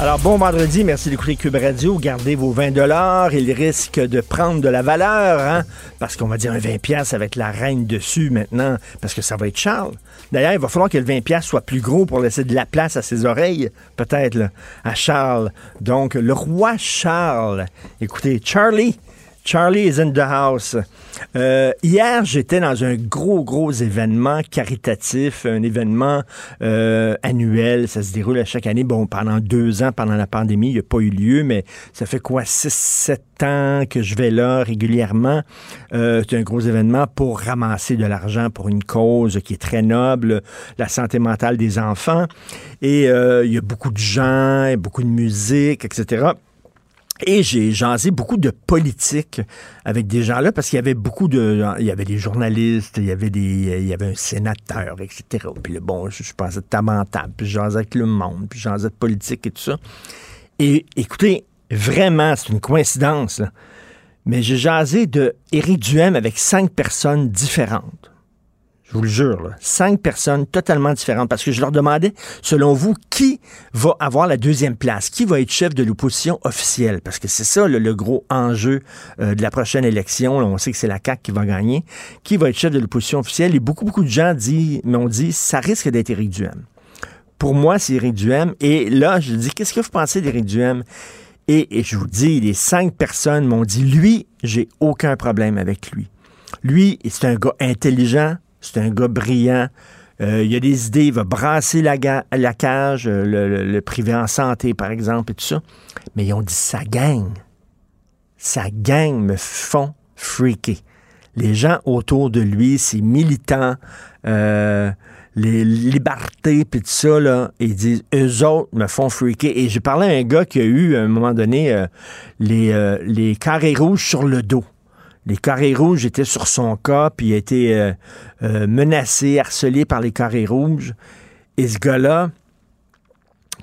Alors, bon vendredi, merci d'écouter Cube Radio. Gardez vos 20 dollars. Il risque de prendre de la valeur, hein? Parce qu'on va dire un 20 pièces avec la reine dessus maintenant, parce que ça va être Charles. D'ailleurs, il va falloir que le 20 pièces soit plus gros pour laisser de la place à ses oreilles, peut-être, à Charles. Donc, le roi Charles. Écoutez, Charlie. Charlie is in the house. Euh, hier, j'étais dans un gros, gros événement caritatif, un événement euh, annuel. Ça se déroule à chaque année. Bon, pendant deux ans, pendant la pandémie, il n'y a pas eu lieu, mais ça fait quoi, six, sept ans que je vais là régulièrement? Euh, c'est un gros événement pour ramasser de l'argent pour une cause qui est très noble, la santé mentale des enfants. Et euh, il y a beaucoup de gens, beaucoup de musique, etc. Et j'ai jasé beaucoup de politique avec des gens là parce qu'il y avait beaucoup de il y avait des journalistes, il y avait des il y avait un sénateur, etc. Puis le bon, je, je pensais de puis jasais avec le monde, puis jasais de politique et tout ça. Et écoutez, vraiment, c'est une coïncidence, mais j'ai jasé de Éric Duhem avec cinq personnes différentes. Je vous le jure, cinq personnes totalement différentes, parce que je leur demandais, selon vous, qui va avoir la deuxième place, qui va être chef de l'opposition officielle, parce que c'est ça le, gros enjeu euh, de la prochaine élection. On sait que c'est la CAQ qui va gagner. Qui va être chef de l'opposition officielle? Et beaucoup, beaucoup de gens m'ont dit, ça risque d'être Éric. Pour moi, c'est Éric Duhem. Et là, je dis, qu'est-ce que vous pensez d'Éric Duhem? Et, et je vous dis, les cinq personnes m'ont dit, lui, j'ai aucun problème avec lui. Lui, c'est un gars intelligent, c'est un gars brillant. Euh, il a des idées, il va brasser la, la cage, euh, le, le- privé en santé, par exemple, et tout ça. Mais ils ont dit sa gang. Sa gang me font freaker. Les gens autour de lui, ses militants, euh, les libertés, puis tout ça, là, ils disent, eux autres me font freaker. Et j'ai parlé à un gars qui a eu, à un moment donné, euh, les carrés rouges sur le dos. Les carrés rouges étaient sur son cas, puis il a été euh, euh, menacé, harcelé par les carrés rouges. Et ce gars-là,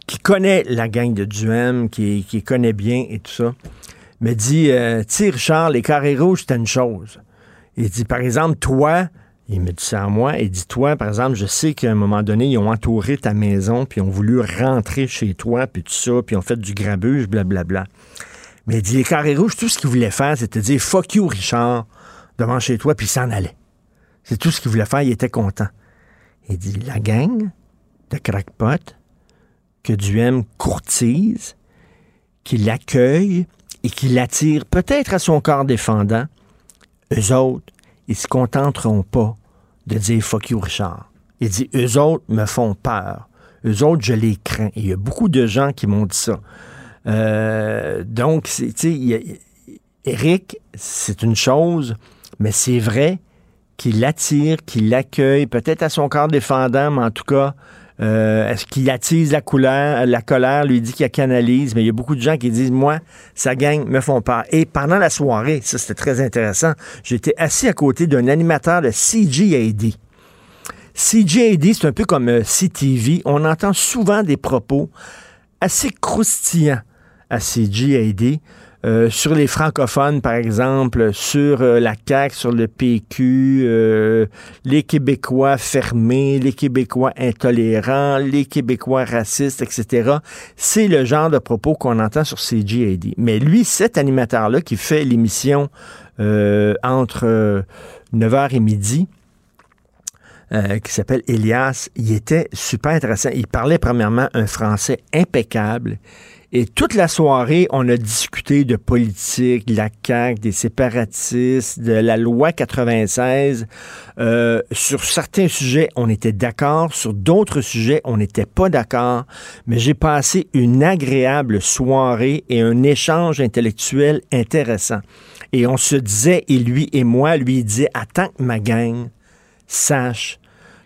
qui connaît la gang de Duhem, qui, connaît bien et tout ça, me dit, euh, sais, Richard, les carrés rouges, c'était une chose. Il dit, par exemple, toi, il me dit ça à moi, il dit, toi, par exemple, je sais qu'à un moment donné, ils ont entouré ta maison, puis ont voulu rentrer chez toi, puis tout ça, puis ont fait du grabuge, blablabla. Mais il dit, les carrés rouges, tout ce qu'ils voulaient faire, c'était dire, fuck you, Richard, devant chez toi, puis il s'en allait. C'est tout ce qu'il voulait faire, il était content. Il dit, la gang de crackpot que Duhem courtise, qui l'accueille et qui l'attire peut-être à son corps défendant, eux autres, ils se contenteront pas de dire fuck you, Richard. Il dit, eux autres me font peur. Eux autres, je les crains. Il y a beaucoup de gens qui m'ont dit ça. Euh, donc, tu sais, Eric, c'est une chose, mais c'est vrai qu'il l'attire, qu'il l'accueille, peut-être à son corps défendant, mais en tout cas, euh, est-ce qu'il attise la, couleur, la colère, lui dit qu'il canalise, mais il y a beaucoup de gens qui disent, moi, sa gang me font peur. Et pendant la soirée, ça c'était très intéressant, j'étais assis à côté d'un animateur de CGAD. CGAD, c'est un peu comme euh, CTV. On entend souvent des propos assez croustillants à CGAD. euh, sur les francophones, par exemple, sur euh, la CAQ, sur le PQ, euh, les Québécois fermés, les Québécois intolérants, les Québécois racistes, etc. C'est le genre de propos qu'on entend sur CGAD. Mais lui, cet animateur-là qui fait l'émission entre 9h et midi, qui s'appelle Elias, il était super intéressant. Il parlait premièrement un français impeccable. Et toute la soirée, on a discuté de politique, de la CAQ, des séparatistes, de la loi 96. Euh, sur certains sujets, on était d'accord. Sur d'autres sujets, on n'était pas d'accord. Mais j'ai passé une agréable soirée et un échange intellectuel intéressant. Et on se disait, et lui et moi, lui disait, attends que ma gang sache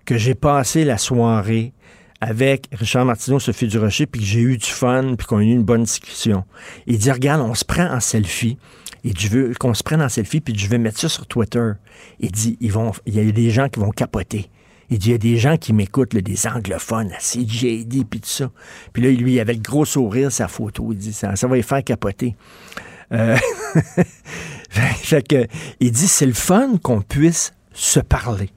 que j'ai passé la soirée avec Richard Martineau, Sophie Durocher, puis que j'ai eu du fun, puis qu'on a eu une bonne discussion. Il dit, regarde, on se prend en selfie. Et je veux qu'on se prenne en selfie, puis je vais mettre ça sur Twitter. Il dit, ils vont, il y a des gens qui vont capoter. Il dit, il y a des gens qui m'écoutent, des anglophones, à CJD, puis tout ça. Puis là, lui, il avait le gros sourire, sa photo. Il dit, ça, ça va les faire capoter. Euh... fait que, il dit, c'est le fun qu'on puisse se parler.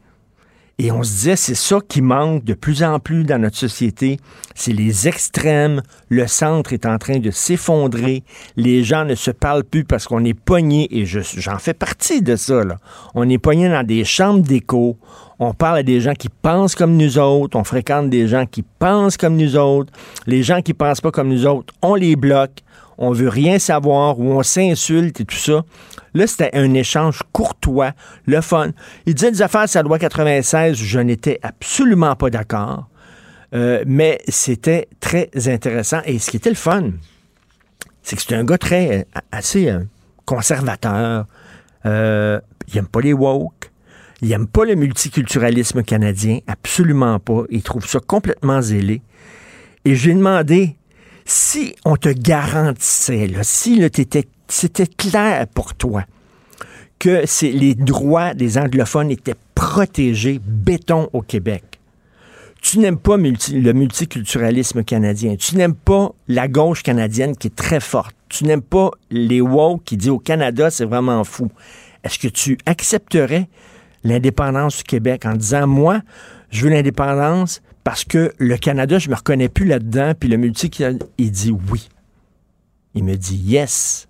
Et on se disait, c'est ça qui manque de plus en plus dans notre société. C'est les extrêmes. Le centre est en train de s'effondrer. Les gens ne se parlent plus parce qu'on est pogné, et j'en fais partie de ça. Là. On est pogné dans des chambres d'écho. On parle à des gens qui pensent comme nous autres. On fréquente des gens qui pensent comme nous autres. Les gens qui pensent pas comme nous autres, on les bloque on veut rien savoir, ou on s'insulte et tout ça. Là, c'était un échange courtois, le fun. Il disait des affaires sur la loi 96, je n'étais absolument pas d'accord, euh, mais c'était très intéressant. Et ce qui était le fun, c'est que c'était un gars très, euh, assez euh, conservateur. il n'aime pas les woke. Il n'aime pas le multiculturalisme canadien, absolument pas. Il trouve ça complètement zélé. Et j'ai demandé, si on te garantissait, si c'était clair pour toi que les droits des anglophones étaient protégés, béton au Québec, tu n'aimes pas le multiculturalisme canadien, tu n'aimes pas la gauche canadienne qui est très forte, tu n'aimes pas les woke qui disent au Canada c'est vraiment fou. Est-ce que tu accepterais l'indépendance du Québec en disant moi, je veux l'indépendance, parce que le Canada, je me reconnais plus là-dedans, puis le multi, il dit oui. Il me dit yes.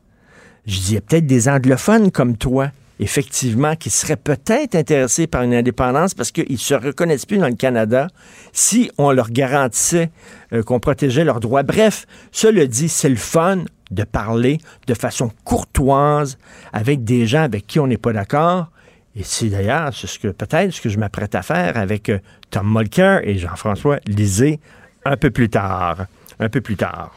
Je dis, il y a peut-être des anglophones comme toi, effectivement, qui seraient peut-être intéressés par une indépendance parce qu'ils ne se reconnaissent plus dans le Canada si on leur garantissait euh, qu'on protégeait leurs droits. Bref, cela dit, c'est le fun de parler de façon courtoise avec des gens avec qui on n'est pas d'accord. Et c'est d'ailleurs ce que peut-être ce que je m'apprête à faire avec euh, Tom Mulcair et Jean-François Lisée un peu plus tard. Un peu plus tard.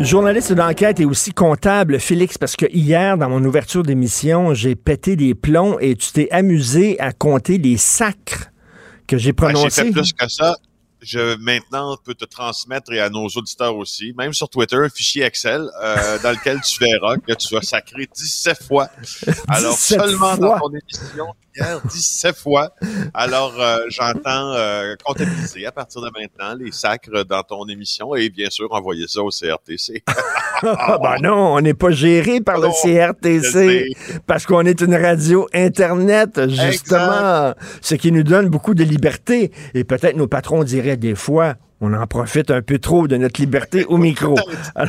Journaliste d'enquête et aussi comptable, Félix, parce que hier, dans mon ouverture d'émission, j'ai pété des plombs et tu t'es amusé à compter les sacres que j'ai prononcés. j'ai fait plus que ça je maintenant peux te transmettre et à nos auditeurs aussi, même sur Twitter, un fichier Excel euh, dans lequel tu verras que tu as sacré 17 fois. Alors seulement dans ton émission hier, 17 fois. Alors euh, j'entends euh, comptabiliser à partir de maintenant les sacres dans ton émission et bien sûr envoyer ça au CRTC. ben non, on n'est pas géré par le CRTC parce qu'on est une radio internet justement, ce qui nous donne beaucoup de liberté. Et peut-être nos patrons diraient des fois, on en profite un peu trop de notre liberté au micro.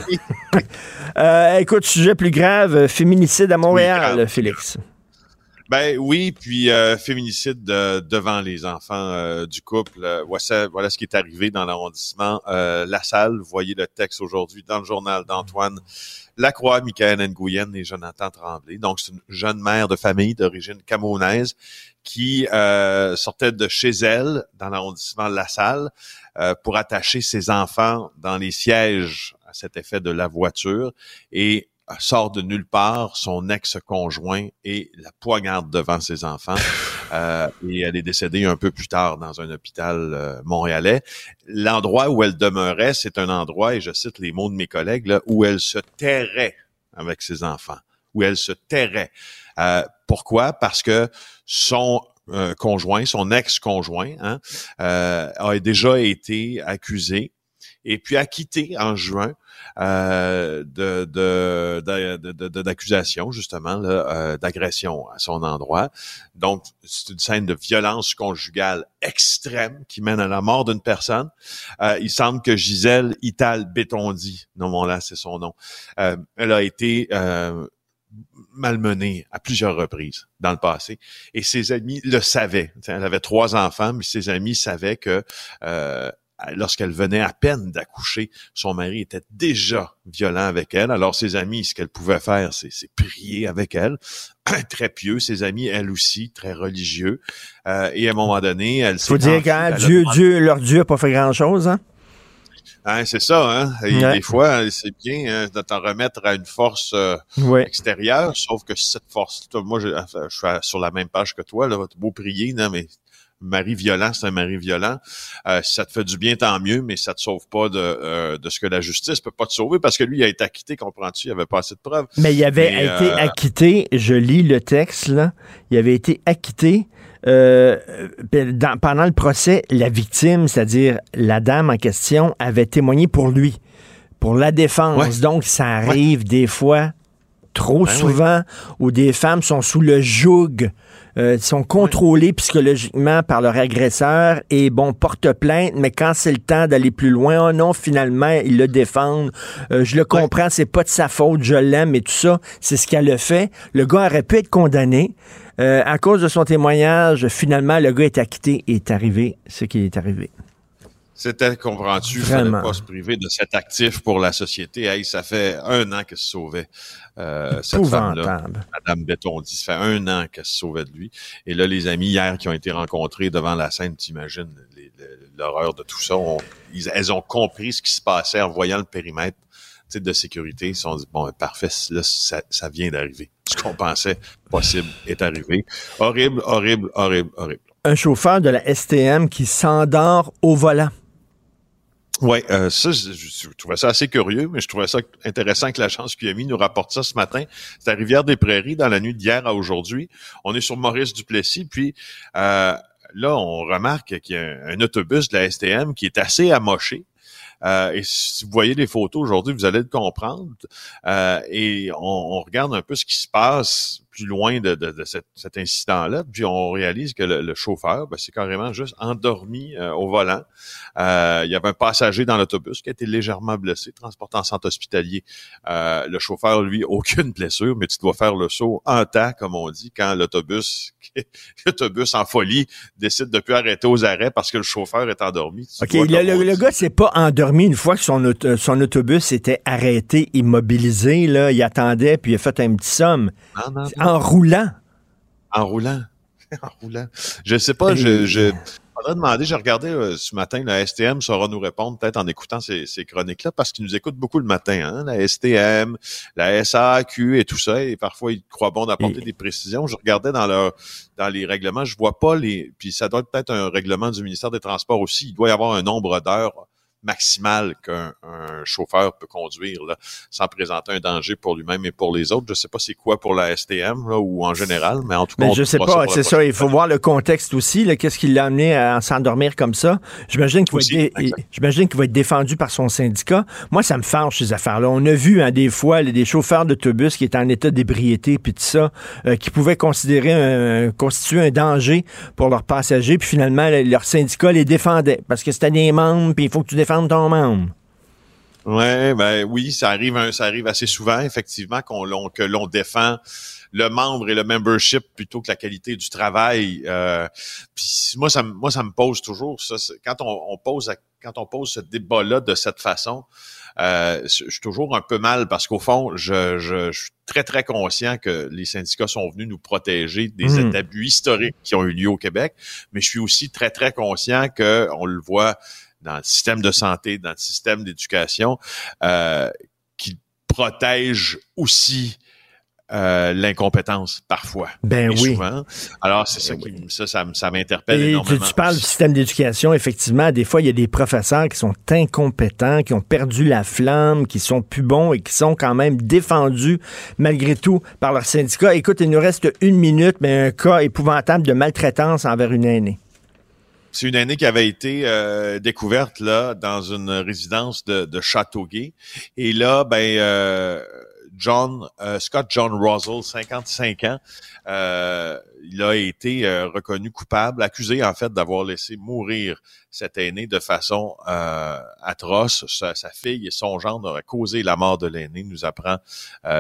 Euh, écoute, sujet plus grave, féminicide à Montréal, Félix. Ben oui, puis euh, féminicide devant les enfants euh, du couple. Voilà, voilà, ce qui est arrivé dans l'arrondissement La Salle. Vous voyez le texte aujourd'hui dans le journal d'Antoine Lacroix, Michael Nguyen et Jonathan Tremblay. Donc, c'est une jeune mère de famille d'origine camerounaise qui euh, sortait de chez elle, dans l'arrondissement La Salle, euh, pour attacher ses enfants dans les sièges à cet effet de la voiture. Et sort de nulle part son ex-conjoint et la poignarde devant ses enfants. Euh, et elle est décédée un peu plus tard dans un hôpital euh, montréalais. L'endroit où elle demeurait, c'est un endroit, et je cite les mots de mes collègues, là, où elle se terrait avec ses enfants, où elle se terrait. Euh, pourquoi? Parce que son conjoint, son ex-conjoint, hein, a déjà été accusé et puis acquitté en juin euh, de, de, d'accusation justement euh, d'agression à son endroit. Donc c'est une scène de violence conjugale extrême qui mène à la mort d'une personne. Euh, il semble que Gisèle Ital Bétondi, nommons-la, c'est son nom, elle a été malmenée à plusieurs reprises dans le passé. Et ses amis le savaient. Elle avait trois enfants, mais ses amis savaient que lorsqu'elle venait à peine d'accoucher, son mari était déjà violent avec elle. Alors ses amis, ce qu'elle pouvait faire, c'est prier avec elle. très pieux, ses amis, elle aussi, très religieux. Euh, et à un moment donné, elle s'est... Faut dire quand Dieu, Dieu, leur Dieu a pas fait grand-chose, hein? Hein, c'est ça, hein? Et des fois, c'est bien hein, de t'en remettre à une force euh, extérieure, sauf que cette force, moi, je, je, suis sur la même page que toi, là, beau prier, non, mais mari violent, c'est un mari violent. Euh, ça te fait du bien, tant mieux, mais ça te sauve pas de, euh, de ce que la justice peut pas te sauver parce que lui, il a été acquitté, comprends-tu? Il avait pas assez de preuves. Mais il avait été euh, acquitté, je lis le texte, là, il avait été acquitté. Dans, pendant le procès, la victime, c'est-à-dire la dame en question, avait témoigné pour lui, pour la défense. Donc, ça arrive des fois, trop ben souvent, où des femmes sont sous le joug euh, sont contrôlés psychologiquement par leur agresseur et bon, portent plainte, mais quand c'est le temps d'aller plus loin, oh non, finalement, ils le défendent. Euh, je le comprends, c'est pas de sa faute, je l'aime et tout ça, c'est ce qu'elle a fait. Le gars aurait pu être condamné. Euh, à cause de son témoignage, finalement, le gars est acquitté et est arrivé ce qui est arrivé. C'était, comprends-tu, il fallait pas se priver de cet actif pour la société. Hey, ça fait un an qu'elle se sauvait, euh, cette femme-là. Madame Bétondi, ça fait un an qu'elle se sauvait de lui. Et là, les amis hier qui ont été rencontrés devant la scène, t'imagines l'horreur de tout ça. elles ont compris ce qui se passait en voyant le périmètre de sécurité. Ils se sont dit, bon, parfait, là, ça, ça vient d'arriver. Ce qu'on pensait possible est arrivé. Horrible, horrible, horrible, horrible. Un chauffeur de la STM qui s'endort au volant. Oui, euh, ça, je, trouvais ça assez curieux, mais je trouvais ça intéressant que l'agence QMI nous rapporte ça ce matin. C'est à Rivière-des-Prairies, dans la nuit d'hier à aujourd'hui. On est sur Maurice Duplessis, puis euh, là, on remarque qu'il y a un, autobus de la STM qui est assez amoché. Euh, et si vous voyez les photos aujourd'hui, vous allez le comprendre. Euh, et on, on, regarde un peu ce qui se passe plus loin de, de, de cet, incident-là. Puis on réalise que le, chauffeur, ben, c'est carrément juste endormi euh, au volant. Euh, il y avait un passager dans l'autobus qui a été légèrement blessé, transporté en centre hospitalier. Euh, le chauffeur, lui, aucune blessure, mais tu dois faire le saut en temps, comme on dit, quand l'autobus, l'autobus en folie décide de plus arrêter aux arrêts parce que le chauffeur est endormi. OK, le, le, gars s'est pas endormi une fois que son, son autobus était arrêté, immobilisé, là, il attendait, puis il a fait un petit somme. En roulant. En roulant. en roulant. Je sais pas, je, je faudrait demander, j'ai regardé euh, ce matin, la STM saura nous répondre peut-être en écoutant ces, ces chroniques-là, parce qu'ils nous écoutent beaucoup le matin, hein, la STM, la SAQ et tout ça, et parfois ils croient bon d'apporter des précisions. Je regardais dans leur dans les règlements, je vois pas les, puis ça doit être peut-être un règlement du ministère des Transports aussi, il doit y avoir un nombre d'heures maximale qu'un chauffeur peut conduire là, sans présenter un danger pour lui-même et pour les autres. Je sais pas c'est quoi pour la STM là, ou en général, mais en tout cas. Mais je sais pas, c'est ça. Il faut voir le contexte aussi. Qu'est-ce qui l'a amené à s'endormir comme ça J'imagine qu'il va, être, j'imagine qu'il va être défendu par son syndicat. Moi, ça me fâche ces affaires-là. On a vu hein, des fois des chauffeurs d'autobus qui étaient en état d'ébriété puis tout ça, euh, qui pouvaient considérer un, constituer un danger pour leurs passagers, puis finalement leur syndicat les défendait parce que c'était des membres, puis il faut que tu défendes ton membre. Ouais, ben oui, ça arrive, ça arrive assez souvent, effectivement, qu'on que l'on défend le membre et le membership plutôt que la qualité du travail. Euh, puis moi, ça, moi, ça me pose toujours ça. Quand on, pose, quand on pose ce débat-là de cette façon, euh, je suis toujours un peu mal parce qu'au fond, je, je, suis très, très conscient que les syndicats sont venus nous protéger des mmh. abus historiques qui ont eu lieu au Québec, mais je suis aussi très, très conscient que, on le voit dans le système de santé, dans le système d'éducation, euh, qui protège aussi euh, l'incompétence parfois. Ben et oui. Souvent. Alors c'est ça qui ça ça, m'interpelle Et tu, énormément. tu parles du système d'éducation, effectivement, des fois, il y a des professeurs qui sont incompétents, qui ont perdu la flamme, qui sont plus bons et qui sont quand même défendus, malgré tout, par leur syndicat. Écoute, il nous reste une minute, mais un cas épouvantable de maltraitance envers une aînée. C'est une année qui avait été euh, découverte là dans une résidence de, de Châteauguay. Et là, ben euh, John euh, Scott John Russell, 55 ans, euh, il a été euh, reconnu coupable, accusé en fait d'avoir laissé mourir cet aîné de façon atroce. Sa, fille et son gendre auraient causé la mort de l'aîné, nous apprend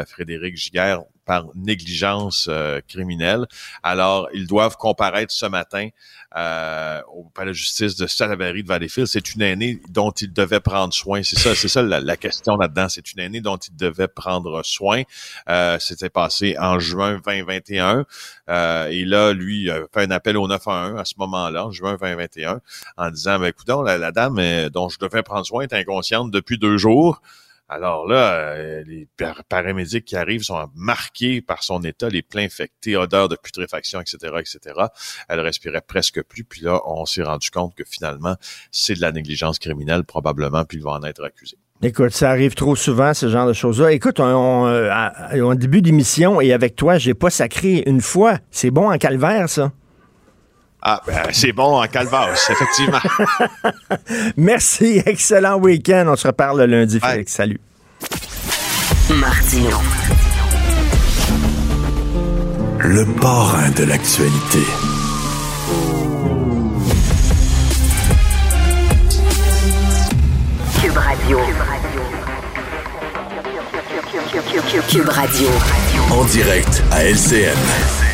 Frédéric Giguère par négligence euh, criminelle. Alors, ils doivent comparaître ce matin euh, au palais de justice de Salaberry de Valleyfield. C'est une aînée dont ils devaient prendre soin. C'est ça, c'est ça la, la question là-dedans. C'est une aînée dont ils devaient prendre soin. Euh, C'était passé en juin 2021. Euh, et là, lui a fait un appel au 911 à ce moment-là, en juin 2021, en disant, ben, écoute, la, la dame euh, dont je devais prendre soin est inconsciente depuis deux jours. Alors là, euh, les par- paramédics qui arrivent sont marqués par son état, les pleins infectés, odeur de putréfaction, etc., etc. Elle respirait presque plus. Puis là, on s'est rendu compte que finalement, c'est de la négligence criminelle probablement, puis il va en être accusé. Écoute, ça arrive trop souvent, ce genre de choses-là. Écoute, on, on, euh, à- début d'émission et avec toi, j'ai pas sacré une fois. C'est bon en calvaire, ça? Ah, ben, c'est bon en calvasse, effectivement. Merci, excellent week-end. On se reparle le lundi, Bye. Félix. Salut. Martino. Le parrain de l'actualité. Cube Radio. Cube Radio. En direct à LCN.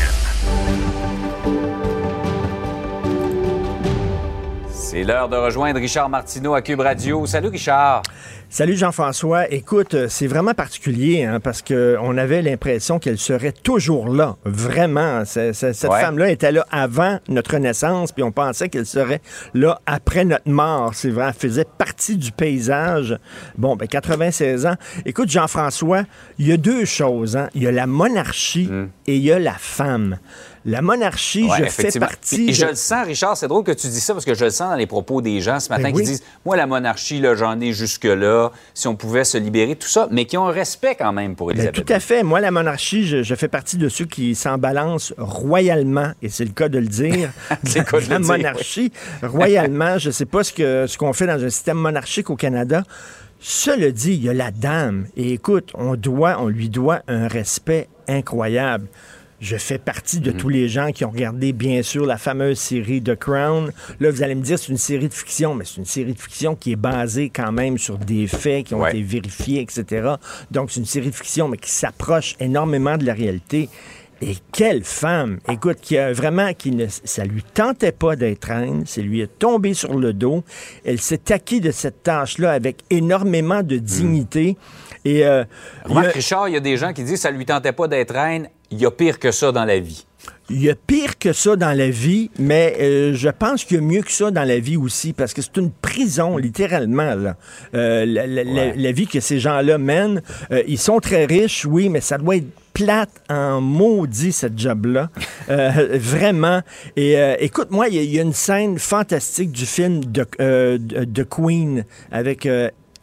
C'est l'heure de rejoindre Richard Martineau à Cube Radio. Salut Richard. Salut Jean-François. Écoute, euh, c'est vraiment particulier hein, parce qu'on avait l'impression qu'elle serait toujours là. Vraiment. Cette Ouais. femme-là était là avant notre naissance, puis on pensait qu'elle serait là après notre mort. C'est vrai, elle faisait partie du paysage. Bon, ben 96 ans. Écoute, Jean-François, il y a deux choses. hein. Il y a la monarchie et il y a la femme. La monarchie. Ouais, je fais partie. Et je le sens, Richard, c'est drôle que tu dis ça parce que je le sens dans les propos des gens ce matin Ben qui oui. disent Moi, la monarchie, là, j'en ai jusque-là, si on pouvait se libérer, tout ça, mais qui ont un respect quand même pour Ben, Elisabeth. tout à fait. Moi, la monarchie, je, je fais partie de ceux qui s'en balancent royalement, et c'est le cas de le dire. C'est la dire, monarchie, royalement, je ne sais pas ce qu'on fait dans un système monarchique au Canada. Cela dit, il y a la dame. Et écoute, on doit, on lui doit un respect incroyable. Je fais partie Mhm. de tous les gens qui ont regardé, bien sûr, la fameuse série The Crown. Là, vous allez me dire, c'est une série de fiction, mais c'est une série de fiction qui est basée quand même sur des faits qui ont Ouais. été vérifiés, etc. Donc, c'est une série de fiction, mais qui s'approche énormément de la réalité. Et quelle femme, écoute, qui a vraiment, qui ne, ça lui tentait pas d'être reine, c'est lui est tombé sur le dos. Elle s'est acquis de cette tâche-là avec énormément de dignité. Et euh, a- Remarque, Richard, il y a des gens qui disent Ça lui tentait pas d'être reine, il y a pire que ça dans la vie. Il y a pire que ça dans la vie, mais euh, je pense qu'il y a mieux que ça dans la vie aussi, parce que c'est une prison, littéralement. Là. Euh, la, la- la- la vie que ces gens-là mènent, euh, ils sont très riches, oui, mais ça doit être plate en maudit, cette job-là. Euh, vraiment. Et euh, écoute, moi, il y, a- il y a une scène fantastique du film de, euh, de- de Queen avec...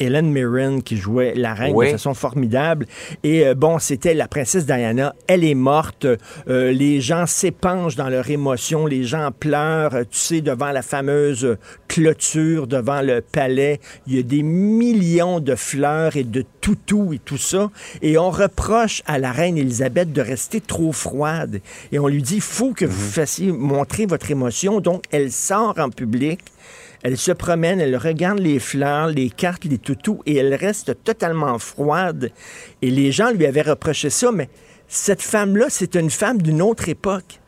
Helen Mirren qui jouait la reine Oui. de façon formidable. Et euh, bon, c'était la princesse Diana. Elle est morte. Euh, les gens s'épangent dans leur émotion. Les gens pleurent. Euh, Tu sais, devant la fameuse clôture, devant le palais, il y a des millions de fleurs et de toutous et tout ça. Et on reproche à la reine Élisabeth de rester trop froide. Et on lui dit, il faut que vous fassiez montrer votre émotion. Donc, elle sort en public. Elle se promène, elle regarde les fleurs, les cartes, les toutous, et elle reste totalement froide. Et les gens lui avaient reproché ça, mais cette femme-là, c'est une femme d'une autre époque.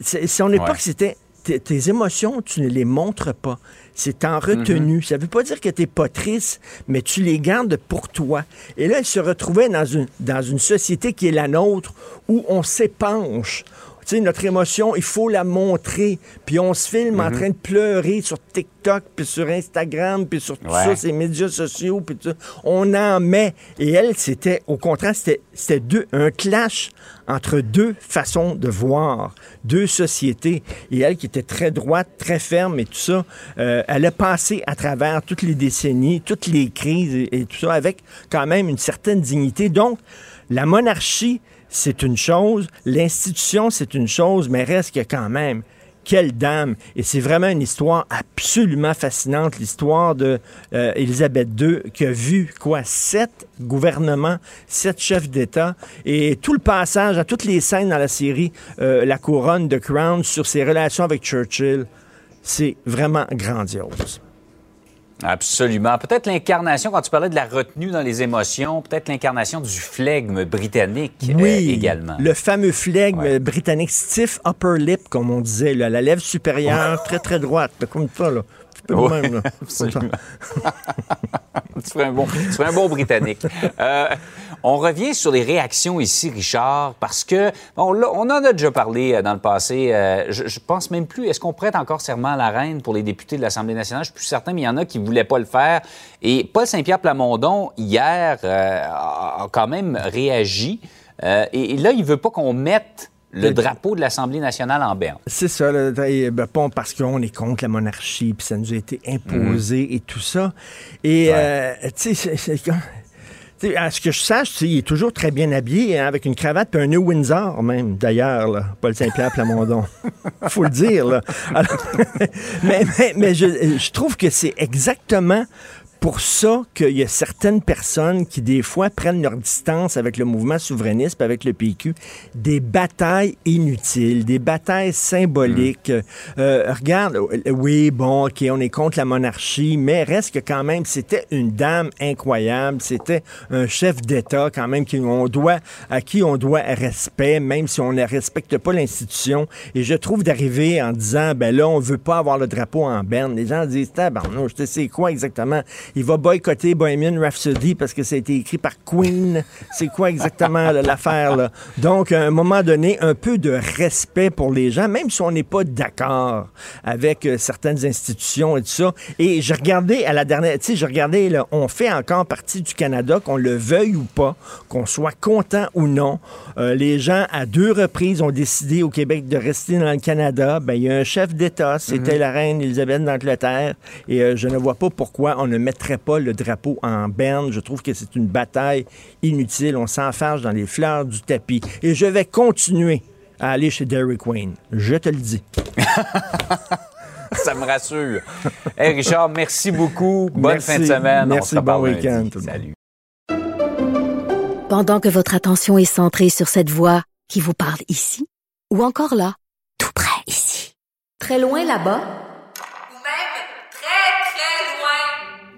C'est- Son époque, Ouais. c'était tes, émotions, tu ne les montres pas. C'est en retenue. Ça ne veut pas dire que tu n'es pas triste, mais tu les gardes pour toi. Et là, elle se retrouvait dans une, dans une société qui est la nôtre, où on s'épanche. Sais, notre émotion, il faut la montrer. Puis on se filme en Mhm. train de pleurer sur TikTok, puis sur Instagram, puis sur tout Ouais. ça, ces médias sociaux, puis tout ça. On en met. Et elle, c'était, au contraire, c'était, c'était deux, un clash entre deux façons de voir, deux sociétés. Et elle, qui était très droite, très ferme et tout ça, euh, elle a passé à travers toutes les décennies, toutes les crises et, et tout ça, avec quand même une certaine dignité. Donc, la monarchie, c'est une chose, l'institution, c'est une chose, mais reste que quand même, quelle dame! Et c'est vraiment une histoire absolument fascinante, l'histoire de euh, II, qui a vu, quoi, sept gouvernements, sept chefs d'État, et tout le passage à toutes les scènes dans la série euh, La Couronne de Crown sur ses relations avec Churchill, c'est vraiment grandiose. Absolument. Peut-être l'incarnation, quand tu parlais de la retenue dans les émotions, peut-être l'incarnation du flegme britannique euh, Oui, également. le fameux flegme britannique stiff upper lip, comme on disait, là, la lèvre supérieure très, très droite, comme ça, là. Ouais, même, là. tu, ferais un bon, tu ferais un bon Britannique. Euh, on revient sur les réactions ici, Richard, parce que bon, là, on en a déjà parlé euh, dans le passé. euh, je, je pense même plus. Est-ce qu'on prête encore serment à la reine pour les députés de l'Assemblée nationale? Je suis plus certain, mais il y en a qui ne voulaient pas le faire. Et Paul Saint-Pierre Plamondon, hier, euh, a quand même réagi. Euh, et, et là, il veut pas qu'on mette le drapeau de l'Assemblée nationale en berne. C'est ça, là, et, ben, bon, parce qu'on est contre la monarchie, puis ça nous a été imposé et tout ça. Et, euh, tu sais, à ce que je sache, il est toujours très bien habillé, hein, avec une cravate puis un nœud Windsor, même, d'ailleurs, là, Paul Saint-Pierre Plamondon. faut le dire, là. Alors, mais mais, mais je, je trouve que c'est exactement pour ça qu'il y a certaines personnes qui, des fois, prennent leur distance avec le mouvement souverainiste, avec le PQ, des batailles inutiles, des batailles symboliques. Euh, regarde, oui, bon, OK, on est contre la monarchie, mais reste que quand même, c'était une dame incroyable, c'était un chef d'État quand même qui on doit, à qui on doit respect, même si on ne respecte pas l'institution. Et je trouve d'arriver en disant, ben là, on veut pas avoir le drapeau en berne. Les gens disent, tabarnouche, tu sais, c'est quoi exactement? Il va boycotter Bohemian Rhapsody parce que ça a été écrit par Queen. C'est quoi exactement l'affaire, là? Donc, à un moment donné, un peu de respect pour les gens, même si on n'est pas d'accord avec euh, certaines institutions et tout ça. Et je regardais à la dernière, tu sais, je regardais, là, on fait encore partie du Canada, qu'on le veuille ou pas, qu'on soit content ou non. Euh, les gens, à deux reprises, ont décidé au Québec de rester dans le Canada. Ben, il y a un chef d'État, c'était Mhm. la reine Elisabeth d'Angleterre, et euh, je ne vois pas pourquoi on ne mettrait pas le drapeau en berne. Je trouve que c'est une bataille inutile. On s'enfarge dans les fleurs du tapis. Et je vais continuer à aller chez Dairy Queen. Je te le dis. Ça me rassure. Hey Richard, merci beaucoup. Bonne Merci. fin de semaine. Merci, On se reparle bon week-end. Salut. Pendant que votre attention est centrée sur cette voix qui vous parle ici, ou encore là, tout près ici, très loin là-bas, Ou même très, très loin.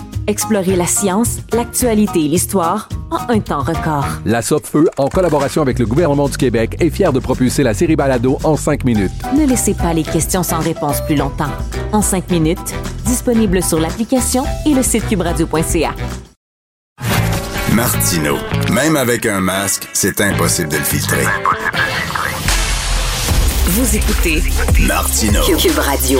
Explorez la science, l'actualité et l'histoire en un temps record. La Feu, en collaboration avec le gouvernement du Québec, est fière de propulser la série Balado en cinq minutes. Ne laissez pas les questions sans réponse plus longtemps. En cinq minutes, disponible sur l'application et le site cubradio.ca. Martino. Même avec un masque, c'est impossible de le filtrer. Vous écoutez Martino. Cube Radio.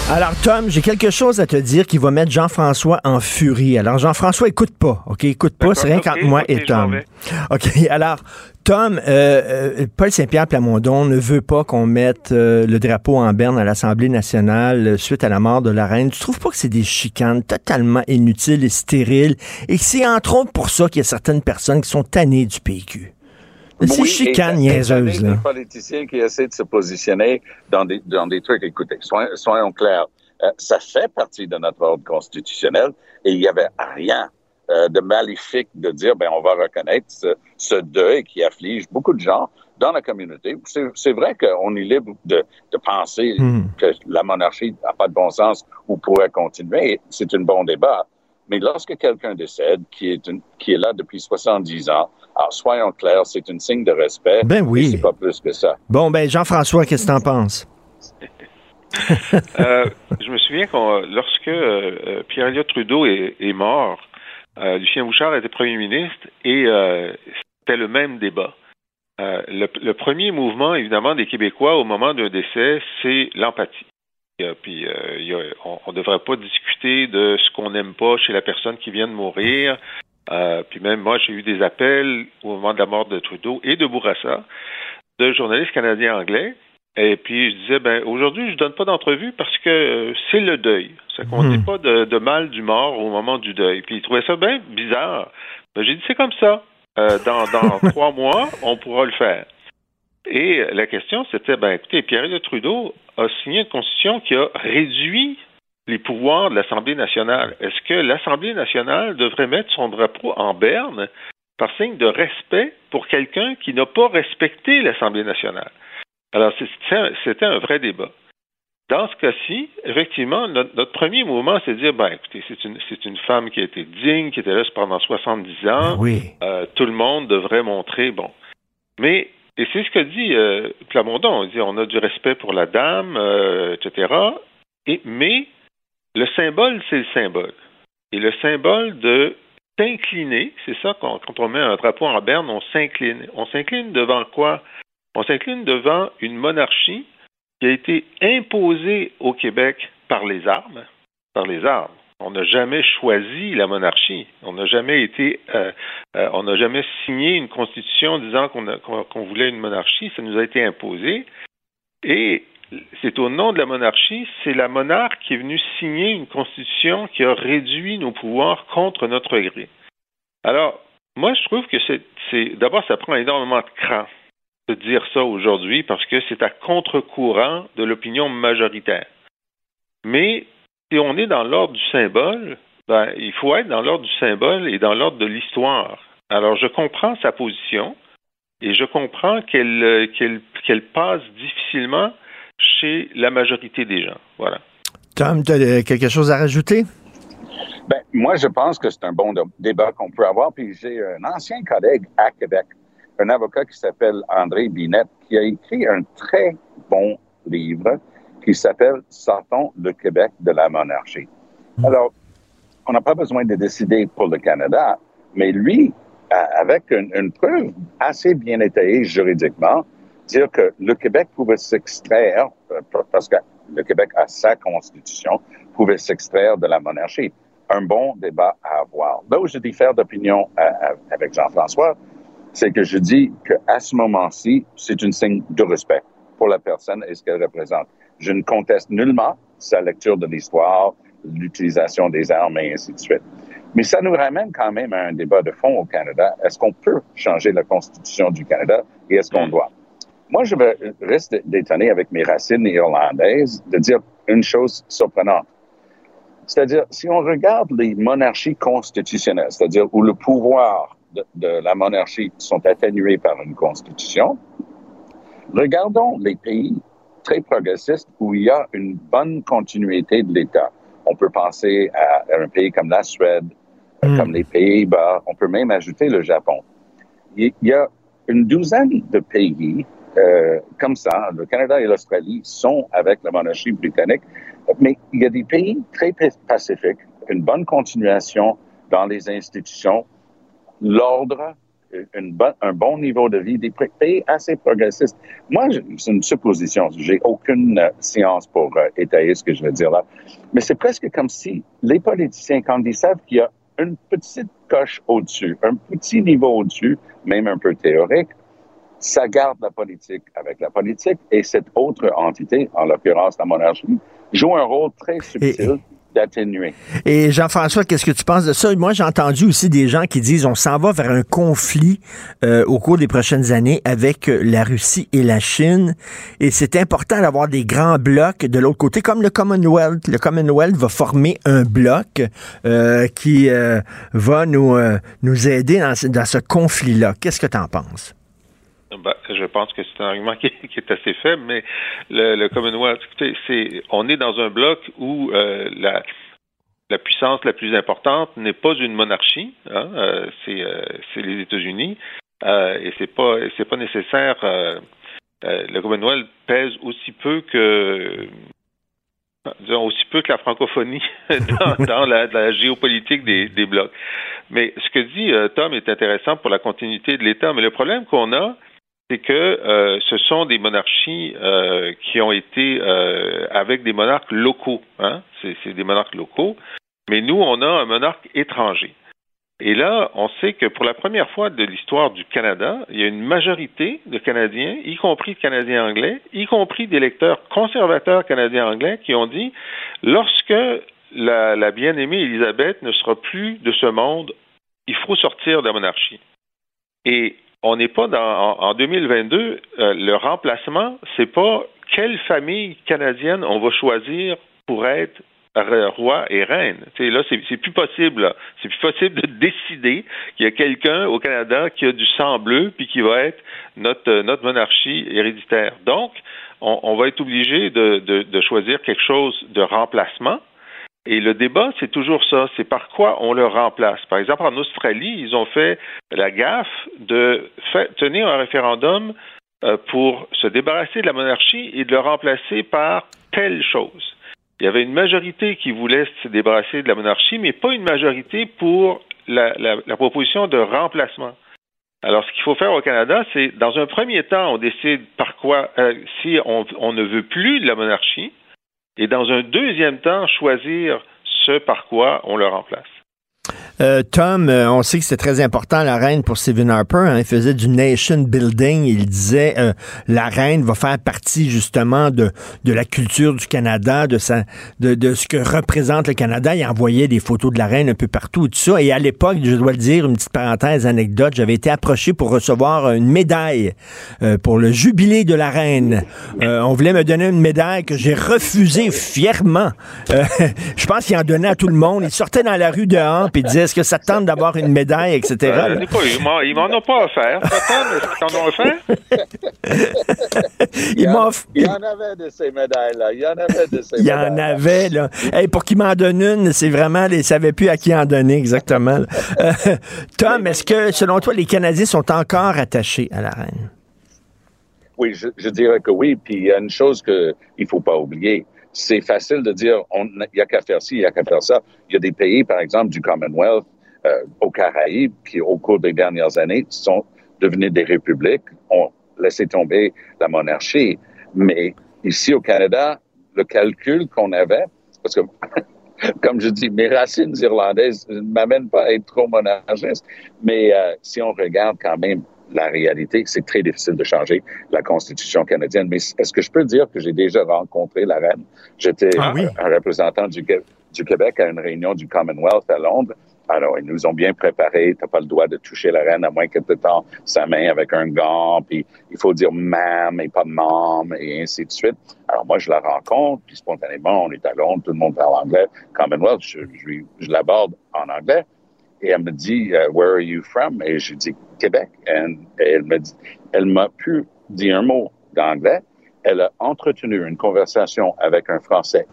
Alors, Tom, j'ai quelque chose à te dire qui va mettre Jean-François en furie. Alors, Jean-François, écoute pas, OK? Écoute pas, c'est rien D'accord, qu'entre ok, moi et Tom. OK, alors, Tom, euh, euh, Paul Saint-Pierre Plamondon ne veut pas qu'on mette euh, le drapeau en berne à l'Assemblée nationale euh, suite à la mort de la reine. Tu trouves pas que c'est des chicanes totalement inutiles et stériles? Et que c'est entre autres pour ça qu'il y a certaines personnes qui sont tannées du PQ? C'est Oui, chicanes et- et niaiseuses, des là. politiciens qui essaient de se positionner dans des, dans des trucs. Écoutez, soyons, soyons clairs. Euh, ça fait partie de notre ordre constitutionnel et il n'y avait rien euh, de maléfique de dire, ben, on va reconnaître ce, ce deuil qui afflige beaucoup de gens dans la communauté. C'est vrai qu'on est libre de, de penser Hmm. que la monarchie n'a pas de bon sens ou pourrait continuer. C'est un bon débat. Mais lorsque quelqu'un décède, qui est, une- qui est là depuis 70 ans, alors soyons clairs, c'est un signe de respect. Ben oui. C'est pas plus que ça. Bon, ben, Jean-François, qu'est-ce que t'en penses? Euh, je me souviens qu'on, lorsque euh, euh, Pierre-Éliott Trudeau est, est mort, euh, Lucien Bouchard était premier ministre et euh, c'était le même débat. Euh, le, le premier mouvement, évidemment, des Québécois au moment d'un décès, c'est l'empathie. Euh, Puis, euh, il y a- on ne devrait pas discuter de ce qu'on n'aime pas chez la personne qui vient de mourir. Euh, puis même moi, j'ai eu des appels au moment de la mort de Trudeau et de Bourassa de journalistes canadiens anglais. Et puis je disais, ben aujourd'hui, je donne pas d'entrevue parce que euh, c'est le deuil. C'est qu'on Hmm. dit pas de, de mal du mort au moment du deuil. Puis ils trouvaient ça bien bizarre. Ben, j'ai dit, c'est comme ça. Euh, dans dans trois mois, on pourra le faire. Et la question, c'était, ben écoutez, Pierre de Trudeau a signé une constitution qui a réduit les pouvoirs de l'Assemblée nationale. Est-ce que l'Assemblée nationale devrait mettre son drapeau en berne par signe de respect pour quelqu'un qui n'a pas respecté l'Assemblée nationale? Alors, c'était un- c'était un vrai débat. Dans ce cas-ci, effectivement, notre, notre premier mouvement, c'est de dire, ben, écoutez, c'est une, c'est une femme qui a été digne, qui était là pendant 70 ans. Oui. Euh, tout le monde devrait montrer, bon. Mais, et c'est ce que dit euh, Plamondon, il dit, on a du respect pour la dame, euh, etc. Et, mais, le symbole, c'est le symbole. Et le symbole de s'incliner, c'est ça, quand, on met un drapeau en berne, on s'incline. On s'incline devant quoi? On s'incline devant une monarchie qui a été imposée au Québec par les armes, par les armes. On n'a jamais choisi la monarchie. On n'a jamais été, euh, euh, on n'a jamais signé une constitution disant qu'on voulait une monarchie. Ça nous a été imposé. Et c'est au nom de la monarchie, c'est la monarque qui est venue signer une constitution qui a réduit nos pouvoirs contre notre gré. Alors, moi, je trouve que c'est, d'abord, ça prend énormément de cran de dire ça aujourd'hui parce que c'est à contre-courant de l'opinion majoritaire. Mais si on est dans l'ordre du symbole, ben, il faut être dans l'ordre du symbole et dans l'ordre de l'histoire. Alors, je comprends sa position et je comprends qu'elle, euh, passe difficilement chez la majorité des gens. Voilà. Tom, tu as quelque chose à rajouter? Ben, moi, je pense que c'est un bon débat qu'on peut avoir. Puis j'ai un ancien collègue à Québec, un avocat qui s'appelle André Binette, qui a écrit un très bon livre qui s'appelle Sortons le Québec de la monarchie. Alors, on n'a pas besoin de décider pour le Canada, mais lui, a- avec une, une preuve assez bien étayée juridiquement, dire que le Québec pouvait s'extraire, euh, parce que le Québec a sa constitution, pouvait s'extraire de la monarchie. Un bon débat à avoir. Là où je diffère d'opinion euh, euh, avec Jean-François, c'est que je dis qu'à ce moment-ci, c'est un signe de respect pour la personne et ce qu'elle représente. Je ne conteste nullement sa lecture de l'histoire, l'utilisation des armes et ainsi de suite. Mais ça nous ramène quand même à un débat de fond au Canada. Est-ce qu'on peut changer la Constitution du Canada et est-ce qu'on doit? Moi, je me reste détonné avec mes racines irlandaises de dire une chose surprenante. C'est-à-dire, si on regarde les monarchies constitutionnelles, c'est-à-dire où le pouvoir de, de la monarchie sont atténués par une constitution, regardons les pays très progressistes où il y a une bonne continuité de l'État. On peut penser à, à un pays comme la Suède, Hmm. comme les Pays-Bas, on peut même ajouter le Japon. Il y a une douzaine de pays euh, comme ça, le Canada et l'Australie sont avec la monarchie britannique, mais il y a des pays très pa- pacifiques, une bonne continuation dans les institutions, l'ordre une bonne- un bon niveau de vie, des pays assez progressistes. Moi, c'est une supposition. J'ai aucune euh, science pour euh, étayer ce que je veux dire là. Mais c'est presque comme si les politiciens, quand ils savent qu'il y a une petite coche au-dessus, un petit niveau au-dessus, même un peu théorique, ça garde la politique avec la politique et cette autre entité, en l'occurrence la monarchie, joue un rôle très subtil d'atténuer. Et Jean-François, qu'est-ce que tu penses de ça? Moi, j'ai entendu aussi des gens qui disent on s'en va vers un conflit euh, au cours des prochaines années avec euh, la Russie et la Chine. Et c'est important d'avoir des grands blocs de l'autre côté, comme le Commonwealth. Le Commonwealth va former un bloc euh, qui euh, va nous, euh, nous aider dans, ce- dans ce conflit-là. Qu'est-ce que tu en penses? Ben, je pense que c'est un argument qui, qui est assez faible, mais le, le Commonwealth, écoutez, c'est, on est dans un bloc où euh, la, la puissance la plus importante n'est pas une monarchie, hein, euh, c'est, euh, c'est les États-Unis, euh, et c'est pas, c'est pas nécessaire. euh, euh, le Commonwealth pèse aussi peu que disons, aussi peu que la francophonie dans, dans la, la géopolitique des, des blocs. Mais ce que dit Tom est intéressant pour la continuité de l'État. Mais le problème qu'on a, c'est que euh, ce sont des monarchies euh, qui ont été euh, avec des monarques locaux. Hein? C'est, des monarques locaux. Mais nous, on a un monarque étranger. Et là, on sait que pour la première fois de l'histoire du Canada, il y a une majorité de Canadiens, y compris de Canadiens anglais, y compris d'électeurs conservateurs canadiens anglais, qui ont dit lorsque la, la bien-aimée Élisabeth ne sera plus de ce monde, il faut sortir de la monarchie. Et on n'est pas dans en, en 2022, euh, le remplacement, c'est pas quelle famille canadienne on va choisir pour être roi et reine. Tu sais, là, c'est plus possible. C'est plus possible de décider qu'il y a quelqu'un au Canada qui a du sang bleu puis qui va être notre, notre monarchie héréditaire. Donc, on, on va être obligé de, de, de choisir quelque chose de remplacement. Et le débat, c'est toujours ça. C'est par quoi on le remplace. Par exemple, en Australie, ils ont fait la gaffe de tenir un référendum euh, pour se débarrasser de la monarchie et de le remplacer par telle chose. Il y avait une majorité qui voulait se débarrasser de la monarchie, mais pas une majorité pour la, proposition de remplacement. Alors, ce qu'il faut faire au Canada, c'est, dans un premier temps, on décide par quoi, euh, si on ne veut plus de la monarchie, et dans un deuxième temps, choisir ce par quoi on le remplace. Euh, Tom, euh, on sait que c'est très important la reine pour Stephen Harper. hein. il faisait du nation building. Il disait euh, la reine va faire partie justement de, la culture du Canada, de, sa, de, ce que représente le Canada. Il envoyait des photos de la reine un peu partout, tout ça. Et à l'époque, je dois le dire, une petite parenthèse, anecdote, j'avais été approché pour recevoir une médaille pour le jubilé de la reine. On voulait me donner une médaille que j'ai refusée fièrement. Je pense qu'il en donnait à tout le monde. Il sortait dans la rue dehors il disait est-ce que ça te tente d'avoir une médaille, etc. Euh, pas, ils m'en- ont pas offert. T'en ont offert? Il Il y en avait de ces médailles-là. Il y en avait de ces Il y en avait, là. Hey, pour qu'il m'en donne une, c'est vraiment, ils ne savaient plus à qui en donner exactement. Euh, Tom, est-ce que, selon toi, les Canadiens sont encore attachés à la reine? Oui, je, je dirais que oui. Puis il y a une chose qu'il ne faut pas oublier. C'est facile de dire il n'y a qu'à faire ci, il n'y a qu'à faire ça. Il y a des pays, par exemple, du Commonwealth, euh, aux Caraïbes, qui, au cours des dernières années, sont devenus des républiques, ont laissé tomber la monarchie. Mais ici au Canada, le calcul qu'on avait, parce que, comme je dis, mes racines irlandaises ne m'amènent pas à être trop monarchiste, mais euh, si on regarde quand même la réalité, c'est très difficile de changer la Constitution canadienne. Mais est-ce que je peux dire que j'ai déjà rencontré la reine? J'étais Ah oui. un représentant du, Qué- du Québec à une réunion du Commonwealth à Londres. Alors, ils nous ont bien préparés. T'as pas le droit de toucher la reine à moins que tu tends sa main avec un gant. Puis, il faut dire ma'am et pas mom et ainsi de suite. Alors, moi, je la rencontre. Puis, spontanément, on est à Londres. Tout le monde parle anglais. Commonwealth, je, je, je l'aborde en anglais. Et elle me dit, uh, where are you from? Et je dis, Québec. And- et elle me dit, elle m'a pu dire un mot d'anglais. Elle a entretenu une conversation avec un Français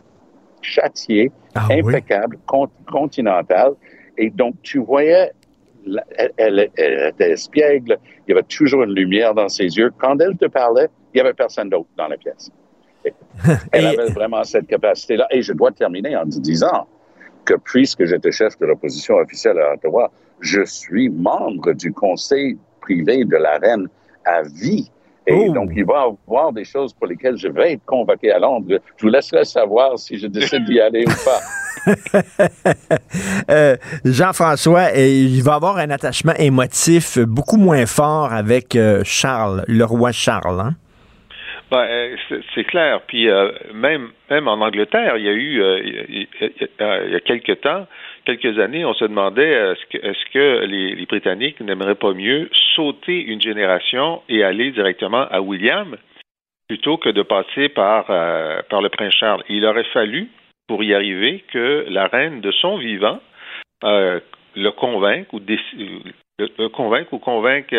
châtié, Ah impeccable, con- continental. Et donc, tu voyais, elle, elle- elle était espiègle, il y avait toujours une lumière dans ses yeux. Quand elle te parlait, il n'y avait personne d'autre dans la pièce. Et Elle avait vraiment cette capacité-là. Et je dois terminer en disant que puisque j'étais chef de l'opposition officielle à Ottawa, je suis membre du Conseil privée de la reine à vie. Et donc, il va y avoir des choses pour lesquelles je vais être convoqué à Londres. Je vous laisserai savoir si je décide d'y aller ou pas. Euh, Jean-François, euh, il va avoir un attachement émotif beaucoup moins fort avec euh, Charles, le roi Charles. Hein? Ben, euh, c'est- clair. Puis euh, même même en Angleterre, il y a eu euh, il y a- il y a quelques temps, quelques années, on se demandait euh, est-ce que, est-ce que les, Britanniques n'aimeraient pas mieux sauter une génération et aller directement à William plutôt que de passer par euh, par le prince Charles? Il aurait fallu pour y arriver que la reine de son vivant euh, le convainque ou le, le convainque ou convainque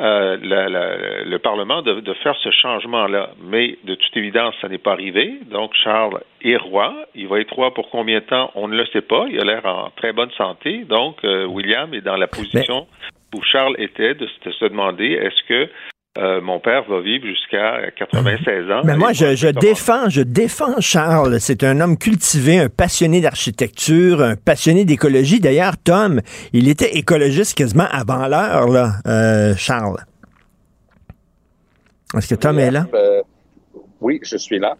euh, la- la- le Parlement de, de faire ce changement-là. Mais de toute évidence, ça n'est pas arrivé. Donc, Charles est roi. Il va être roi pour combien de temps? On ne le sait pas. Il a l'air en très bonne santé. Donc, euh, William est dans la position où Charles était de se demander est-ce que euh, mon père va vivre jusqu'à 96 ans? Mais moi, je, défends, je défends Charles. C'est un homme cultivé, un passionné d'architecture, un passionné d'écologie. D'ailleurs, Tom, il était écologiste quasiment avant l'heure, là, euh, Charles. Est-ce que Tom est là? Euh, oui, je suis là.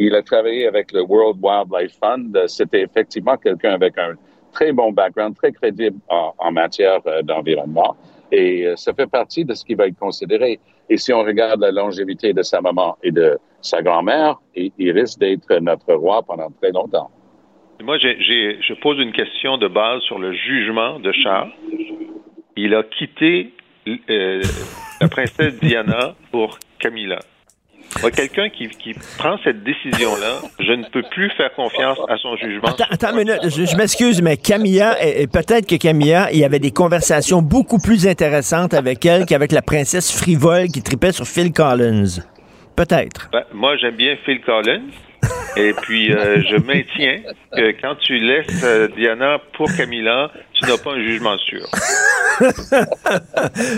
Il a travaillé avec le World Wildlife Fund. C'était effectivement quelqu'un avec un très bon background, très crédible en, en matière euh, d'environnement. Et euh, ça fait partie de ce qui va être considéré. Et si on regarde la longévité de sa maman et de sa grand-mère, il, risque d'être notre roi pendant très longtemps. Moi, je pose une question de base sur le jugement de Charles. Il a quitté euh, la princesse Diana pour Camilla. Quelqu'un qui, qui prend cette décision-là, je ne peux plus faire confiance à son jugement. Attends, attends une minute, je, je m'excuse, mais Camilla, et, et peut-être que Camilla, il y avait des conversations beaucoup plus intéressantes avec elle qu'avec la princesse frivole qui tripait sur Phil Collins. Peut-être. Ben, moi, j'aime bien Phil Collins. Et puis, euh, je maintiens que quand tu laisses euh, Diana pour Camilla, tu n'as pas un jugement sûr.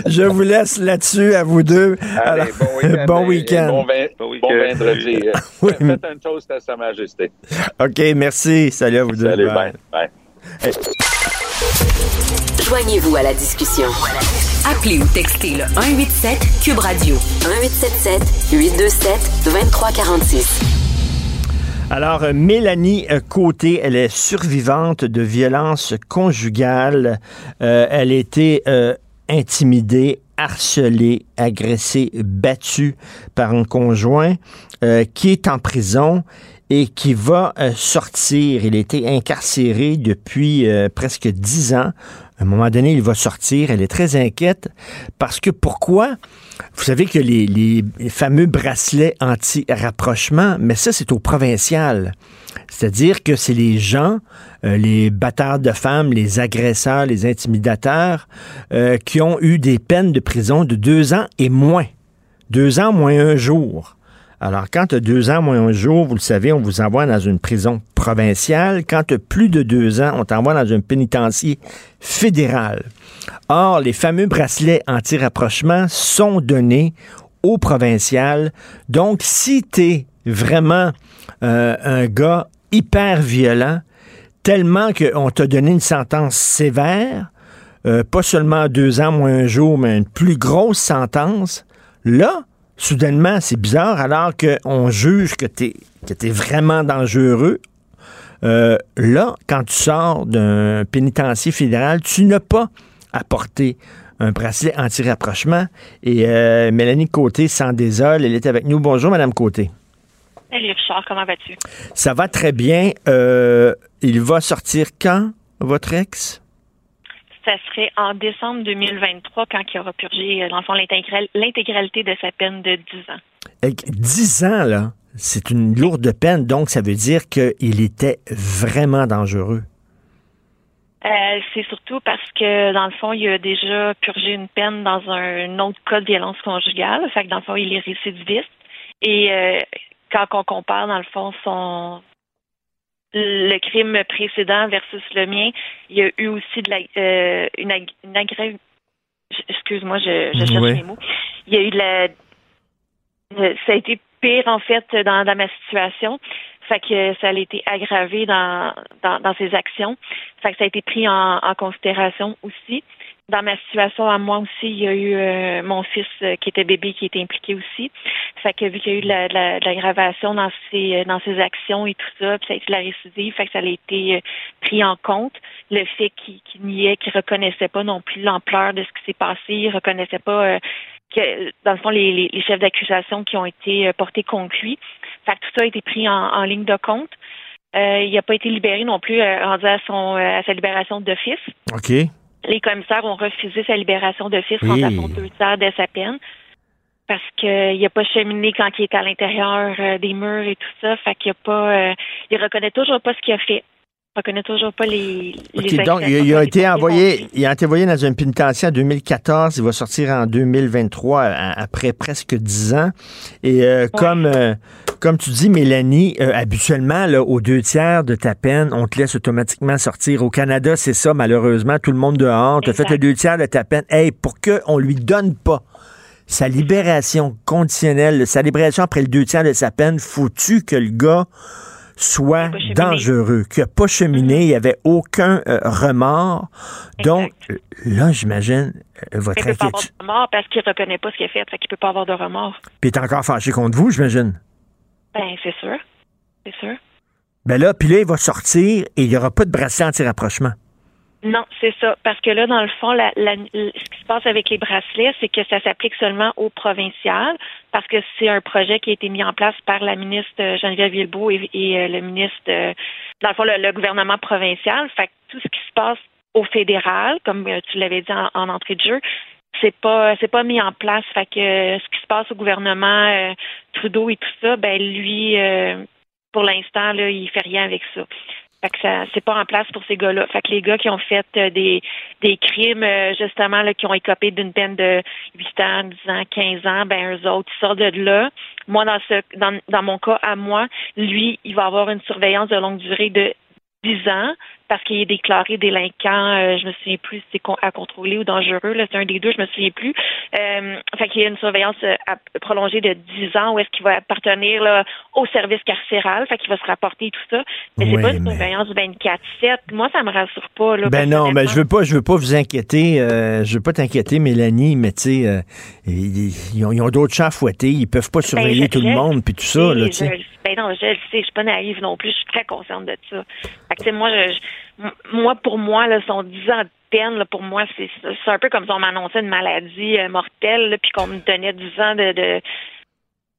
Je vous laisse là-dessus à vous deux. Allez, Alors, bon week-end. bon et- week-end. et Bon, vin- bon vendredi. Oui. Faites un toast à Sa Majesté. OK, merci. Salut à vous deux. Salut, Bye. bye. bye. Joignez-vous à la discussion. Appelez ou textez le 187 Cube Radio. 1877 827 2346. Alors, euh, Mélanie Côté, elle est survivante de violences conjugales. Euh, elle a été euh, intimidée, harcelée, agressée, battue par un conjoint euh, qui est en prison et qui va sortir. Il été incarcéré depuis presque dix ans. À un moment donné, il va sortir. Elle est très inquiète parce que pourquoi? Vous savez que les, fameux bracelets anti-rapprochement, mais ça, c'est au provincial. C'est-à-dire que c'est les gens, euh, les batteurs de femmes, les agresseurs, les intimidateurs, euh, qui ont eu des peines de prison de deux ans et moins. Deux ans moins un jour. Alors, quand deux ans moins un jour, vous le savez, on vous envoie dans une prison provinciale. Quand plus de deux ans, on t'envoie dans un pénitencier fédéral. Or, les fameux bracelets anti-rapprochement sont donnés au provincial. Donc, si tu es vraiment euh, un gars hyper violent, tellement qu'on t'a donné une sentence sévère, euh, pas seulement deux ans moins un jour, mais une plus grosse sentence, là, soudainement, c'est bizarre, alors qu'on juge que tu es, vraiment dangereux. euh, là, quand tu sors d'un pénitencier fédéral, tu n'as pas à porter un bracelet anti-rapprochement. Et euh, Mélanie Côté s'en désole. Elle est avec nous. Bonjour, Madame Côté. Salut Richard, comment vas-tu? Ça va très bien. Euh, il va sortir quand, votre ex? Ça serait en décembre 2023 quand il aura purgé, euh, dans le fond, l'intégral- l'intégralité de sa peine de 10 ans. Avec 10 ans, là, c'est une lourde peine, donc ça veut dire qu'il était vraiment dangereux. Euh, c'est surtout parce que, dans le fond, il a déjà purgé une peine dans un autre cas de violence conjugale. Fait que, dans le fond, il est récidiviste. Et euh, quand on compare, dans le fond, son le crime précédent versus le mien, il y a eu aussi de la, euh, une, ag- une aggra- Excuse-moi, je, je cherche Oui. mes mots. Il y a eu de la... Ça a été pire, en fait, dans, dans ma situation. Fait que ça a été aggravé dans, dans, dans ses actions. Fait que ça a été pris en, en considération aussi. dans ma situation à moi aussi, il y a eu euh, mon fils euh, qui était bébé qui était impliqué aussi. Fait que vu qu'il y a eu de la- la- l'aggravation dans ses euh, dans ses actions et tout ça, puis ça a été de la récidive, fait que ça a été euh, pris en compte. Le fait qu'il qu'il niait, qu'il reconnaissait pas non plus l'ampleur de ce qui s'est passé, il reconnaissait pas que dans le fond les, les, les chefs d'accusation qui ont été portés contre lui. Fait que tout ça a été pris en, en ligne de compte. Euh, il n'a pas été libéré non plus, euh, rendu à son euh, à sa libération d'office. OK. Les commissaires ont refusé sa libération d'office rendu à son deux tiers de sa peine parce qu'il n'a pas cheminé quand il était à l'intérieur des murs et tout ça. Fait qu'il a pas, il reconnaît toujours pas ce qu'il a fait. Il reconnaît toujours pas les. OK, les donc, il, a été envoyé, il a été envoyé dans une pénitentiaire en 2014. Il va sortir en 2023, à- après presque 10 ans. Et euh, comme, euh, comme tu dis, Mélanie, euh, habituellement, là, aux deux tiers de ta peine, on te laisse automatiquement sortir. Au Canada, c'est ça, malheureusement. Tout le monde dehors. Tu as fait le deux tiers de ta peine. Hey, pour qu'on lui donne pas sa libération conditionnelle, sa libération après le deux tiers de sa peine, faut-tu que le gars soit dangereux, qu'il n'a pas cheminé, il n'y avait aucun euh, remords? Donc, là, j'imagine, euh, votre Il peut pas avoir inquiétude. de remords parce qu'il reconnaît pas ce qu'il a fait. Fait qu'il peut pas avoir de remords. Puis il est encore fâché contre vous, j'imagine. Ben, c'est sûr. C'est sûr. Ben là, puis là, il va sortir et il n'y aura pas de bracelet anti-rapprochement. Non, c'est ça. Parce que là, dans le fond, la, la- ce qui se passe avec les bracelets, c'est que ça s'applique seulement aux provinciales, parce que c'est un projet qui a été mis en place par la ministre euh, Geneviève Guilbeault et, et, euh, le ministre, euh, dans le fond, le, le gouvernement provincial. Fait que tout ce qui se passe au fédéral, comme tu l'avais dit en, en entrée de jeu, c'est pas c'est pas mis en place. Fait que euh, ce qui se passe au gouvernement euh, Trudeau et tout ça, ben lui, euh, pour l'instant, là, il fait rien avec ça. Fait que ça c'est pas en place pour ces gars-là. Fait que les gars qui ont fait euh, des, des crimes, euh, justement, là, qui ont écopé d'une peine de 8 ans, 10 ans, 15 ans, ben eux autres, ils sortent de là. Moi, dans ce dans, dans mon cas à moi, lui, il va avoir une surveillance de longue durée de 10 ans parce qu'il est déclaré délinquant, euh, je me souviens plus si c'est à contrôler ou dangereux, là, c'est un des deux, je me souviens plus. Euh, fait qu'il y a une surveillance euh, à- prolongée de 10 ans où est-ce qu'il va appartenir là, au service carcéral, fait qu'il va se rapporter tout ça. Mais c'est pas une mais- surveillance 24-7. Moi, ça me rassure pas. Là, Ben non, ben personnellement. je veux pas, je veux pas vous inquiéter, euh, je veux pas t'inquiéter, Mélanie, mais tu sais, ils, ils ont, d'autres chats à fouetter, ils peuvent pas surveiller Ben, je- tout le monde puis tout ça, là, je- Ben non, je le sais, je suis pas naïve non plus, je suis très consciente de ça. Fait que, tu sais, moi, je, je- moi, pour moi, là, son 10 ans de peine, là, pour moi, c'est un peu comme si on m'annonçait une maladie euh, mortelle, puis qu'on me donnait 10 ans de, de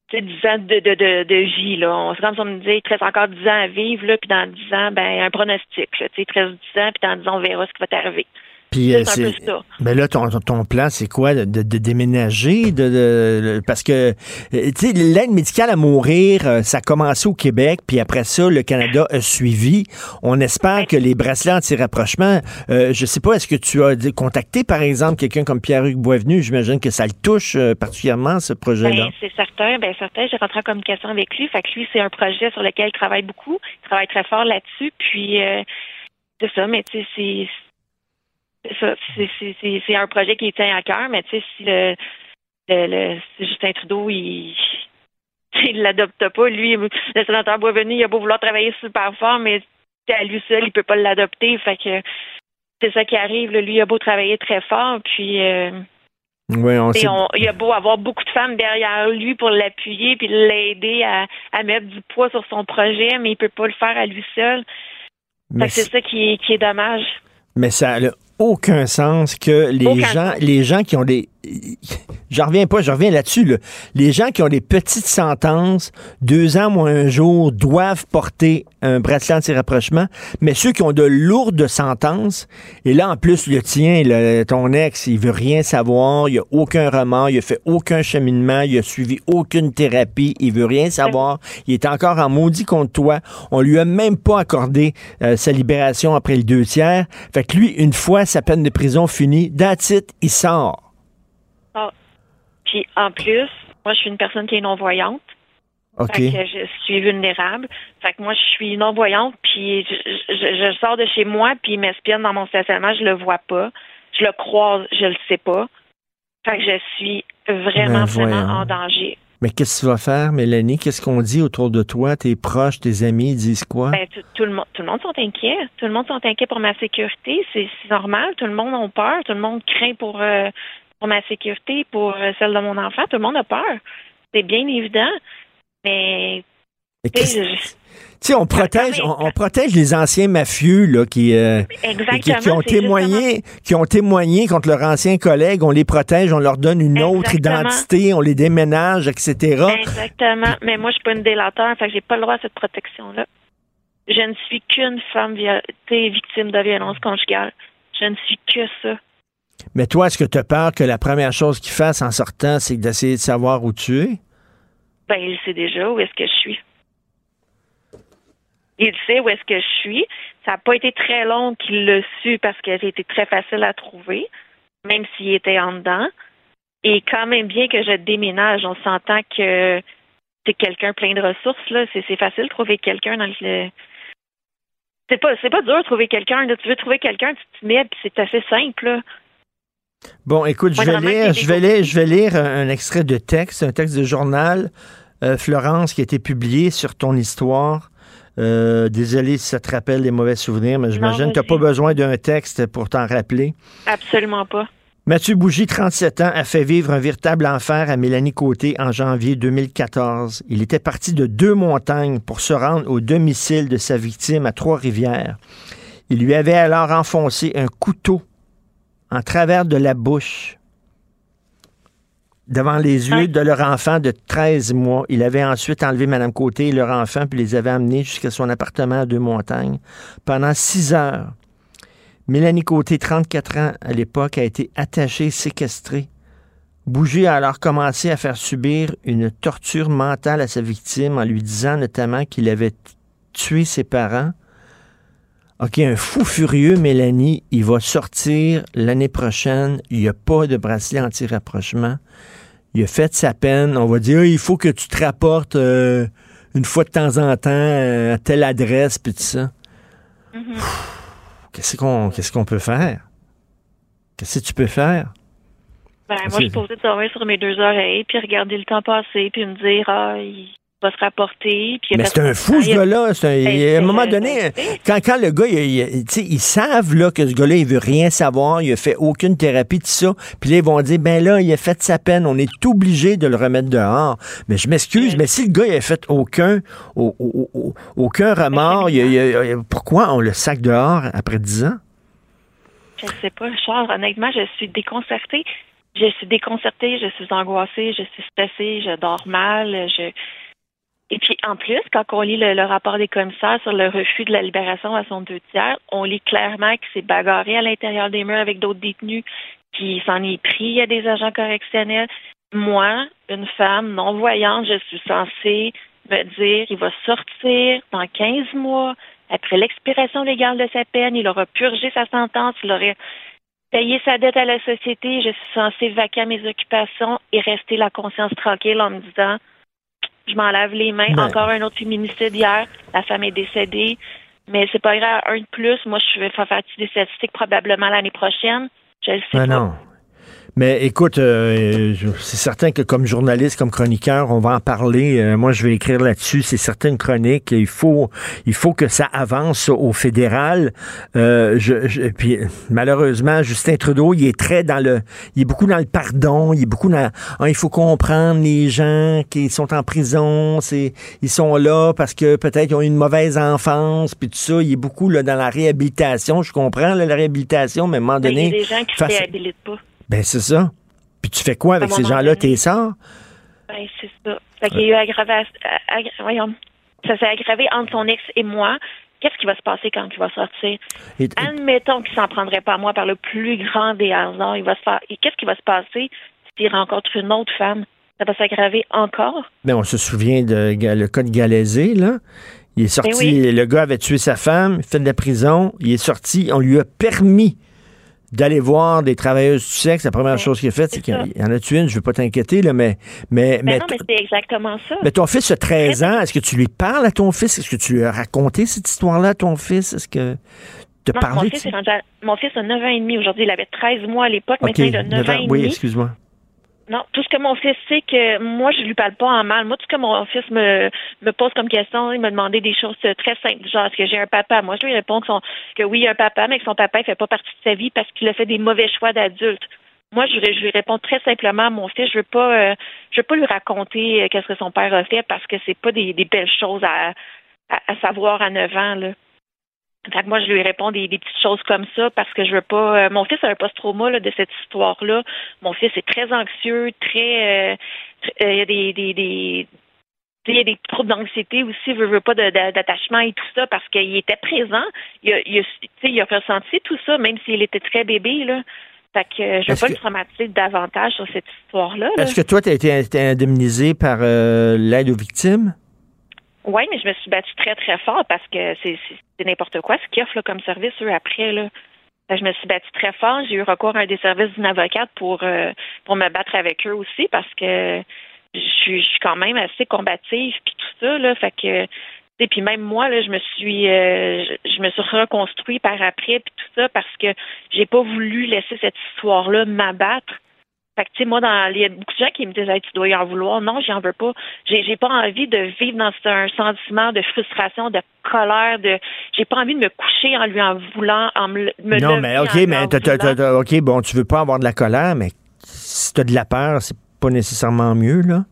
tu sais, 10 ans de, de, de, de vie, là. C'est comme si on me disait, il te reste encore 10 ans à vivre, là, puis dans 10 ans, ben, un pronostic, là. Il te reste 10 ans, puis dans 10 ans, on verra ce qui va t'arriver. Puis euh, c'est ça. ben là ton, ton- plan c'est quoi? De, de- de déménager de, de- parce que euh, tu sais l'aide médicale à mourir euh, ça a commencé au Québec puis après ça le Canada a suivi. On espère que les bracelets anti-rapprochement euh, je sais pas est-ce que tu as contacté par exemple quelqu'un comme Pierre-Hugues Boisvenu, j'imagine que ça le touche euh, particulièrement ce projet là. Ben, c'est certain, ben certain. J'ai rentré en communication avec lui. Fait que lui, c'est un projet sur lequel il travaille beaucoup. Il travaille très fort là-dessus. Puis euh, c'est ça, mais tu sais, c'est c'est un projet qui tient à cœur, mais tu sais, si le, le, le- si Justin Trudeau, il il l'adopte pas, lui, le sénateur Boisvenu, il a beau vouloir travailler super fort, mais à lui seul, il peut pas l'adopter. Fait que c'est ça qui arrive. là. Lui, il a beau travailler très fort, puis euh, Oui, on T'sais, sait. on- il a beau avoir beaucoup de femmes derrière lui pour l'appuyer puis l'aider à, à mettre du poids sur son projet, mais il peut pas le faire à lui seul. C'est ça qui est, qui est dommage. Mais ça n'a aucun sens que les Aucun. gens, les gens qui ont des, j'en reviens pas, je reviens là-dessus. là. Les gens qui ont des petites sentences, deux ans ou un jour, doivent porter un bracelet anti-rapprochement. Mais ceux qui ont de lourdes sentences, et là en plus le tien, le- ton ex, il veut rien savoir, il a aucun remords, il a fait aucun cheminement, il a suivi aucune thérapie, il veut rien savoir, il est encore en maudit contre toi. On lui a même pas accordé euh, sa libération après le deux tiers. Fait que lui, une fois sa peine de prison finie, that's it, il sort. Puis en plus, moi je suis une personne qui est non-voyante. OK. Fait que je suis vulnérable. Fait que moi, je suis non-voyante, puis je, je, je sors de chez moi, puis il m'espionne dans mon stationnement, je le vois pas. Je le croise, je le sais pas. Fait que je suis vraiment, Ben, vraiment en danger. Mais qu'est-ce que tu vas faire, Mélanie? Qu'est-ce qu'on dit autour de toi? Tes proches, tes amis disent quoi? Ben, tout, tout le monde, tout le monde sont inquiets. Tout le monde sont inquiets pour ma sécurité. C'est c'est normal. Tout le monde a peur. Tout le monde craint pour, euh, pour ma sécurité, pour euh, celle de mon enfant. Tout le monde a peur. C'est bien évident. Mais, tu sais, on protège, on, on protège les anciens mafieux là, qui, euh, qui, qui ont témoigné, qui ont témoigné contre leurs anciens collègues. On les protège, on leur donne une autre identité, on les déménage, etc. Exactement. Mais moi, je suis pas une délateur, fait que j'ai pas le droit à cette protection-là. Je ne suis qu'une femme victime de violence conjugale. Je ne suis que ça. Mais toi, est-ce que tu as peur que la première chose qu'ils fassent en sortant, c'est d'essayer de savoir où tu es? Ben, il sait déjà où est-ce que je suis. Il sait où est-ce que je suis. Ça n'a pas été très long qu'il l'a su parce que j'ai été très facile à trouver, même s'il était en dedans. Et quand même bien que je déménage, on s'entend que c'est quelqu'un plein de ressources. là. C'est facile de trouver quelqu'un dans le. C'est pas, c'est pas dur de trouver quelqu'un. Tu veux trouver quelqu'un, tu te mets, puis c'est assez simple. là. Bon, écoute, je vais lire, c'est je vais lire, je vais lire un, extrait de texte, un texte de journal, euh, Florence, qui a été publié sur ton histoire. Euh, désolé si ça te rappelle des mauvais souvenirs, mais j'imagine que tu n'as pas besoin d'un texte pour t'en rappeler. Absolument pas. Mathieu Bougie, 37 ans, a fait vivre un véritable enfer à Mélanie Côté en janvier 2014. Il était parti de deux montagnes pour se rendre au domicile de sa victime à Trois-Rivières. Il lui avait alors enfoncé un couteau en travers de la bouche devant les yeux de leur enfant de 13 mois. Il avait ensuite enlevé Mme Côté et leur enfant, puis les avait amenés jusqu'à son appartement à Deux-Montagnes. Pendant six heures, Mélanie Côté, 34 ans à l'époque, a été attachée, séquestrée. Bougie a alors commencé à faire subir une torture mentale à sa victime en lui disant notamment qu'il avait tué ses parents. OK, un fou furieux, Mélanie, il va sortir l'année prochaine. Il n'y a pas de bracelet anti-rapprochement. Il a fait sa peine. On va dire, il faut que tu te rapportes euh, une fois de temps en temps euh, à telle adresse, puis tout ça. Qu'est-ce qu'on qu'est-ce qu'on peut faire? Qu'est-ce que tu peux faire? Ben, moi, je suis posée de dormir sur mes deux oreilles, puis regarder le temps passer, puis me dire, ah, il va se rapporter. Puis Mais c'est un fou, ce gars-là. C'est un- Ben, il- à un c'est- moment ben, donné, quand, quand le gars, il, il- ils savent là, que ce gars-là, il veut rien savoir, il a fait aucune thérapie, tout ça. Puis là, ils vont dire, ben là, il a fait sa peine, on est obligé de le remettre dehors. Mais je m'excuse, mais si le gars, il a fait aucun, au- au- au- aucun remords, il il pourquoi on le sac dehors après 10 ans? Je sais pas, Charles, honnêtement, je suis déconcertée. Je suis déconcertée, je suis angoissée, je suis stressée, je dors mal, je... Et puis, en plus, quand on lit le, rapport des commissaires sur le refus de la libération à son deux tiers, on lit clairement qu'il s'est bagarré à l'intérieur des murs avec d'autres détenus, qu'il s'en est pris à des agents correctionnels. Moi, une femme non-voyante, je suis censée me dire, il va sortir dans 15 mois, après l'expiration légale de sa peine, il aura purgé sa sentence, il aurait payé sa dette à la société, je suis censée vaquer à mes occupations et rester la conscience tranquille en me disant je m'en lave les mains. Ben. Encore un autre féminicide hier, la femme est décédée. Mais c'est pas grave, un de plus. Moi, je vais faire partie des statistiques probablement l'année prochaine. Je le sais pas. non. Mais écoute, euh, je- c'est certain que comme journaliste, comme chroniqueur, on va en parler. Euh, moi, je vais écrire là-dessus. C'est certaines chroniques. Il faut, il faut que ça avance au fédéral. Euh, je, je- puis malheureusement, Justin Trudeau, il est très dans le, il est beaucoup dans le pardon. Il est beaucoup dans, Ah, il faut comprendre les gens qui sont en prison. C'est, ils sont là parce que peut-être ils ont eu une mauvaise enfance, puis tout ça. Il est beaucoup là dans la réhabilitation. Je comprends là, la réhabilitation, mais à un moment Ben, Il y donné, a des gens qui ne réhabilitent pas. Ben, c'est ça. Puis tu fais quoi avec ces gens-là? T'es sort? Ben, c'est ça. Fait qu'il y a eu aggravation. aggra- voyons. Ça s'est aggravé entre son ex et moi. Qu'est-ce qui va se passer quand il va sortir? Et- et- Admettons qu'il s'en prendrait pas à moi par le plus grand des hasards. Il va se faire. et Qu'est-ce qui va se passer s'il rencontre une autre femme? Ça va s'aggraver encore? Ben, on se souvient de le cas de Galaisé, là. Il est sorti, Ben oui. le gars avait tué sa femme, il fait de la prison, il est sorti, on lui a permis d'aller voir des travailleuses du sexe. La première chose qu'il a faite, c'est qu'il y en a tué une, je veux pas t'inquiéter, là, mais, mais, Ben mais, non, mais c'est exactement ça. mais ton fils a 13 ans, est-ce que tu lui parles à ton fils? Est-ce que tu lui as raconté cette histoire-là à ton fils? Est-ce que tu as Non, parlé mon fils, est rendu à- mon fils a 9 ans et demi aujourd'hui. Il avait 13 mois à l'époque. OK, Maintenant, il a 9, neuf ans ans. et oui, demi. excuse-moi. Non, tout ce que mon fils sait que moi je lui parle pas en mal. Moi, tout ce que mon fils me, me pose comme question, il m'a demandé des choses très simples, genre est-ce que j'ai un papa? Moi, je lui réponds que, son, que oui, il y a un papa, mais que son papa ne fait pas partie de sa vie parce qu'il a fait des mauvais choix d'adulte. Moi, je, lui réponds très simplement à mon fils. Je veux pas, euh, je veux pas lui raconter euh, qu'est-ce que son père a fait parce que c'est pas des, des belles choses à, à, savoir à 9 ans là. Fait que moi, je lui réponds des, des petites choses comme ça parce que je veux pas. euh, mon fils a un post-trauma là, de cette histoire-là. Mon fils est très anxieux, très. euh, euh, Il y a des, il y a des troubles d'anxiété aussi, il veut, veut pas d'attachement et tout ça, parce qu'il était présent. Il a, il a, tu sais, il a ressenti tout ça, même s'il était très bébé, là. Fait que je veux pas que- le traumatiser davantage sur cette histoire-là. là. Est-ce que toi, tu as été indemnisé par l'aide aux victimes? Oui, mais je me suis battue très, très fort parce que c'est n'importe quoi ce qu'ils offrent comme service, eux, après. Là. Que je me suis battue très fort. J'ai eu recours à un des services d'une avocate pour, euh, pour me battre avec eux aussi parce que je suis, je suis quand même assez combative puis tout ça. Là, fait que et puis même moi, là, je me suis euh, je, je me suis reconstruit par après puis tout ça parce que j'ai pas voulu laisser cette histoire-là m'abattre. Fait que, tu sais, moi, dans, il y a beaucoup de gens qui me disent, Hey, tu dois y en vouloir. Non, j'en veux pas. J'ai, j'ai pas envie de vivre dans un sentiment de frustration, de colère, de, j'ai pas envie de me coucher en lui en voulant, en me, me non, mais OK, mais t'as- t'as- t'as- OK, bon, tu veux pas avoir de la colère, mais si tu as de la peur, c'est pas nécessairement mieux, là.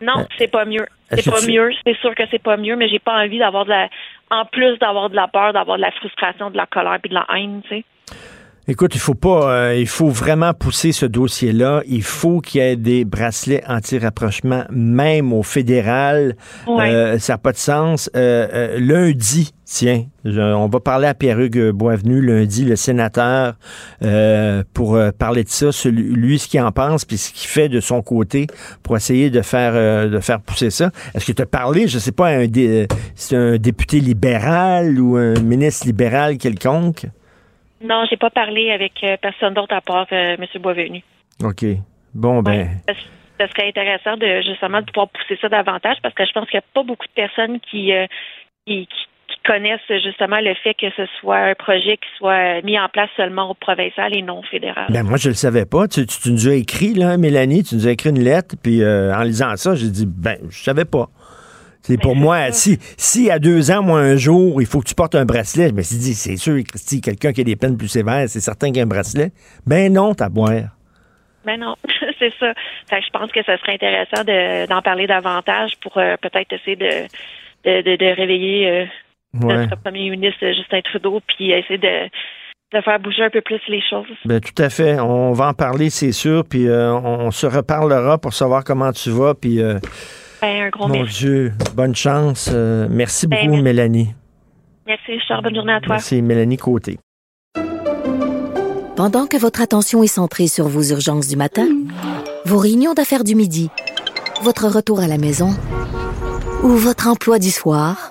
Non, c'est pas mieux. Euh, C'est pas tu- mieux. C'est sûr que c'est pas mieux, mais j'ai pas envie d'avoir de la, en plus d'avoir de la peur, d'avoir de la frustration, de la colère puis de la haine, tu sais. Écoute, il faut pas, euh, il faut vraiment pousser ce dossier-là. Il faut qu'il y ait des bracelets anti-rapprochement, même au fédéral. Ouais. Euh, ça n'a pas de sens. Euh, euh, lundi, tiens, je- on va parler à Pierre-Hugues Boisvenu lundi, le sénateur, euh, pour euh, parler de ça, celui- lui, ce qu'il en pense, puis ce qu'il fait de son côté pour essayer de faire, euh, de faire pousser ça. Est-ce que tu as parlé, je sais pas, à un, dé- c'est un député libéral ou un ministre libéral quelconque? Non, j'ai pas parlé avec euh, personne d'autre à part euh, M. Boisvenu. OK. Bon, ben. Ça, ça serait intéressant de justement de pouvoir pousser ça davantage parce que je pense qu'il n'y a pas beaucoup de personnes qui, euh, qui, qui- qui connaissent justement le fait que ce soit un projet qui soit mis en place seulement au provincial et non au fédéral. Ben moi, je le savais pas. Tu, tu- tu nous as écrit, là, Mélanie, tu nous as écrit une lettre, puis euh, en lisant ça, j'ai dit, ben, je savais pas. C'est pour moi, si, si à deux ans, moi, un jour, il faut que tu portes un bracelet, je me suis dit, c'est sûr, Christy, quelqu'un qui a des peines plus sévères, c'est certain qu'il y a un bracelet. Ben non, t'as boire. Ben non, c'est ça. Fait que je pense que ce serait intéressant de- d'en parler davantage pour euh, peut-être essayer de, de, de, réveiller euh, Ouais. notre premier ministre euh, Justin Trudeau puis essayer de, de faire bouger un peu plus les choses. Ben tout à fait. On va en parler, c'est sûr, puis euh, on, on se reparlera pour savoir comment tu vas, puis euh, Ben, un gros mon merci. Dieu, bonne chance. Euh, merci Ben, beaucoup, merci. Mélanie. Merci, Richard. Bonne journée à toi. Merci, Mélanie Côté. Pendant que votre attention est centrée sur vos urgences du matin, vos réunions d'affaires du midi, votre retour à la maison ou votre emploi du soir,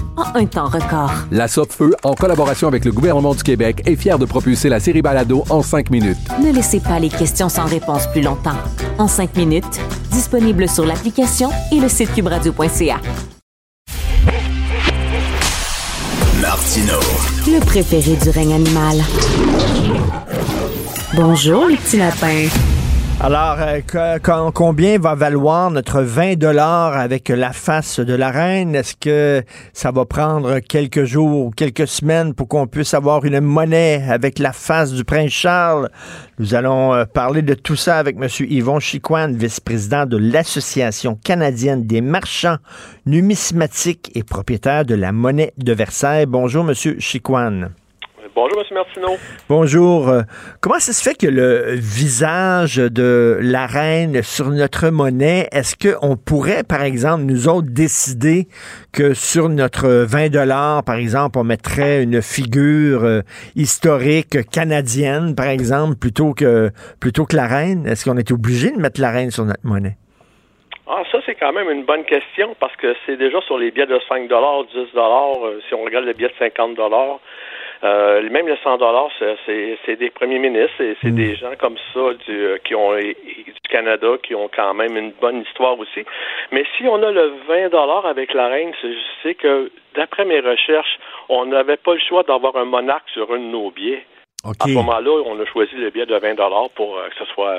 en un temps record. La Feu, en collaboration avec le gouvernement du Québec, est fière de propulser la série Balado en cinq minutes. Ne laissez pas les questions sans réponse plus longtemps. En cinq minutes, disponible sur l'application et le site cubradio.ca. Martino. Le préféré du règne animal. Bonjour, les petits lapins. Alors, euh, quand- combien va valoir notre 20 dollars avec la face de la reine? Est-ce que ça va prendre quelques jours ou quelques semaines pour qu'on puisse avoir une monnaie avec la face du prince Charles? Nous allons euh, parler de tout ça avec M. Yvon Chicoine, vice-président de l'Association canadienne des marchands numismatiques et propriétaire de la monnaie de Versailles. Bonjour, M. Chicoine. Bonjour, M. Martineau. Bonjour. Euh, Comment ça se fait que le visage de la reine sur notre monnaie, est-ce qu'on pourrait, par exemple, nous autres, décider que sur notre 20 dollars, par exemple, on mettrait une figure euh, historique canadienne, par exemple, plutôt que, plutôt que la reine? Est-ce qu'on est obligé de mettre la reine sur notre monnaie? Ah, ça, c'est quand même une bonne question parce que c'est déjà sur les billets de 5 10 euh, si on regarde les billets de 50 euh, même les 100 dollars, c'est des premiers ministres, c'est Hmm. des gens comme ça du, euh, qui ont du Canada qui ont quand même une bonne histoire aussi. Mais si on a le 20 dollars avec la reine, je sais que d'après mes recherches, on n'avait pas le choix d'avoir un monarque sur un de nos billets. À ce moment-là, on a choisi le billet de 20 dollars pour euh, que ce soit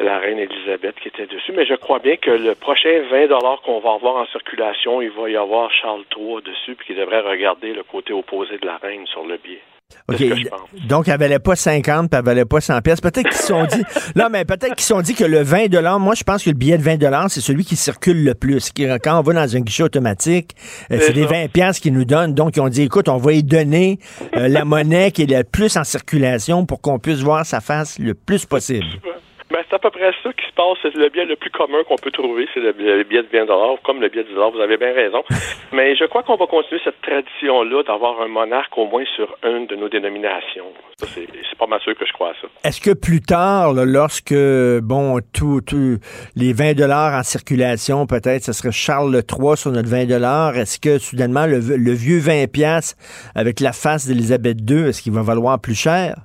la reine Elisabeth qui était dessus. Mais je crois bien que le prochain 20 dollars qu'on va avoir en circulation, il va y avoir Charles III dessus, puis qu'il devrait regarder le côté opposé de la reine sur le billet. OK. Donc, elle valait pas 50, puis elle valait pas 100 pièces. Peut-être qu'ils se sont dit, non, mais peut-être qu'ils se sont dit que le 20 moi, je pense que le billet de 20 c'est celui qui circule le plus. Qui- Quand on va dans un guichet automatique, euh, C'est ça. 20 pièces qu'ils nous donnent. Donc, ils ont dit, écoute, on va y donner euh, la monnaie qui est le plus en circulation pour qu'on puisse voir sa face le plus possible. Ben, c'est à peu près ça qui se passe. C'est le billet le plus commun qu'on peut trouver, c'est le, billet de 20 comme le billet de 10 Vous avez bien raison. Mais je crois qu'on va continuer cette tradition-là d'avoir un monarque au moins sur une de nos dénominations. Ça, c'est pas mal sûr que je crois à ça. Est-ce que plus tard, là, lorsque, bon, tout, tout, les 20 dollars en circulation, peut-être, ce serait Charles III sur notre 20 dollars, est-ce que soudainement, le, le vieux 20 pièces avec la face d'Élisabeth II, est-ce qu'il va valoir plus cher?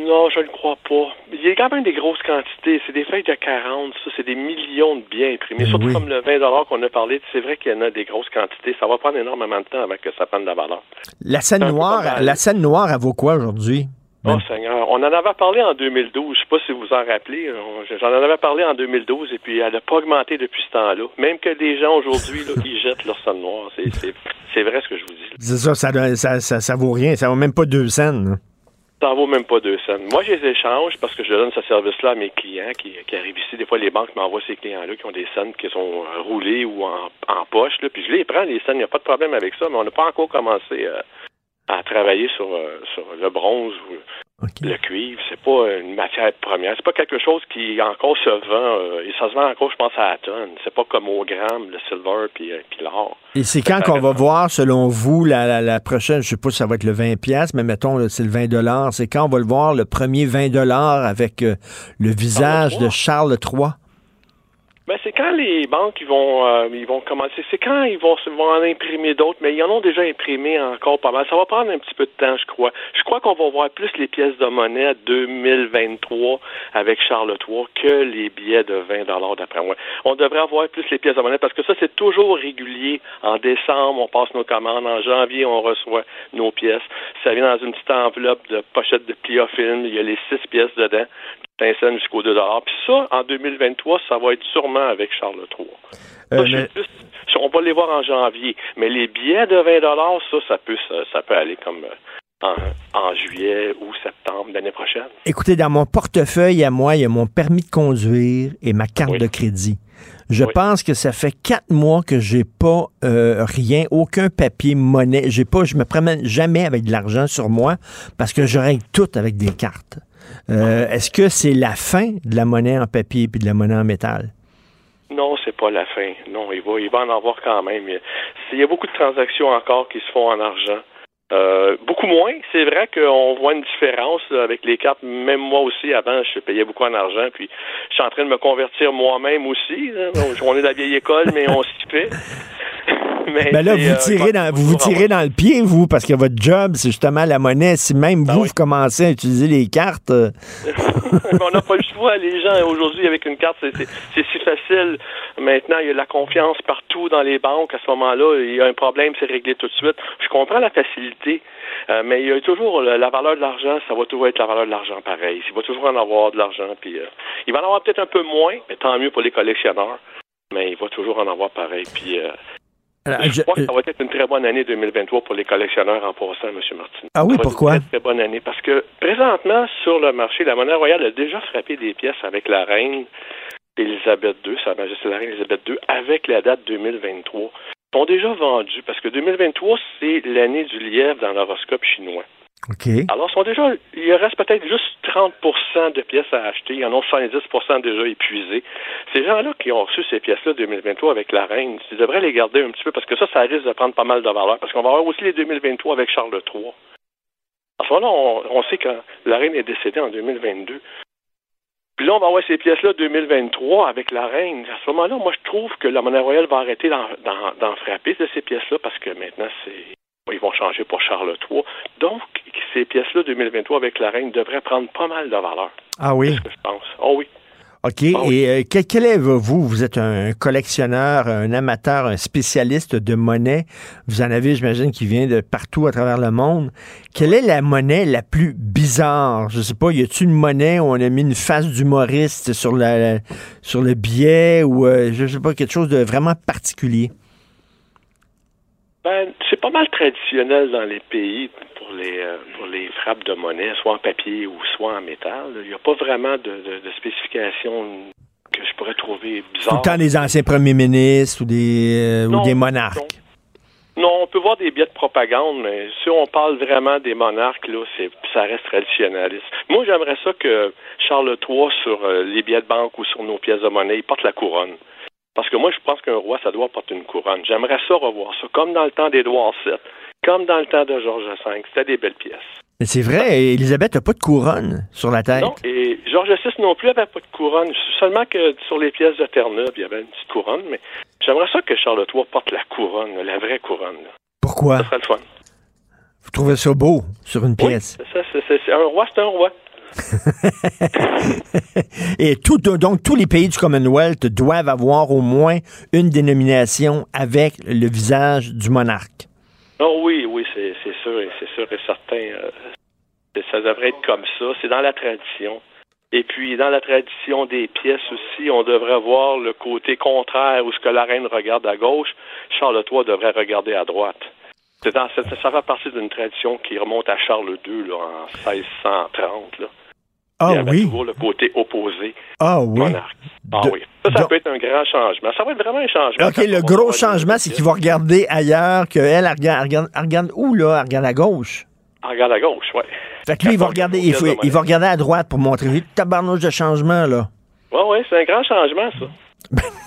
Non, je ne crois pas. Il y a quand même des grosses quantités. C'est des feuilles de 40, ça, c'est des millions de biens imprimés. Ben Surtout oui. comme le 20 qu'on a parlé, c'est vrai qu'il y en a des grosses quantités. Ça va prendre énormément de temps avant que ça prenne de la valeur. La scène noire, la scène noire, elle vaut quoi aujourd'hui? Oh Seigneur, on en avait parlé en 2012, je sais pas si vous en rappelez, On- j'en avais parlé en 2012 et puis elle n'a pas augmenté depuis ce temps-là. Même que les gens aujourd'hui, ils jettent leur sonne noire. C'est, vrai ce que je vous dis. C'est ça, ça, ça, ça, ça vaut rien, ça vaut même pas deux cents. Là. Ça en vaut même pas deux cents. Moi, je les échange parce que je donne ce service-là à mes clients qui, qui arrivent ici. Des fois, les banques m'envoient ces clients-là qui ont des scènes qui sont euh, roulées ou en, en poche. Là, puis je les prends, les scènes, il n'y a pas de problème avec ça, mais on n'a pas encore commencé euh, à travailler sur, euh, sur le bronze ou le cuivre. C'est pas une matière première. C'est pas quelque chose qui encore se vend. euh, et ça se vend encore, je pense, à la tonne. C'est pas comme au gramme, le silver puis, euh, puis l'or. Et c'est quand qu'on va voir, selon vous, la, la, la prochaine, je sais pas si ça va être le 20 pièces, mais mettons, c'est le 20 dollars. C'est quand on va le voir, le premier 20 dollars avec euh, le visage de Charles III? Ben, c'est quand les banques vont euh, ils vont commencer. C'est quand ils vont, en imprimer d'autres, mais ils en ont déjà imprimé encore pas mal. Ça va prendre un petit peu de temps, je crois. Je crois qu'on va voir plus les pièces de monnaie à 2023 avec Charles III que les billets de 20 dollars d'après moi. On devrait avoir plus les pièces de monnaie parce que ça c'est toujours régulier. En décembre, on passe nos commandes. En janvier, on reçoit nos pièces. Ça vient dans une petite enveloppe de pochette de pliofilm. Il y a les six pièces dedans. 5 cents jusqu'aux 2 dollars. Puis ça, en 2023, ça va être sûrement avec Charles III. Euh, Ça, plus. on va les voir en janvier. Mais les billets de 20 dollars, ça, ça peut, ça, ça peut aller comme euh, en, en juillet ou septembre l'année prochaine. Écoutez, dans mon portefeuille à moi, il y a mon permis de conduire et ma carte de crédit. Je pense que ça fait quatre mois que j'ai pas euh, rien, aucun papier, monnaie. J'ai pas, je me promène jamais avec de l'argent sur moi parce que je règle tout avec des cartes. Euh, Est-ce que c'est la fin de la monnaie en papier puis de la monnaie en métal? Non, c'est pas la fin. Non, il va, il va en avoir quand même. Il y a- Il y a beaucoup de transactions encore qui se font en argent. Euh, beaucoup moins. C'est vrai qu'on voit une différence là, avec les cartes. Même moi aussi, avant, je payais beaucoup en argent. Puis, je suis en train de me convertir moi-même aussi. là. On est de la vieille école, mais on s'y fait. mais Ben là, vous euh, tirez dans, vous vous tirez dans le pied, vous, parce que votre job, c'est justement la monnaie. Si même vous, vous commencez à utiliser les cartes, euh, on n'a pas le choix. Les gens, aujourd'hui, avec une carte, c'est- si facile. Maintenant, il y a de la confiance partout dans les banques. À ce moment-là, il y a un problème, c'est réglé tout de suite. Je comprends la facilité, euh, mais il y a toujours la, la valeur de l'argent. Ça va toujours être la valeur de l'argent pareil. Il va toujours en avoir de l'argent. Puis, euh, il va en avoir peut-être un peu moins, mais tant mieux pour les collectionneurs. Mais il va toujours en avoir pareil. Puis, euh, Alors, je, je- crois que ça va être une très bonne année 2023 pour les collectionneurs en passant, M. Martin. Ah oui, Ça va être pourquoi? Une très, très bonne année parce que présentement, sur le marché, la monnaie royale a déjà frappé des pièces avec la reine Élisabeth II, Sa Majesté la reine Élisabeth II, avec la date 2023. Sont déjà vendus parce que 2023, c'est l'année du lièvre dans l'horoscope chinois. OK. Alors, sont déjà, il reste peut-être juste 30% de pièces à acheter. Il y en a 70% déjà épuisées. Ces gens-là qui ont reçu ces pièces-là 2023 avec la reine, ils devraient les garder un petit peu parce que ça, ça risque de prendre pas mal de valeur. Parce qu'on va avoir aussi les 2023 avec Charles III. À ce moment-là, on, on sait que la reine est décédée en 2022. Puis là, on va avoir ces pièces-là 2023 avec la reine. À ce moment-là, moi, je trouve que la monnaie royale va arrêter d'en, frapper de ces pièces-là parce que maintenant, c'est ils vont changer pour Charles III. Donc, ces pièces-là 2023 avec la reine devraient prendre pas mal de valeur, Ah oui? je pense? Oh oui. OK. Et euh, quel, quel est vous? Vous êtes un collectionneur, un amateur, un spécialiste de monnaie. Vous en avez, j'imagine, qui vient de partout à travers le monde. Quelle est la monnaie la plus bizarre? Je sais pas, y a-t-il une monnaie où on a mis une face d'humoriste sur, la, sur le billet ou, euh, je sais pas, quelque chose de vraiment particulier? Ben, c'est pas mal traditionnel dans les pays pour les euh, pour les frappes de monnaie, soit en papier ou soit en métal. Il n'y a pas vraiment de, de, de spécification que je pourrais trouver Tout bizarre. le temps des anciens premiers ministres ou des, euh, ou Non, des monarques. Non, on peut voir des billets de propagande, mais si on parle vraiment des monarques, là, c'est, ça reste traditionnaliste. Moi, j'aimerais ça que Charles III, sur euh, les billets de banque ou sur nos pièces de monnaie, il porte la couronne. Parce que moi, je pense qu'un roi, ça doit porter une couronne. J'aimerais ça revoir ça, comme dans le temps d'Édouard VII, comme dans le temps de Georges V. C'était des belles pièces. Mais c'est vrai, Elisabeth n'a pas de couronne sur la tête. Non, et Georges VI non plus avait pas de couronne. Seulement que sur les pièces de Terre-Neuve, il y avait une petite couronne, mais j'aimerais ça que Charles III porte la couronne, la vraie couronne. là. Pourquoi? Ça serait le fun. Vous trouvez ça beau sur une pièce? C'est ça, c'est- un roi, c'est un roi. Et tout, donc, tous les pays du Commonwealth doivent avoir au moins une dénomination avec le visage du monarque. Oh oui, oui, c'est, sûr, c'est sûr et certain. euh, ça devrait être comme ça. C'est dans la tradition. Et puis, dans la tradition des pièces aussi, on devrait voir le côté contraire où ce que la reine regarde à gauche, Charles III devrait regarder à droite. Dans, ça, ça fait partie d'une tradition qui remonte à Charles II, en 1630, là. Ah Il y avait oui? toujours le côté opposé. Ah oui? Ah De- oui. Ça, ça peut être un grand changement. Ça va être vraiment un changement. OK, le gros changement, c'est qu'il va regarder ailleurs, qu'elle, elle regarde, elle regarde, elle regarde où, là? Elle regarde à gauche. Ah, regarde à gauche, ouais. Fait que lui, il va regarder, il, faut- il va regarder à droite pour montrer le tabarnouche de changement, là. Ouais, ouais, c'est un grand changement, ça.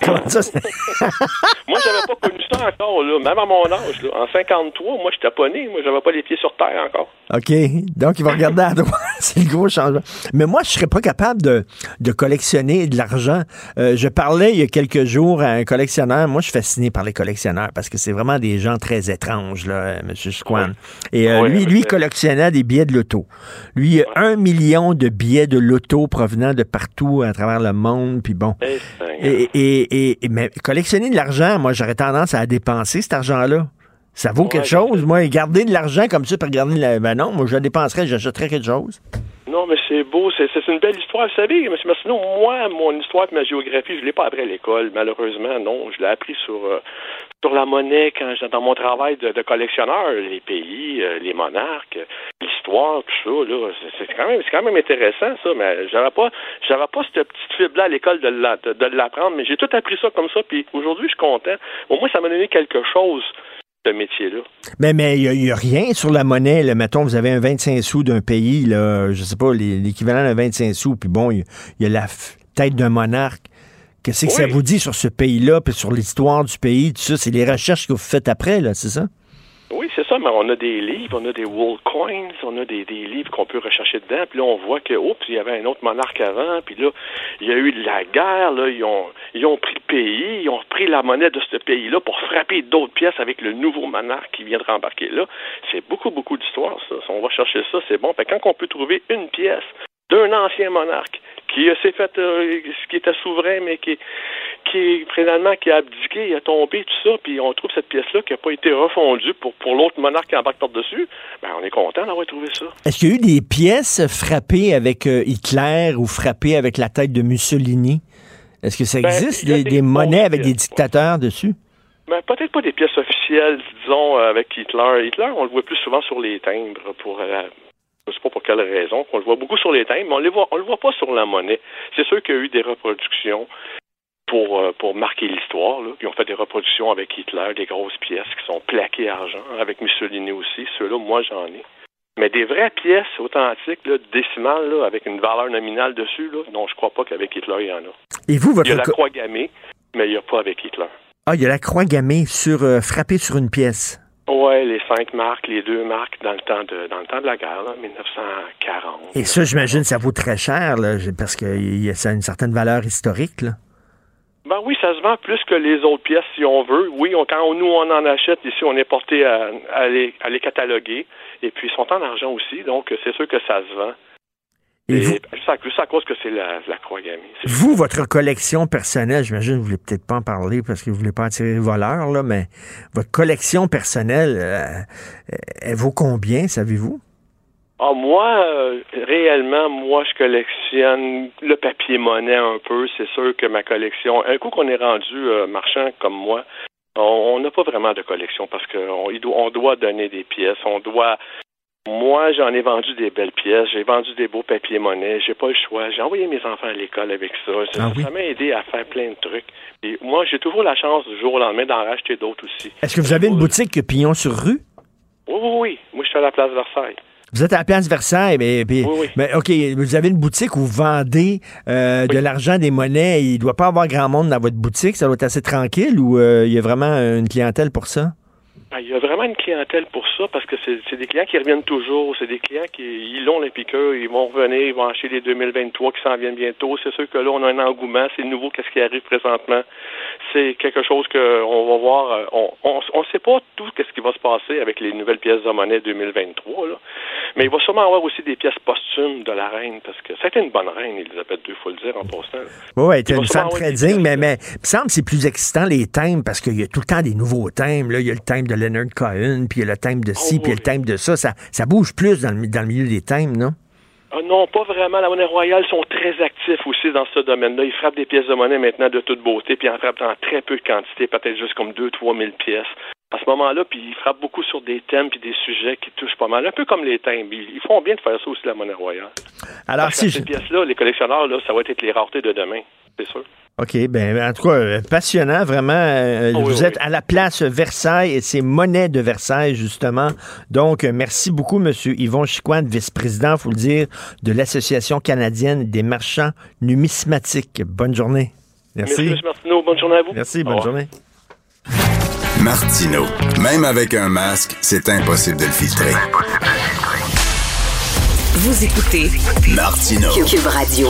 Comment ça, c'est- Moi, j'avais pas connu ça encore, là. Même à mon âge, là. En 53, moi, j'étais pas né. Moi, j'avais pas les pieds sur terre encore. OK. Donc, il va regarder à droite. C'est le gros changement. Mais moi, je serais pas capable de, de collectionner de l'argent. Euh, je parlais il y a quelques jours à un collectionneur. Moi, je suis fasciné par les collectionneurs parce que c'est vraiment des gens très étranges, là, M. Squan. Et euh, Oui, lui, lui, c'est- collectionnait des billets de loto. Lui, il a un million de billets de loto provenant de partout à travers le monde. Puis bon. Eh, Et, et, et- et- mais collectionner de l'argent, moi, j'aurais tendance à dépenser cet argent-là. Ça vaut quelque chose. Moi, garder de l'argent comme ça, puis regarder la... Ben non, moi, je le dépenserais, j'achèterais quelque chose. Non, mais c'est beau, c'est une belle histoire. Vous savez, M. Martineau, moi, mon histoire et ma géographie, je l'ai pas appris à l'école, malheureusement, non. Je l'ai appris sur, euh, sur la monnaie quand dans mon travail de, collectionneur, les pays, euh, les monarques, l'histoire, tout ça, là. C'est- quand même, quand même intéressant, ça, mais j'avais pas, j'avais pas cette petite fibre-là à l'école de de- l'apprendre, mais j'ai tout appris ça comme ça, puis aujourd'hui, je suis content. Au moins, ça m'a donné quelque chose, ce métier-là. Mais mais il n'y a, rien sur la monnaie. Là. Mettons, vous avez un 25 sous d'un pays, là, je sais pas, l'équivalent d'un 25 sous, puis bon, il y, a- la tête d'un monarque. Qu'est-ce que ça vous dit sur ce pays-là, puis sur l'histoire du pays, tout ça? C'est les recherches que vous faites après, là, c'est ça? Oui, c'est ça, mais on a des livres, on a des world coins, on a des, des livres qu'on peut rechercher dedans, puis là, on voit que, oups, il y avait un autre monarque avant, puis là, il y a eu de la guerre, là, ils ont, ils ont pris le pays, ils ont pris la monnaie de ce pays-là pour frapper d'autres pièces avec le nouveau monarque qui vient de rembarquer là. C'est beaucoup, beaucoup d'histoire, ça. Si on va chercher ça, c'est bon. Fait quand on peut trouver une pièce d'un ancien monarque qui s'est fait, euh, qui était souverain, mais qui, qui finalement qui a abdiqué, il a tombé, tout ça, puis on trouve cette pièce-là qui n'a pas été refondue pour, pour l'autre monarque qui embarque par-dessus, ben on est content d'avoir trouvé ça. Est-ce qu'il y a eu des pièces frappées avec euh, Hitler ou frappées avec la tête de Mussolini? Est-ce que ça Ben, existe, des, des des monnaies avec des dictateurs dessus? Ben, peut-être pas des pièces officielles, disons, euh, avec Hitler. Hitler, on le voit plus souvent sur les timbres pour euh, je sais pas pour quelle raison, qu'on le voit beaucoup sur les timbres, mais on on le voit pas sur la monnaie. C'est sûr qu'il y a eu des reproductions. pour, euh, pour marquer l'histoire. Ils ont fait des reproductions avec Hitler, des grosses pièces qui sont plaquées argent, avec Mussolini aussi. Ceux-là, moi, j'en ai. Mais des vraies pièces authentiques, là, décimales, là, avec une valeur nominale dessus, là, non, je crois pas qu'avec Hitler, il y en a. Et vous, votre Il y a la croix gammée, mais il n'y a pas avec Hitler. Ah, il y a la croix gammée sur, euh, frappée sur une pièce. Ouais, les cinq marques, les deux marques dans le temps de, dans le temps de la guerre, là, 1940. Et ça, j'imagine, ça vaut très cher, là, parce que ça a une certaine valeur historique. Là. Ben oui, ça se vend plus que les autres pièces, si on veut. Oui, on- quand nous, on en achète, ici, on est porté à, à les, à les cataloguer. Et puis, ils sont en argent aussi, donc c'est sûr que ça se vend. Et vous- juste à, juste à cause que c'est la, la croix gammée. Vous, votre collection personnelle, j'imagine que vous voulez peut-être pas en parler parce que vous voulez pas attirer les voleurs, là, mais votre collection personnelle, euh, elle vaut combien, savez-vous? Ah, moi, euh, réellement, moi, je collectionne le papier monnaie un peu. C'est sûr que ma collection, un coup qu'on est rendu euh, marchand comme moi, on on n'a pas vraiment de collection parce qu'on on doit donner des pièces, on doit. Moi, j'en ai vendu des belles pièces, j'ai vendu des beaux papiers monnaie, j'ai pas le choix. J'ai envoyé mes enfants à l'école avec ça. Ça Ah oui? m'a aidé à faire plein de trucs. Et moi, j'ai toujours la chance du jour au lendemain d'en racheter d'autres aussi. Est-ce que vous avez une boutique pignon sur rue? Oui, oui, oui. Moi, je suis à la place Versailles. Vous êtes à la place Versailles, mais, Oui, oui. mais OK, vous avez une boutique où vous vendez euh, de l'argent, des monnaies. Il ne doit pas avoir grand monde dans votre boutique. Ça doit être assez tranquille ou euh, il y a vraiment une clientèle pour ça? Ben, il y a vraiment une clientèle pour ça parce que c'est des clients qui reviennent toujours. C'est des clients qui ils l'ont les piqueurs, ils vont revenir, ils vont acheter les 2023 qui s'en viennent bientôt. C'est sûr que là, on a un engouement. C'est nouveau, qu'est-ce qui arrive présentement. C'est quelque chose qu'on va voir. euh, On on sait pas tout qu'est-ce qui va se passer avec les nouvelles pièces de monnaie 2023. Là. Mais il va sûrement avoir aussi des pièces posthumes de la reine parce que c'était une bonne reine, Elisabeth II, faut le dire en passant. Oui, ouais, Il va une femme très digne, mais, mais il me semble que c'est plus excitant les thèmes parce qu'il y a tout le temps des nouveaux thèmes. Là. Il y a le thème de Leonard Cohen, puis il y a le thème de ci, puis il y a le thème de ça. Ça, ça bouge plus dans le, dans le milieu des thèmes, non? Ah non, pas vraiment. La monnaie royale sont très actifs aussi dans ce domaine-là. Ils frappent des pièces de monnaie maintenant de toute beauté, puis ils en frappent dans très peu de quantité, peut-être juste comme 2-3 000 pièces. À ce moment-là, puis ils frappent beaucoup sur des thèmes puis des sujets qui touchent pas mal, un peu comme les thèmes. Ils ils font bien de faire ça aussi, la monnaie royale. Alors, Parce si que je- ces pièces-là, les collectionneurs, là, ça va être les raretés de demain, c'est sûr. OK, ben en tout cas, euh, passionnant, vraiment. Euh, Ah oui, vous oui. êtes à la place Versailles et c'est Monnaie de Versailles, justement. Donc, euh, merci beaucoup, M. Yvon Chicoine, vice-président, faut le dire, de l'Association canadienne des marchands numismatiques. Bonne journée. Merci. Merci, M. Martineau. Bonne journée à vous. Merci, bonne journée. Martino. Même avec un masque, c'est impossible de le filtrer. Vous écoutez Martino. Cube Radio.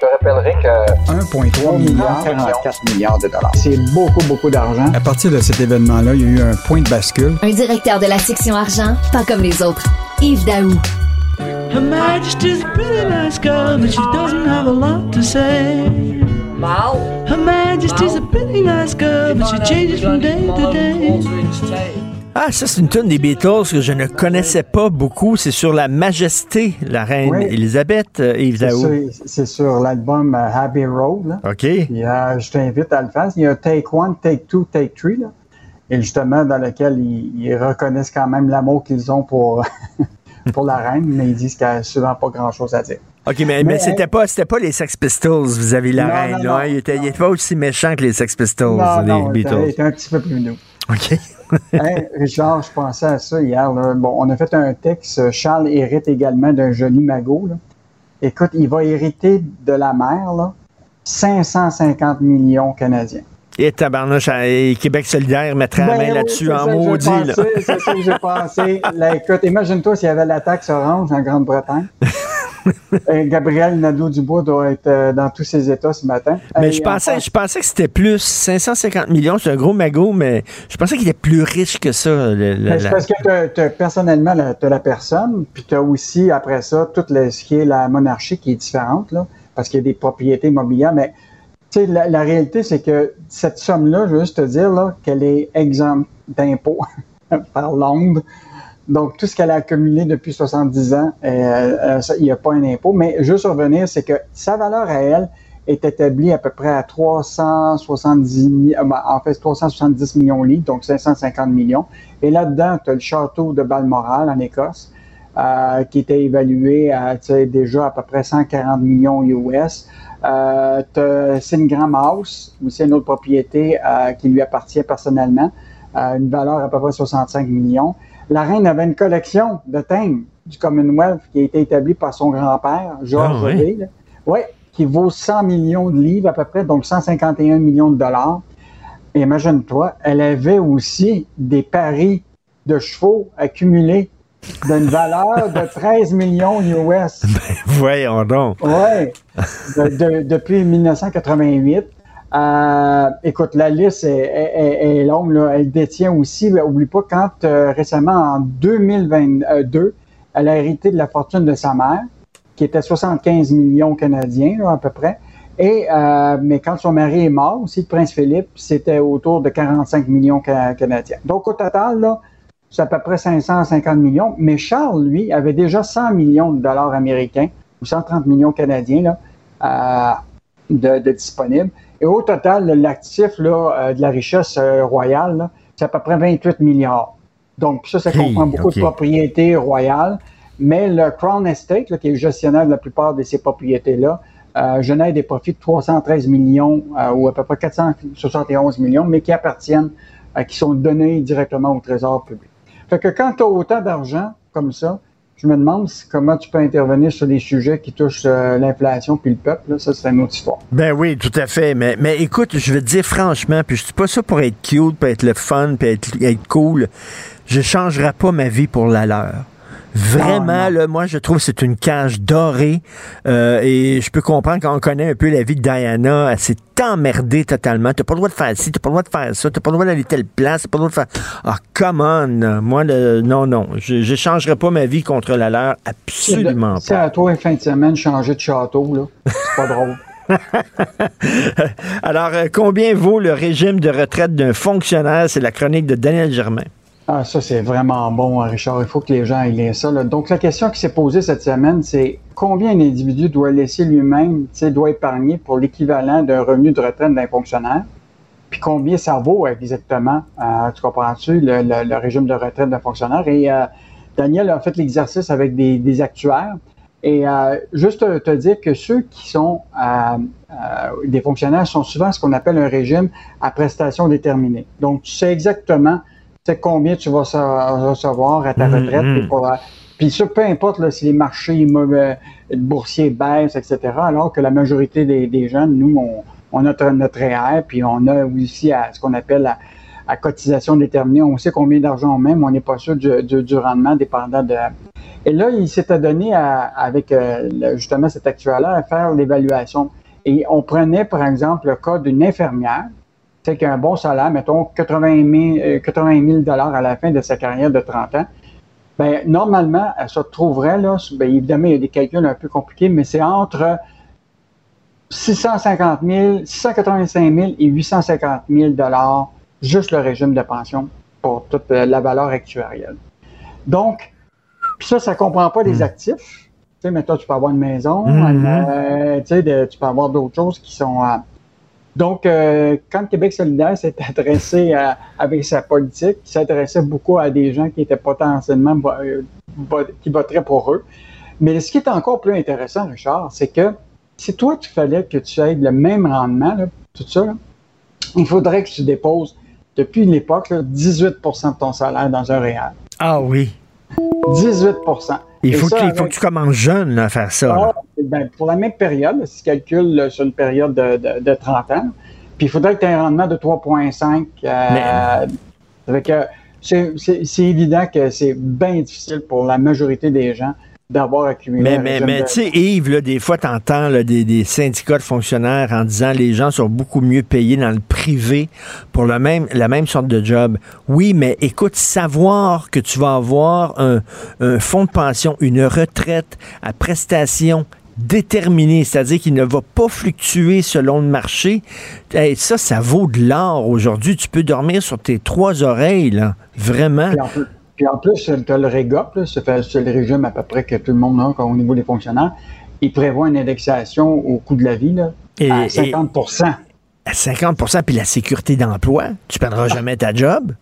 Je te rappellerai que 1,3 milliard, 44 milliards de dollars. C'est beaucoup, beaucoup d'argent. À partir de cet événement-là, il y a eu un point de bascule. Un directeur de la section argent, pas comme les autres. Yves Daou. Her Majesty's a pretty nice girl, but she doesn't have a lot to say. Her Majesty's a pretty nice girl, but she changes from day to day. Ah, ça, c'est une tune des Beatles que je ne connaissais pas beaucoup. C'est sur la majesté, la reine Oui. Élisabeth, euh, Yves C'est sur, c'est sur l'album euh, Abbey Road. là. OK. Euh, je t'invite à le faire. Il y a Take One, Take Two, Take Three. Là. Et justement, dans lequel ils, ils reconnaissent quand même l'amour qu'ils ont pour, pour la reine, mais ils disent qu'il n'y a souvent pas grand-chose à dire. OK, mais, mais, Mais, c'était pas, c'était pas les Sex Pistols vis-à-vis de la Non, reine. non, là, hein? non, il, était, il était pas aussi méchant que les Sex Pistols, non, les non, Beatles. il était un petit peu plus doux. OK. Hey, Richard, je pensais à ça hier. là. Bon, on a fait un texte. Charles hérite également d'un joli magot. là. Écoute, il va hériter de la mer là, 550 millions canadiens. Et tabarnouche, et Québec solidaire mettrait la Ben main oui, là-dessus en maudit. C'est ça que j'ai pensé. Là, écoute, imagine-toi s'il y avait la taxe orange en Grande-Bretagne. Euh, Gabriel Nadeau-Dubois doit être euh, dans tous ses états ce matin. Mais Hey, je en pensais, je pensais que c'était plus 550 millions, c'est un gros magot, mais je pensais qu'il était plus riche que ça. le- la- parce que personnellement, tu as la personne, puis tu as aussi, après ça, tout le, ce qui est la monarchie qui est différente, là, parce qu'il y a des propriétés immobilières. Mais tu sais, la, la réalité, c'est que cette somme-là, je veux juste te dire qu'elle est exempte d'impôts par Londres. Donc, tout ce qu'elle a accumulé depuis 70 ans, euh, euh, il n'y a pas un impôt. Mais juste revenir, c'est que sa valeur à elle est établie à peu près à 370, mi- euh, ben, en fait, 370 millions de livres, donc 550 millions. Et là-dedans, tu as le château de Balmoral en Écosse, qui était évalué à tu déjà à peu près 140 millions US. Euh, t'as Singram House, aussi une autre propriété qui lui appartient personnellement, une valeur à peu près 65 millions. La reine avait une collection de thèmes du Commonwealth qui a été établie par son grand-père, Georges Ah. Ouais, qui vaut 100 millions de livres à peu près, donc 151 millions de dollars. Et imagine-toi, elle avait aussi des paris de chevaux accumulés d'une valeur de 13 millions US. Voyons donc. De- de- depuis 1988. Euh, écoute, la liste est, longue. Elle détient aussi, ben, oublie pas, quand euh, récemment, en 2022, elle a hérité de la fortune de sa mère, qui était 75 millions canadiens à peu près. Et, euh, mais quand son mari est mort aussi, le prince Philippe, c'était autour de 45 millions ca- canadiens. Donc au total, c'est à peu près 550 millions. Mais Charles, lui, avait déjà 100 millions de dollars américains ou 130 millions canadiens de disponibles. Et au total, l'actif euh, de la richesse euh, royale, c'est à peu près 28 milliards. Donc ça, ça Hey, comprend beaucoup de propriétés royales. Mais le Crown Estate, là, qui est le gestionnaire de la plupart de ces propriétés-là, euh, génère des profits de 313 millions euh, ou à peu près 471 millions, mais qui appartiennent, euh, qui sont donnés directement au Trésor public. Fait que quand tu as autant d'argent comme ça, je me demande comment tu peux intervenir sur des sujets qui touchent euh, l'inflation puis le peuple. Là, ça, c'est une autre histoire. Ben oui, tout à fait. Mais, mais écoute, je veux te dire franchement, puis je dis pas ça pour être cute, pour être le fun, puis être, être cool. Je changerai pas ma vie pour la leur. Vraiment, là, moi, je trouve que c'est une cage dorée. euh, et je peux comprendre quand on connaît un peu la vie de Diana, elle s'est emmerdée totalement. T'as pas le droit de faire ci, t'as pas le droit de faire ça, t'as pas le droit d'aller telle place, t'as pas le droit de faire. Ah, come on! Moi, le, non, non. Je, changerai pas ma vie contre la leur. Absolument C'est à toi, fin de semaine, changer de château. là. C'est pas drôle. Alors, euh, combien vaut le régime de retraite d'un fonctionnaire? C'est la chronique de Daniel Germain. Ah, ça, c'est vraiment bon, hein, Richard. Il faut que les gens aient ça. Donc, la question qui s'est posée cette semaine, c'est combien un individu doit laisser lui-même, tu sais, doit épargner pour l'équivalent d'un revenu de retraite d'un fonctionnaire? Puis combien ça vaut exactement, euh, tu comprends-tu, le, régime de retraite d'un fonctionnaire? Et euh, Daniel a fait l'exercice avec des, actuaires. Et euh, juste te, dire que ceux qui sont des fonctionnaires sont souvent ce qu'on appelle un régime à prestations déterminées. Donc, tu sais exactement sais combien tu vas recevoir à ta Mhm, retraite. puis pour, euh, Puis ça, peu importe là, si les marchés immo- boursiers baissent, etc., alors que la majorité des, des jeunes, nous, on, on a notre, notre REER, puis on a aussi à, ce qu'on appelle la, à cotisation déterminée. On sait combien d'argent on met, mais on n'est pas sûr du, du- du rendement dépendant de... Et là, il s'était donné à- avec euh, justement cet actuaire-là à faire l'évaluation. Et on prenait, par exemple, le cas d'une infirmière, tu sais, qui a un bon salaire, mettons 80 000, euh, 80 000 dollars à la fin de sa carrière de 30 ans. Ben, normalement, elle se trouverait, là, ben, évidemment, il y a des calculs un peu compliqués, mais c'est entre 650 000, 685 000 et 850 000 dollars, juste le régime de pension pour toute euh, la valeur actuarielle. Donc, puis ça, ça comprend pas les actifs. Tu sais, mettons, tu peux avoir une maison, Mhm. euh, tu sais, de- tu peux avoir d'autres choses qui sont... euh, donc, euh, quand Québec solidaire s'est adressé à- avec sa politique, il s'adressait beaucoup à des gens qui étaient potentiellement euh, qui voteraient pour eux. Mais ce qui est encore plus intéressant, Richard, c'est que si toi, tu fallait que tu aies le même rendement, là, tout ça, là, il faudrait que tu déposes, depuis l'époque, là, 18% de ton salaire dans un réel. Ah oui. 18 Il faut, ça, que, il faut avec- que tu commences jeune à faire ça. ah, ben, pour la même période, si tu calcules sur une période de, de- de 30 ans, puis il faudrait que tu aies un rendement de 3,5. Euh, c'est c'est évident que c'est bien difficile pour la majorité des gens d'avoir accumulé. Mais, mais, mais tu sais, Yves, là, des fois, tu entends des, des syndicats de fonctionnaires en disant les gens sont beaucoup mieux payés dans le privé pour le même, la même sorte de job. Oui, mais écoute, savoir que tu vas avoir un, un fonds de pension, une retraite à prestation déterminée, c'est-à-dire qu'il ne va pas fluctuer selon le marché, hey, ça, ça vaut de l'or aujourd'hui. Tu peux dormir sur tes trois oreilles, là. Vraiment. Puis en plus, tu as le REGOP, c'est le régime à peu près que tout le monde a au niveau des fonctionnaires. Il prévoit une indexation au coût de la vie là, Et- à et- 50 À 50% puis la sécurité d'emploi, tu perdras jamais ta job?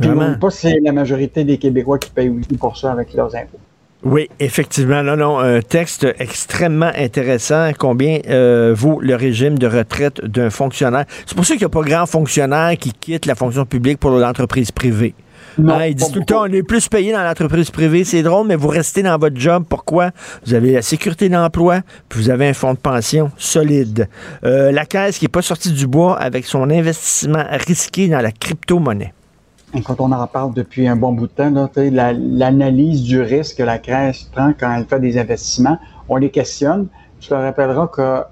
Puis Vraiment? pas que c'est la majorité des Québécois qui payent aussi pour ça avec leurs impôts. Oui, effectivement. Non, non, un texte extrêmement intéressant. Combien euh, vaut le régime de retraite d'un fonctionnaire? C'est pour ça qu'il n'y a pas grand fonctionnaire qui quitte la fonction publique pour l'entreprise privée. Non, Hein, ils disent tout le temps, on est plus payé dans l'entreprise privée. C'est drôle, mais vous restez dans votre job. Pourquoi? Vous avez la sécurité d'emploi, puis vous avez un fonds de pension solide. Euh, la Caisse qui n'est pas sortie du bois avec son investissement risqué dans la crypto-monnaie. Et quand on en parle depuis un bon bout de temps, la- l'analyse du risque que la Caisse prend quand elle fait des investissements, on les questionne. Je te rappellerai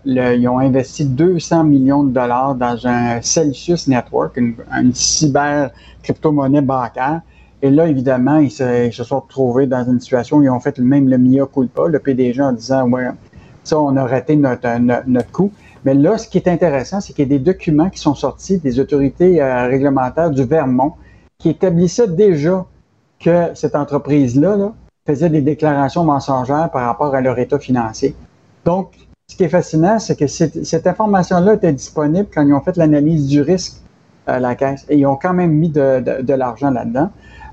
qu'ils ont investi 200 millions de dollars dans un Celsius Network, une, une cyber crypto-monnaie bancaire. Et là, évidemment, ils se, sont retrouvés dans une situation où ils ont fait même le mia culpa, le PDG en disant, ouais, ça, on a raté notre, notre, notre coup. Mais là, ce qui est intéressant, c'est qu'il y a des documents qui sont sortis des autorités euh, réglementaires du Vermont qui établissaient déjà que cette entreprise-là là, faisait des déclarations mensongères par rapport à leur état financier. Donc, ce qui est fascinant, c'est que cette information-là était disponible quand ils ont fait l'analyse du risque à la caisse et ils ont quand même mis de, de- de l'argent là-dedans.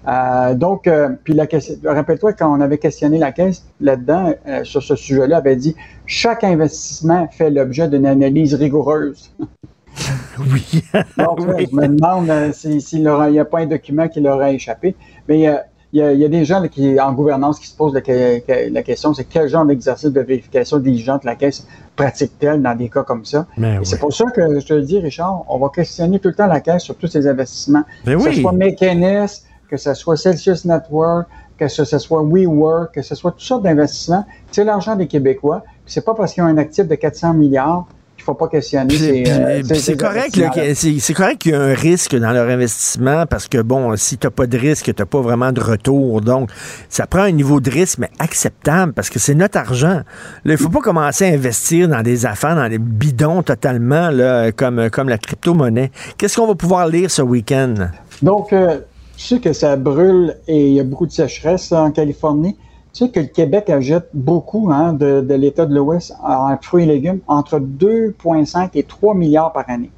Euh, donc, euh, puis la question- rappelle-toi quand on avait questionné la caisse là-dedans euh, sur ce sujet-là, avait dit chaque investissement fait l'objet d'une analyse rigoureuse. Oui. Donc, je me demande euh, si- s'il n'y a pas un document qui leur a échappé. Mais euh, il y, a, il y a des gens qui, en gouvernance qui se posent la, que- que- la question, c'est quel genre d'exercice de vérification diligente la Caisse pratique-t-elle dans des cas comme ça? Ben C'est pour ça que je te le dis, Richard, on va questionner tout le temps la Caisse sur tous ses investissements. Ben que ce oui. soit Mechanis, que ce soit Celsius Network, que ce, ce soit WeWork, que ce soit toutes sortes d'investissements. C'est l'argent des Québécois. C'est pas parce qu'ils ont un actif de 400 milliards faut pas questionner. C'est- euh, correct, c'est correct qu'il y a un risque dans leur investissement parce que, bon, si tu n'as pas de risque, tu n'as pas vraiment de retour. Donc, ça prend un niveau de risque, mais acceptable parce que c'est notre argent. Là, il faut pas commencer à investir dans des affaires, dans des bidons totalement, là, comme, comme la crypto-monnaie. Qu'est-ce qu'on va pouvoir lire ce week-end? Donc, euh, tu sais que ça brûle et il y a beaucoup de sécheresse en Californie. Que le Québec achète beaucoup hein, de, l'État de l'Ouest en fruits et légumes, entre 2,5 et 3 milliards par année.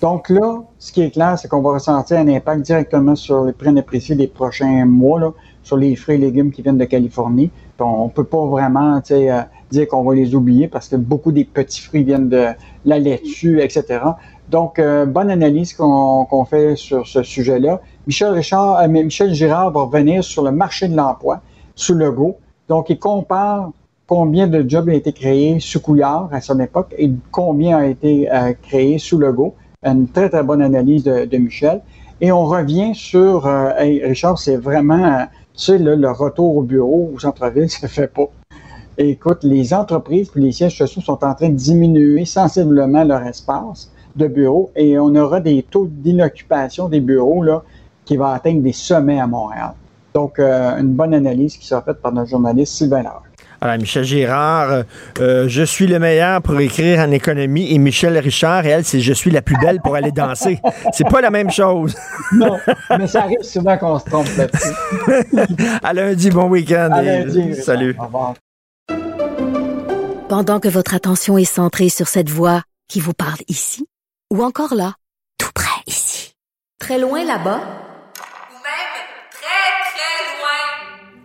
Donc là, ce qui est clair, c'est qu'on va ressentir un impact directement sur les prix appréciés des prochains mois, sur les fruits et légumes qui viennent de Californie. On ne peut pas vraiment euh, dire qu'on va les oublier parce que beaucoup des petits fruits viennent de la laitue, etc. Donc, euh, bonne analyse qu'on fait sur ce sujet-là. Michel Richard, euh, Michel Girard va revenir sur le marché de l'emploi sous Legault. Donc, il compare combien de jobs ont été créés sous Couillard à son époque et combien a été euh, créé sous Legault. Une très, très bonne analyse de, Michel. Et on revient sur, euh, hey, Richard, c'est vraiment, euh, tu sais, le retour au bureau, au centre-ville, ça fait pas. Écoute, les entreprises puis les sièges sociaux sont en train de diminuer sensiblement leur espace de bureau et on aura des taux d'inoccupation des bureaux là, qui vont atteindre des sommets à Montréal. Donc, euh, une bonne analyse qui sera faite par notre journaliste Sylvain Laure. Alors, Michel Girard, euh, euh, je suis le meilleur pour écrire en économie et Michel Richard, elle, c'est je suis la plus belle pour aller danser. C'est pas la même chose. Non, mais ça arrive souvent qu'on se trompe là-dessus. à lundi, bon week-end. À et- lundi. Salut. Au revoir. Pendant que votre attention est centrée sur cette voix qui vous parle ici, ou encore là, tout près ici, très loin là-bas,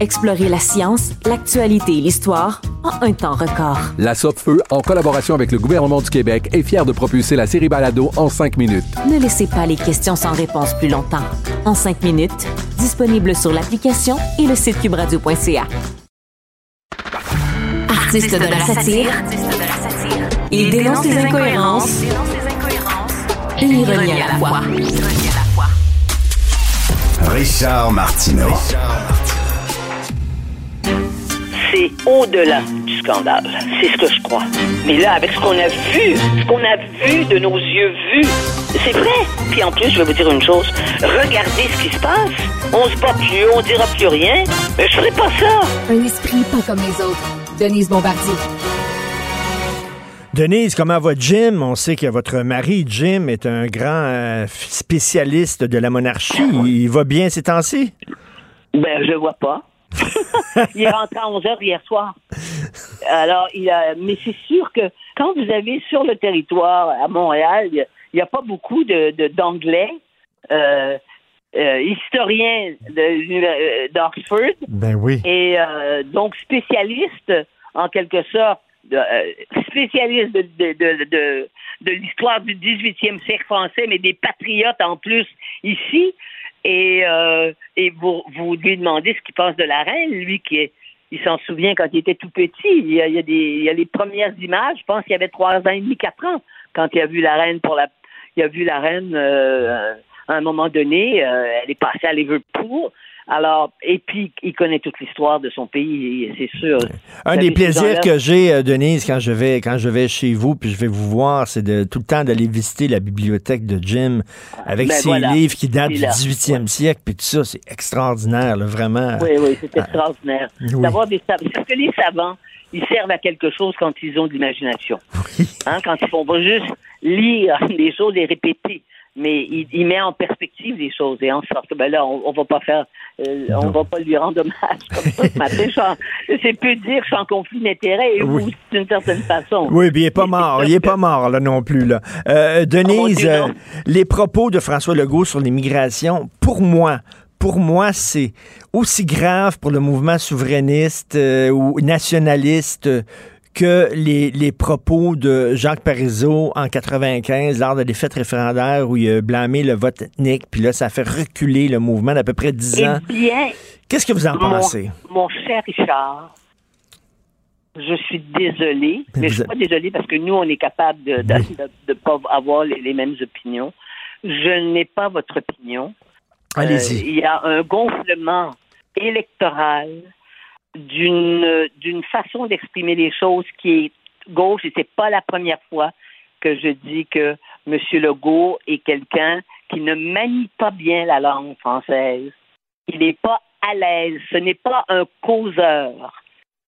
Explorez la science, l'actualité et l'histoire en un temps record. La Feu, en collaboration avec le gouvernement du Québec, est fière de propulser la série Balado en cinq minutes. Ne laissez pas les questions sans réponse plus longtemps. En cinq minutes, disponible sur l'application et le site cubradio.ca. Artiste de la satire, il dénonce les incohérences et l'ironie à la fois. Richard Martineau. C'est au-delà du scandale. C'est ce que je crois. Mais là, avec ce qu'on a vu, ce qu'on a vu de nos yeux vus, c'est vrai. Puis en plus, je vais vous dire une chose. Regardez ce qui se passe. On se bat plus, on dira plus rien. Mais je ferai pas ça. Un esprit pas comme les autres. Denise Bombardier. Denise, comment va Jim? On sait que votre mari, Jim, est un grand euh, spécialiste de la monarchie. Il va bien ces temps-ci? Ben, je vois pas. il est rentré à 11 heures hier soir. Alors, il a, mais c'est sûr que quand vous avez sur le territoire à Montréal, il n'y a, pas beaucoup de, d'anglais, euh, euh, historiens de- euh, d'Oxford, Ben oui. et euh, donc spécialiste, en quelque sorte, de, euh, spécialiste de, de, de, de, de l'histoire du 18e siècle français, mais des patriotes en plus ici. Et, euh, et vous, vous lui demandez ce qu'il pense de la reine, lui qui est, il s'en souvient quand il était tout petit. Il y a, il y a des, il y a les premières images. Je pense qu'il avait trois ans et demi, quatre ans quand il a vu la reine pour la, il a vu la reine euh, à un moment donné. euh, elle est passée à Liverpool. Alors, et puis il connaît toute l'histoire de son pays, c'est sûr. Un des plaisirs que j'ai, euh, Denise, quand je vais quand je vais chez vous, puis je vais vous voir, c'est de tout le temps d'aller visiter la bibliothèque de Jim avec Ben ses voilà. livres qui datent du là. 18e siècle, puis tout ça, c'est extraordinaire, là, vraiment. Oui, oui, c'est extraordinaire. Oui. D'avoir des savants. Parce que les savants, ils servent à quelque chose quand ils ont de l'imagination. Hein, quand ils font pas juste lire des choses et répéter. Mais il, il met en perspective les choses et en sorte ben là, on, on va pas faire, euh, on va pas lui rendre hommage comme ça ce matin. C'est peu dire, je suis en conflit d'intérêts et vous, d'une certaine façon. Oui, est pas mort. Il est pas mort, là, non plus, là. Euh, Denise, Dieu, non. euh, les propos de François Legault sur l'immigration, pour moi, pour moi, c'est aussi grave pour le mouvement souverainiste euh, ou nationaliste que les, les propos de Jacques Parizeau en 95 lors de la défaite référendaire où il a blâmé le vote ethnique, puis là, ça a fait reculer le mouvement d'à peu près 10 ans. Eh bien, Qu'est-ce que vous en mon, pensez? mon cher Richard, je suis désolée, Mais mais je suis pas désolée parce que nous, on est capable de ne pas avoir les, les mêmes opinions. Je n'ai pas votre opinion. Allez-y. Euh, il y a un gonflement électoral d'une d'une façon d'exprimer les choses qui est gauche et c'est pas la première fois que je dis que M. Legault est quelqu'un qui ne manie pas bien la langue française. Il n'est pas à l'aise. Ce n'est pas un causeur.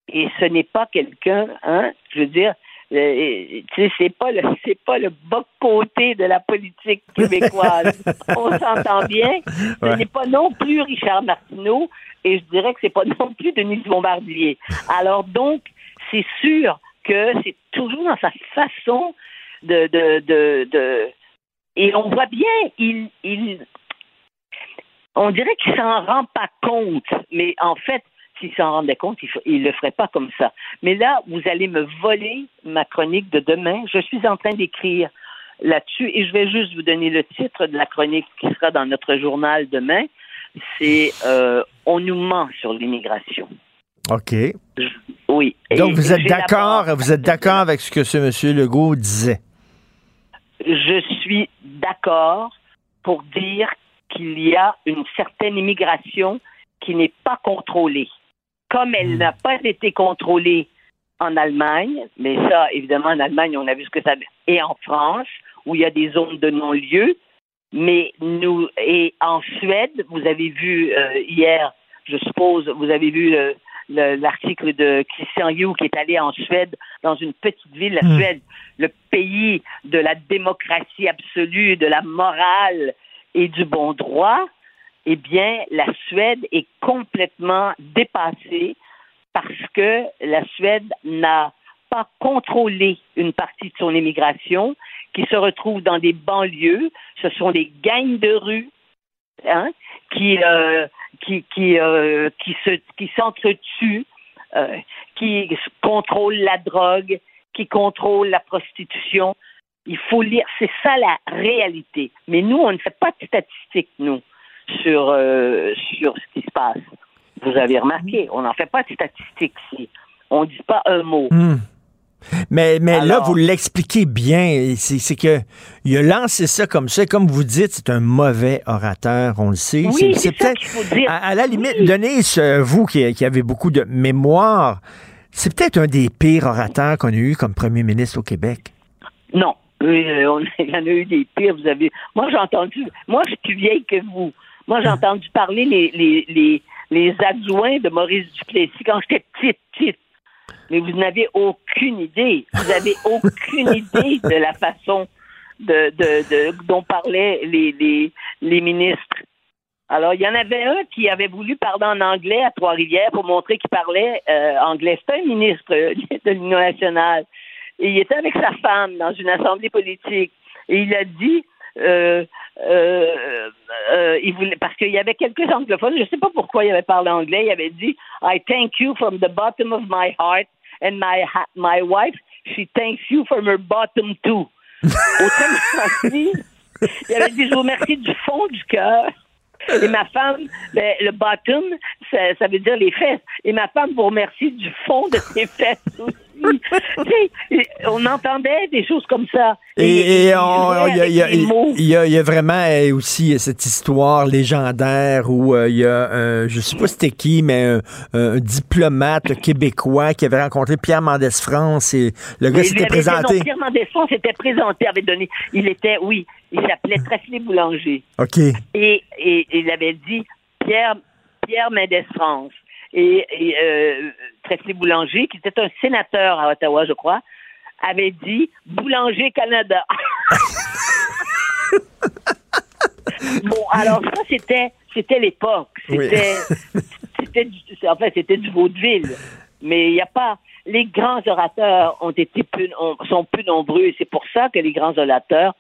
Et ce n'est pas quelqu'un, hein, je veux dire, c'est pas le c'est pas le bas côté de la politique québécoise. On s'entend bien. Ce Ouais. n'est pas non plus Richard Martineau et je dirais que c'est pas non plus Denise Bombardier. Alors donc, c'est sûr que c'est toujours dans sa façon de de de, de- et on voit bien, il il on dirait qu'il s'en rend pas compte, mais en fait, s'il s'en rendait compte, il, f- il le ferait pas comme ça. Mais là, vous allez me voler ma chronique de demain. Je suis en train d'écrire là-dessus et je vais juste vous donner le titre de la chronique qui sera dans notre journal demain. C'est euh, On nous ment sur l'immigration. OK. Oui. Et Donc, vous êtes d'accord, vous êtes d'accord avec ce que ce M. Legault disait? je suis d'accord pour dire qu'il y a une certaine immigration qui n'est pas contrôlée. Comme elle n'a pas été contrôlée en Allemagne, mais ça, évidemment, en Allemagne, on a vu ce que ça et en France, où il y a des zones de non-lieu, mais nous, et en Suède, vous avez vu euh, hier, je suppose, vous avez vu le- l'article de Christian Yu qui est allé en Suède, dans une petite ville, la Hmm. Suède, le pays de la démocratie absolue, de la morale et du bon droit, eh bien, la Suède est complètement dépassée parce que la Suède n'a pas contrôlé une partie de son immigration qui se retrouve dans des banlieues. Ce sont des gangs de rue hein, qui, euh, qui, qui, euh, qui, se, qui s'entretuent, euh, qui contrôlent la drogue, qui contrôlent la prostitution. Il faut lire, c'est ça la réalité. Mais nous, on ne fait pas de statistiques, nous, sur, euh, sur ce qui se passe. Vous avez remarqué, on n'en fait pas de statistiques ici. On ne dit pas un mot. Hmm. Mais, mais là, vous l'expliquez bien. C'est c'est que il a lancé ça comme ça. Comme vous dites, c'est un mauvais orateur, on le sait. Oui, c'est dire. À, à la limite, Denise, euh, vous qui, qui avez beaucoup de mémoire, c'est peut-être un des pires orateurs qu'on a eu comme premier ministre au Québec. Non. Euh, on- il y en a eu des pires, vous avez. Moi, j'ai entendu. Moi, je suis plus vieille que vous. Moi, j'ai entendu parler les, les, les, les adjoints de Maurice Duplessis quand j'étais petite, petite. Mais vous n'avez aucune idée. Vous n'avez aucune idée de la façon de, de, de- dont parlaient les, les, les ministres. Alors, il y en avait un qui avait voulu parler en anglais à Trois-Rivières pour montrer qu'il parlait euh, anglais. C'était un ministre euh, de l'Union nationale. Et il était avec sa femme dans une assemblée politique. Et il a dit, euh, euh, euh, il voulait, parce qu'il y avait quelques anglophones, je ne sais pas pourquoi il avait parlé anglais, il avait dit, I thank you from the bottom of my heart, and my, my wife, she thanks you from her bottom too. Autrement dit, il avait dit, je vous remercie du fond du cœur. Et ma femme, ben, le bottom, ça, ça veut dire les fesses. Et ma femme vous remercie du fond de ses fesses aussi. On entendait des choses comme ça. Et, il y a- y y vraiment euh, aussi cette histoire légendaire où euh, il y a, euh, je sais pas c'était qui, mais un, un diplomate québécois qui avait rencontré Pierre Mendès France et le gars s'était présenté. non, Pierre Mendès France s'était présenté, avait donné. Il était, oui, il s'appelait Presley Boulanger. OK. Et, et il avait dit Pierre, Pierre Mendès France. Et, et euh, Presley Boulanger, qui était un sénateur à Ottawa, je crois, avait dit Boulanger Canada. bon, alors ça, c'était c'était l'époque. C'était c'était du- en fait c'était du vaudeville. Mais il n'y a pas les grands orateurs ont été plus, ont- sont plus nombreux et c'est pour ça que les grands orateurs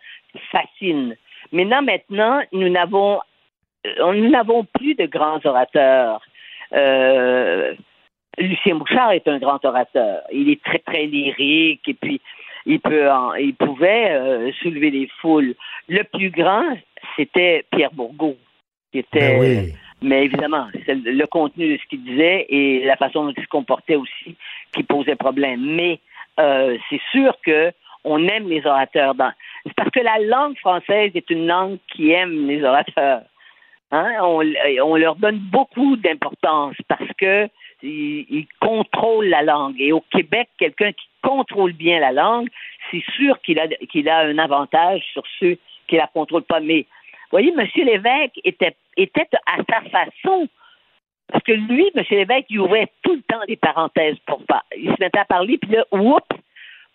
fascinent. Maintenant, maintenant, nous n'avons euh, nous n'avons plus de grands orateurs. Euh, Lucien Bouchard est un grand orateur. Il est très très lyrique et puis il peut en- il pouvait euh, soulever les foules. Le plus grand, c'était Pierre Bourgault, qui était Ben oui. mais évidemment, c'est le le contenu de ce qu'il disait et la façon dont il se comportait aussi qui posait problème. Mais euh, c'est sûr que on aime les orateurs. Dans... C'est parce que la langue française est une langue qui aime les orateurs. Hein? On, on leur donne beaucoup d'importance parce que ils, contrôlent la langue. Et au Québec, quelqu'un qui contrôle bien la langue, c'est sûr qu'il a, qu'il a un avantage sur ceux qui la contrôlent pas. Mais voyez, M. Lévesque était, à sa façon. Parce que lui, M. Lévesque, il ouvrait tout le temps des parenthèses pour pas. Il se mettait à parler, puis là, oups,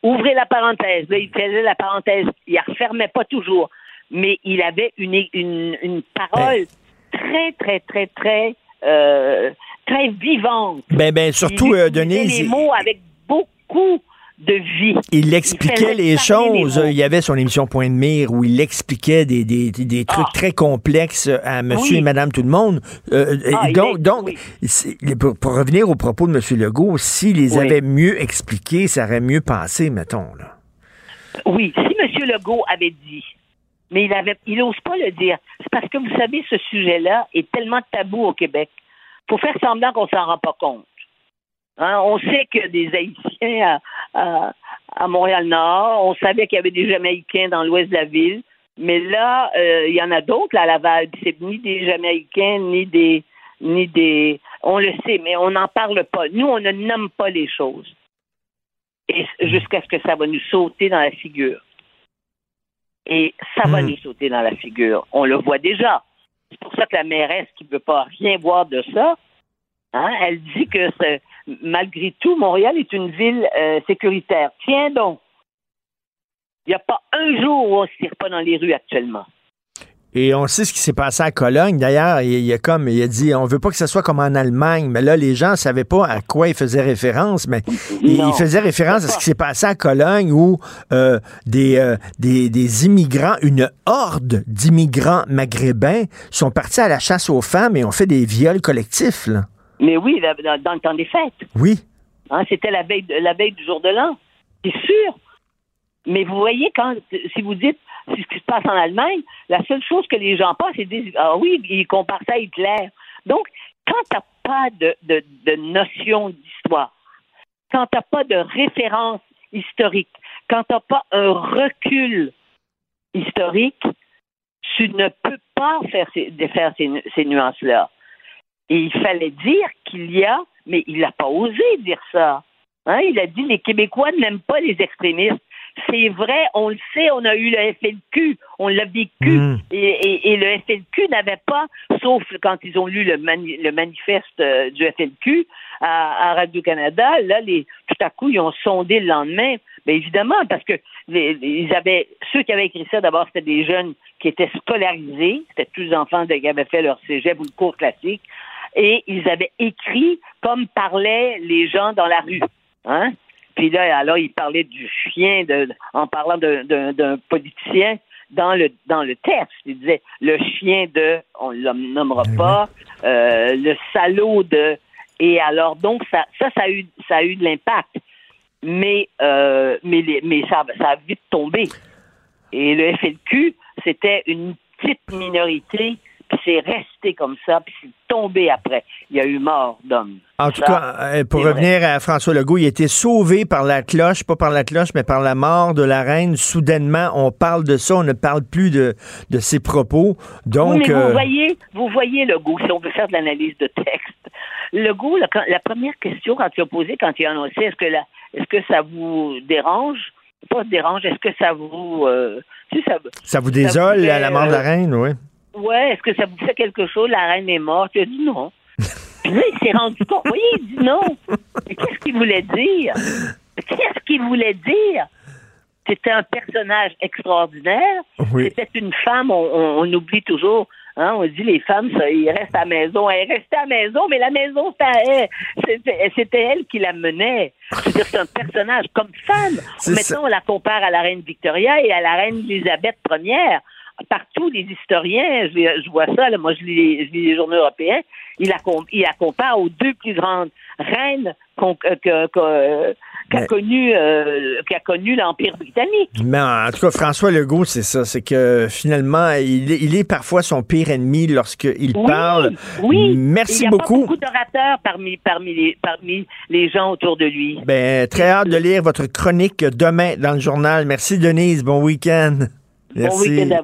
ouvrez la parenthèse. Là, il faisait la parenthèse. Il la refermait pas toujours. Mais il avait une, une, une parole très, très, très, très, euh, très vivante. Ben, ben, surtout, il euh, utilisait Denise, les mots avec beaucoup de vie. Il expliquait les choses. il y avait son émission Point de mire où il expliquait des, des, des- trucs très complexes à monsieur Oui. et madame tout le monde. Euh, Ah, il donc, est- donc pour, pour revenir au propos de monsieur Legault, s'il les Oui. avait mieux expliqués, ça aurait mieux passé, mettons. Là. Oui, si M. Legault avait dit, mais il avait, il n'ose pas le dire. C'est parce que vous savez, ce sujet-là est tellement tabou au Québec. faut faire semblant qu'on s'en rend pas compte. Hein, on sait que des Haïtiens à, Montréal-Nord, on savait qu'il y avait des Jamaïcains dans l'ouest de la ville, mais là, euh, il y en a d'autres à Laval. C'est ni des Jamaïcains, ni des, ni des. On le sait, mais on n'en parle pas. Nous, on ne nomme pas les choses. Jusqu'à ce que ça va nous sauter dans la figure. Et ça va Hmm. nous sauter dans la figure. On le voit déjà. C'est pour ça que la mairesse qui ne veut pas rien voir de ça, hein, elle dit que malgré tout, Montréal est une ville euh, sécuritaire. Tiens donc. Il n'y a pas un jour où on ne se tire pas dans les rues actuellement. Et on sait ce qui s'est passé à Cologne. D'ailleurs, il, il a comme il a dit on veut pas que ce soit comme en Allemagne, mais là les gens savaient pas à quoi il faisait référence, mais il, il faisait référence à ce qui s'est passé à Cologne où euh, des, euh, des des immigrants, une horde d'immigrants maghrébins sont partis à la chasse aux femmes et ont fait des viols collectifs. Là. Mais oui, dans, le temps des fêtes. Oui. Hein, C'était la veille, la veille du jour de l'an. C'est sûr. Mais vous voyez, quand si vous dites ce qui se passe en Allemagne, la seule chose que les gens pensent, c'est disent Ah oui, ils comparent ça à Hitler. Donc, quand tu n'as pas de, de, notion d'histoire, quand tu n'as pas de référence historique. Quand tu n'as pas un recul historique, tu ne peux pas faire ces, faire ces, ces nuances-là. Et il fallait dire qu'il y a, mais il n'a pas osé dire ça. Hein? Il a dit les Québécois n'aiment pas les extrémistes. C'est vrai, on le sait, on a eu le FLQ, on l'a vécu. Et, et- et le FLQ n'avait pas, sauf quand ils ont lu le, mani- le manifeste euh, du FLQ à, à Radio-Canada, là, les, tout à coup, ils ont sondé le lendemain. Mais évidemment, parce que les- ils avaient, ceux qui avaient écrit ça, d'abord, c'était des jeunes qui étaient scolarisés, c'était tous les enfants qui avaient fait leur cégep ou le cours classique, et ils avaient écrit comme parlaient les gens dans la rue. Hein? Puis là, alors, il parlait du chien de, en parlant d'un- politicien dans le dans le texte. Il disait le chien de, on ne le nommera pas, euh, le salaud de. Et alors, donc, ça, ça, ça a eu, ça a eu de l'impact. Mais, euh, mais, les- mais ça, ça a vite tombé. Et le FLQ, c'était une petite minorité, puis c'est resté comme ça, puis c'est tombé après. Il y a eu mort d'hommes. En tout Ça, cas, euh, pour vrai. revenir à François Legault, il a été sauvé par la cloche, pas par la cloche, mais par la mort de la reine. Soudainement, on parle de ça, on ne parle plus de, de ses propos. Donc, oui, mais euh, vous voyez, vous voyez le goût, si on veut faire de l'analyse de texte. Le goût, la, la première question quand il a posé, quand il a annoncé, est-ce que la, est-ce que ça vous dérange? Pas dérange, est-ce que ça vous, euh, ça, ça vous désole, fait, la, la mort de la euh, reine, oui. Ouais, est-ce que ça vous fait quelque chose? La reine est morte. Il a dit non. Puis là, il s'est rendu compte. Oui, il dit non. Mais qu'est-ce qu'il voulait dire? Qu'est-ce qu'il voulait dire? C'était un personnage extraordinaire. Oui. C'était une femme, on, on- on oublie toujours. Hein, on dit les femmes, ça, ils restent à la maison. Elle restait à la maison, mais la maison, c'était elle. C'était c'était elle qui la menait. Je veux dire, c'est un personnage comme femme. Maintenant, on la compare à la reine Victoria et à la reine Elisabeth Ière. Partout, les historiens, je, je vois ça, là, moi je lis, les- je lis les journaux européens, ils la, comparent aux deux plus grandes reines que- qu'a Mais- connu, euh, connu l'Empire britannique. Mais en tout cas, François Legault, c'est ça. C'est que finalement, il est, il est parfois son pire ennemi lorsqu'il Oui, parle. Oui. Merci Il y a beaucoup. Pas beaucoup d'orateurs parmi, parmi, les, parmi les gens autour de lui. Ben, très hâte de lire votre chronique demain dans le journal. Merci, Denise. Bon week-end. Merci. Bon week-end.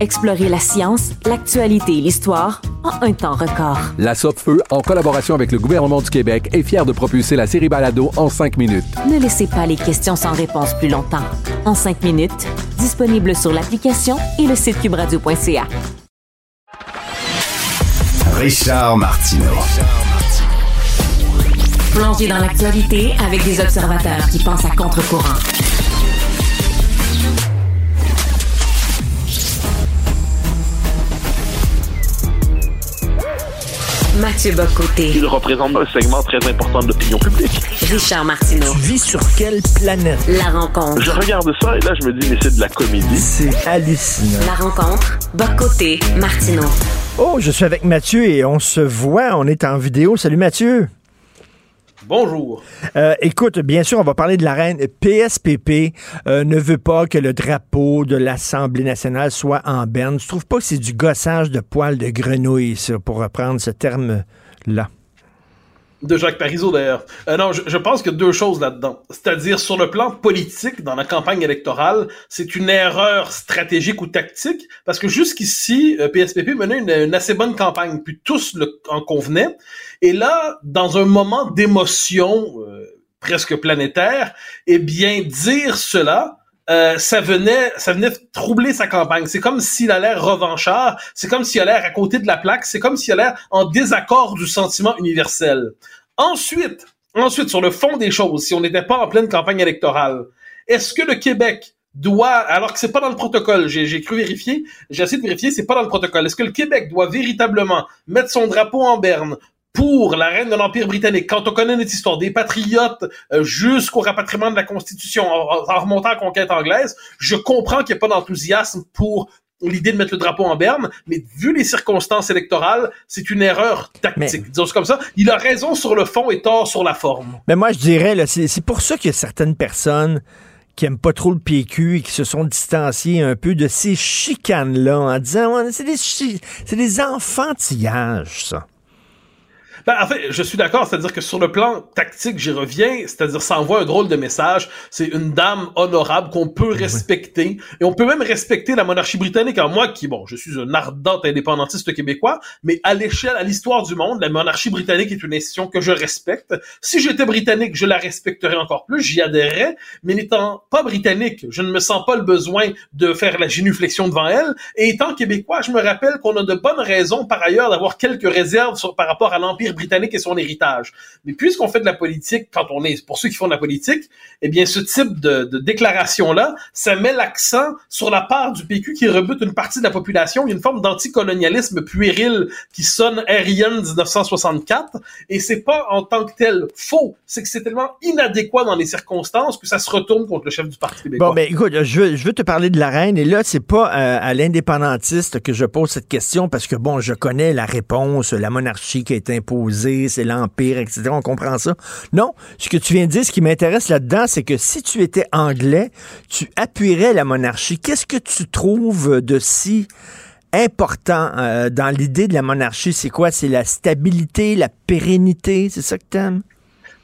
Explorez la science, l'actualité et l'histoire en un temps record. La Feu, en collaboration avec le gouvernement du Québec, est fière de propulser la série Balado en cinq minutes. Ne laissez pas les questions sans réponse plus longtemps. En cinq minutes, disponible sur l'application et le site cubradio.ca. Richard Martineau. Plongez dans l'actualité avec des observateurs qui pensent à contre-courant. Mathieu Bocoté. Il représente un segment très important de l'opinion publique. Richard Martineau. Tu vis sur quelle planète? La rencontre. Je regarde ça et là, je me dis, mais c'est de la comédie. C'est hallucinant. La rencontre. Bocoté. Martineau. Oh, je suis avec Mathieu et on se voit. On est en vidéo. Salut Mathieu. Bonjour. Euh, écoute, bien sûr, on va parler de la reine. PSPP euh, ne veut pas que le drapeau de l'Assemblée nationale soit en berne. Tu trouves pas que c'est du gossage de poils de grenouille, pour reprendre ce terme-là? De Jacques Parizeau, d'ailleurs. Euh, non, je, je pense qu'il y a deux choses là-dedans. C'est-à-dire, sur le plan politique, dans la campagne électorale, c'est une erreur stratégique ou tactique, parce que jusqu'ici, euh, PSPP menait une, une assez bonne campagne, puis tous le, en convenaient. Et là, dans un moment d'émotion euh, presque planétaire, eh bien, dire cela euh, ça venait, ça venait troubler sa campagne. C'est comme s'il allait revanchard, c'est comme s'il allait à côté de la plaque, c'est comme s'il allait en désaccord du sentiment universel. Ensuite, ensuite, sur le fond des choses, si on n'était pas en pleine campagne électorale, est-ce que le Québec doit, alors que c'est pas dans le protocole, j'ai cru vérifier, j'ai essayé de vérifier, c'est pas dans le protocole. Est-ce que le Québec doit véritablement mettre son drapeau en berne pour la reine de l'Empire britannique, quand on connaît notre histoire, des patriotes euh, jusqu'au rapatriement de la Constitution, en, remontant à la conquête anglaise, je comprends qu'il n'y ait pas d'enthousiasme pour l'idée de mettre le drapeau en berne, mais vu les circonstances électorales, c'est une erreur tactique. Disons comme ça. Il a raison sur le fond et tort sur la forme. Mais moi, je dirais, là, c'est, c'est pour ça qu'il y a certaines personnes qui aiment pas trop le PQ et qui se sont distanciés un peu de ces chicanes-là en disant ouais, c'est des, chi- c'est des enfantillages, ça. Ben, en fait, je suis d'accord, c'est-à-dire que sur le plan tactique, j'y reviens, c'est-à-dire ça envoie un drôle de message. C'est une dame honorable qu'on peut respecter, et on peut même respecter la monarchie britannique. Alors moi, qui, bon, je suis un ardent indépendantiste québécois, mais à l'échelle, à l'histoire du monde, la monarchie britannique est une institution que je respecte. Si j'étais britannique, je la respecterais encore plus, j'y adhérerais, mais n'étant pas britannique, je ne me sens pas le besoin de faire la génuflexion devant elle, et étant québécois, je me rappelle qu'on a de bonnes raisons, par ailleurs, d'avoir quelques réserves sur, par rapport à l'Empire britannique et son héritage. Mais puisqu'on fait de la politique, quand on est, pour ceux qui font de la politique, eh bien, ce type de, de déclaration-là, ça met l'accent sur la part du PQ qui rebute une partie de la population. Il y a une forme d'anticolonialisme puéril qui sonne aérienne 1964, et c'est pas en tant que tel faux, c'est que c'est tellement inadéquat dans les circonstances que ça se retourne contre le chef du Parti québécois. Bon, ben écoute, je veux, je veux te parler de la reine, et là, c'est pas euh, à l'indépendantiste que je pose cette question, parce que, bon, je connais la réponse, la monarchie qui a été imposée, c'est l'Empire, etc. On comprend ça? Non, ce que tu viens de dire, ce qui m'intéresse là-dedans, c'est que si tu étais anglais, tu appuierais la monarchie. Qu'est-ce que tu trouves de si important euh, dans l'idée de la monarchie? C'est quoi? C'est la stabilité, la pérennité? C'est ça que t'aimes?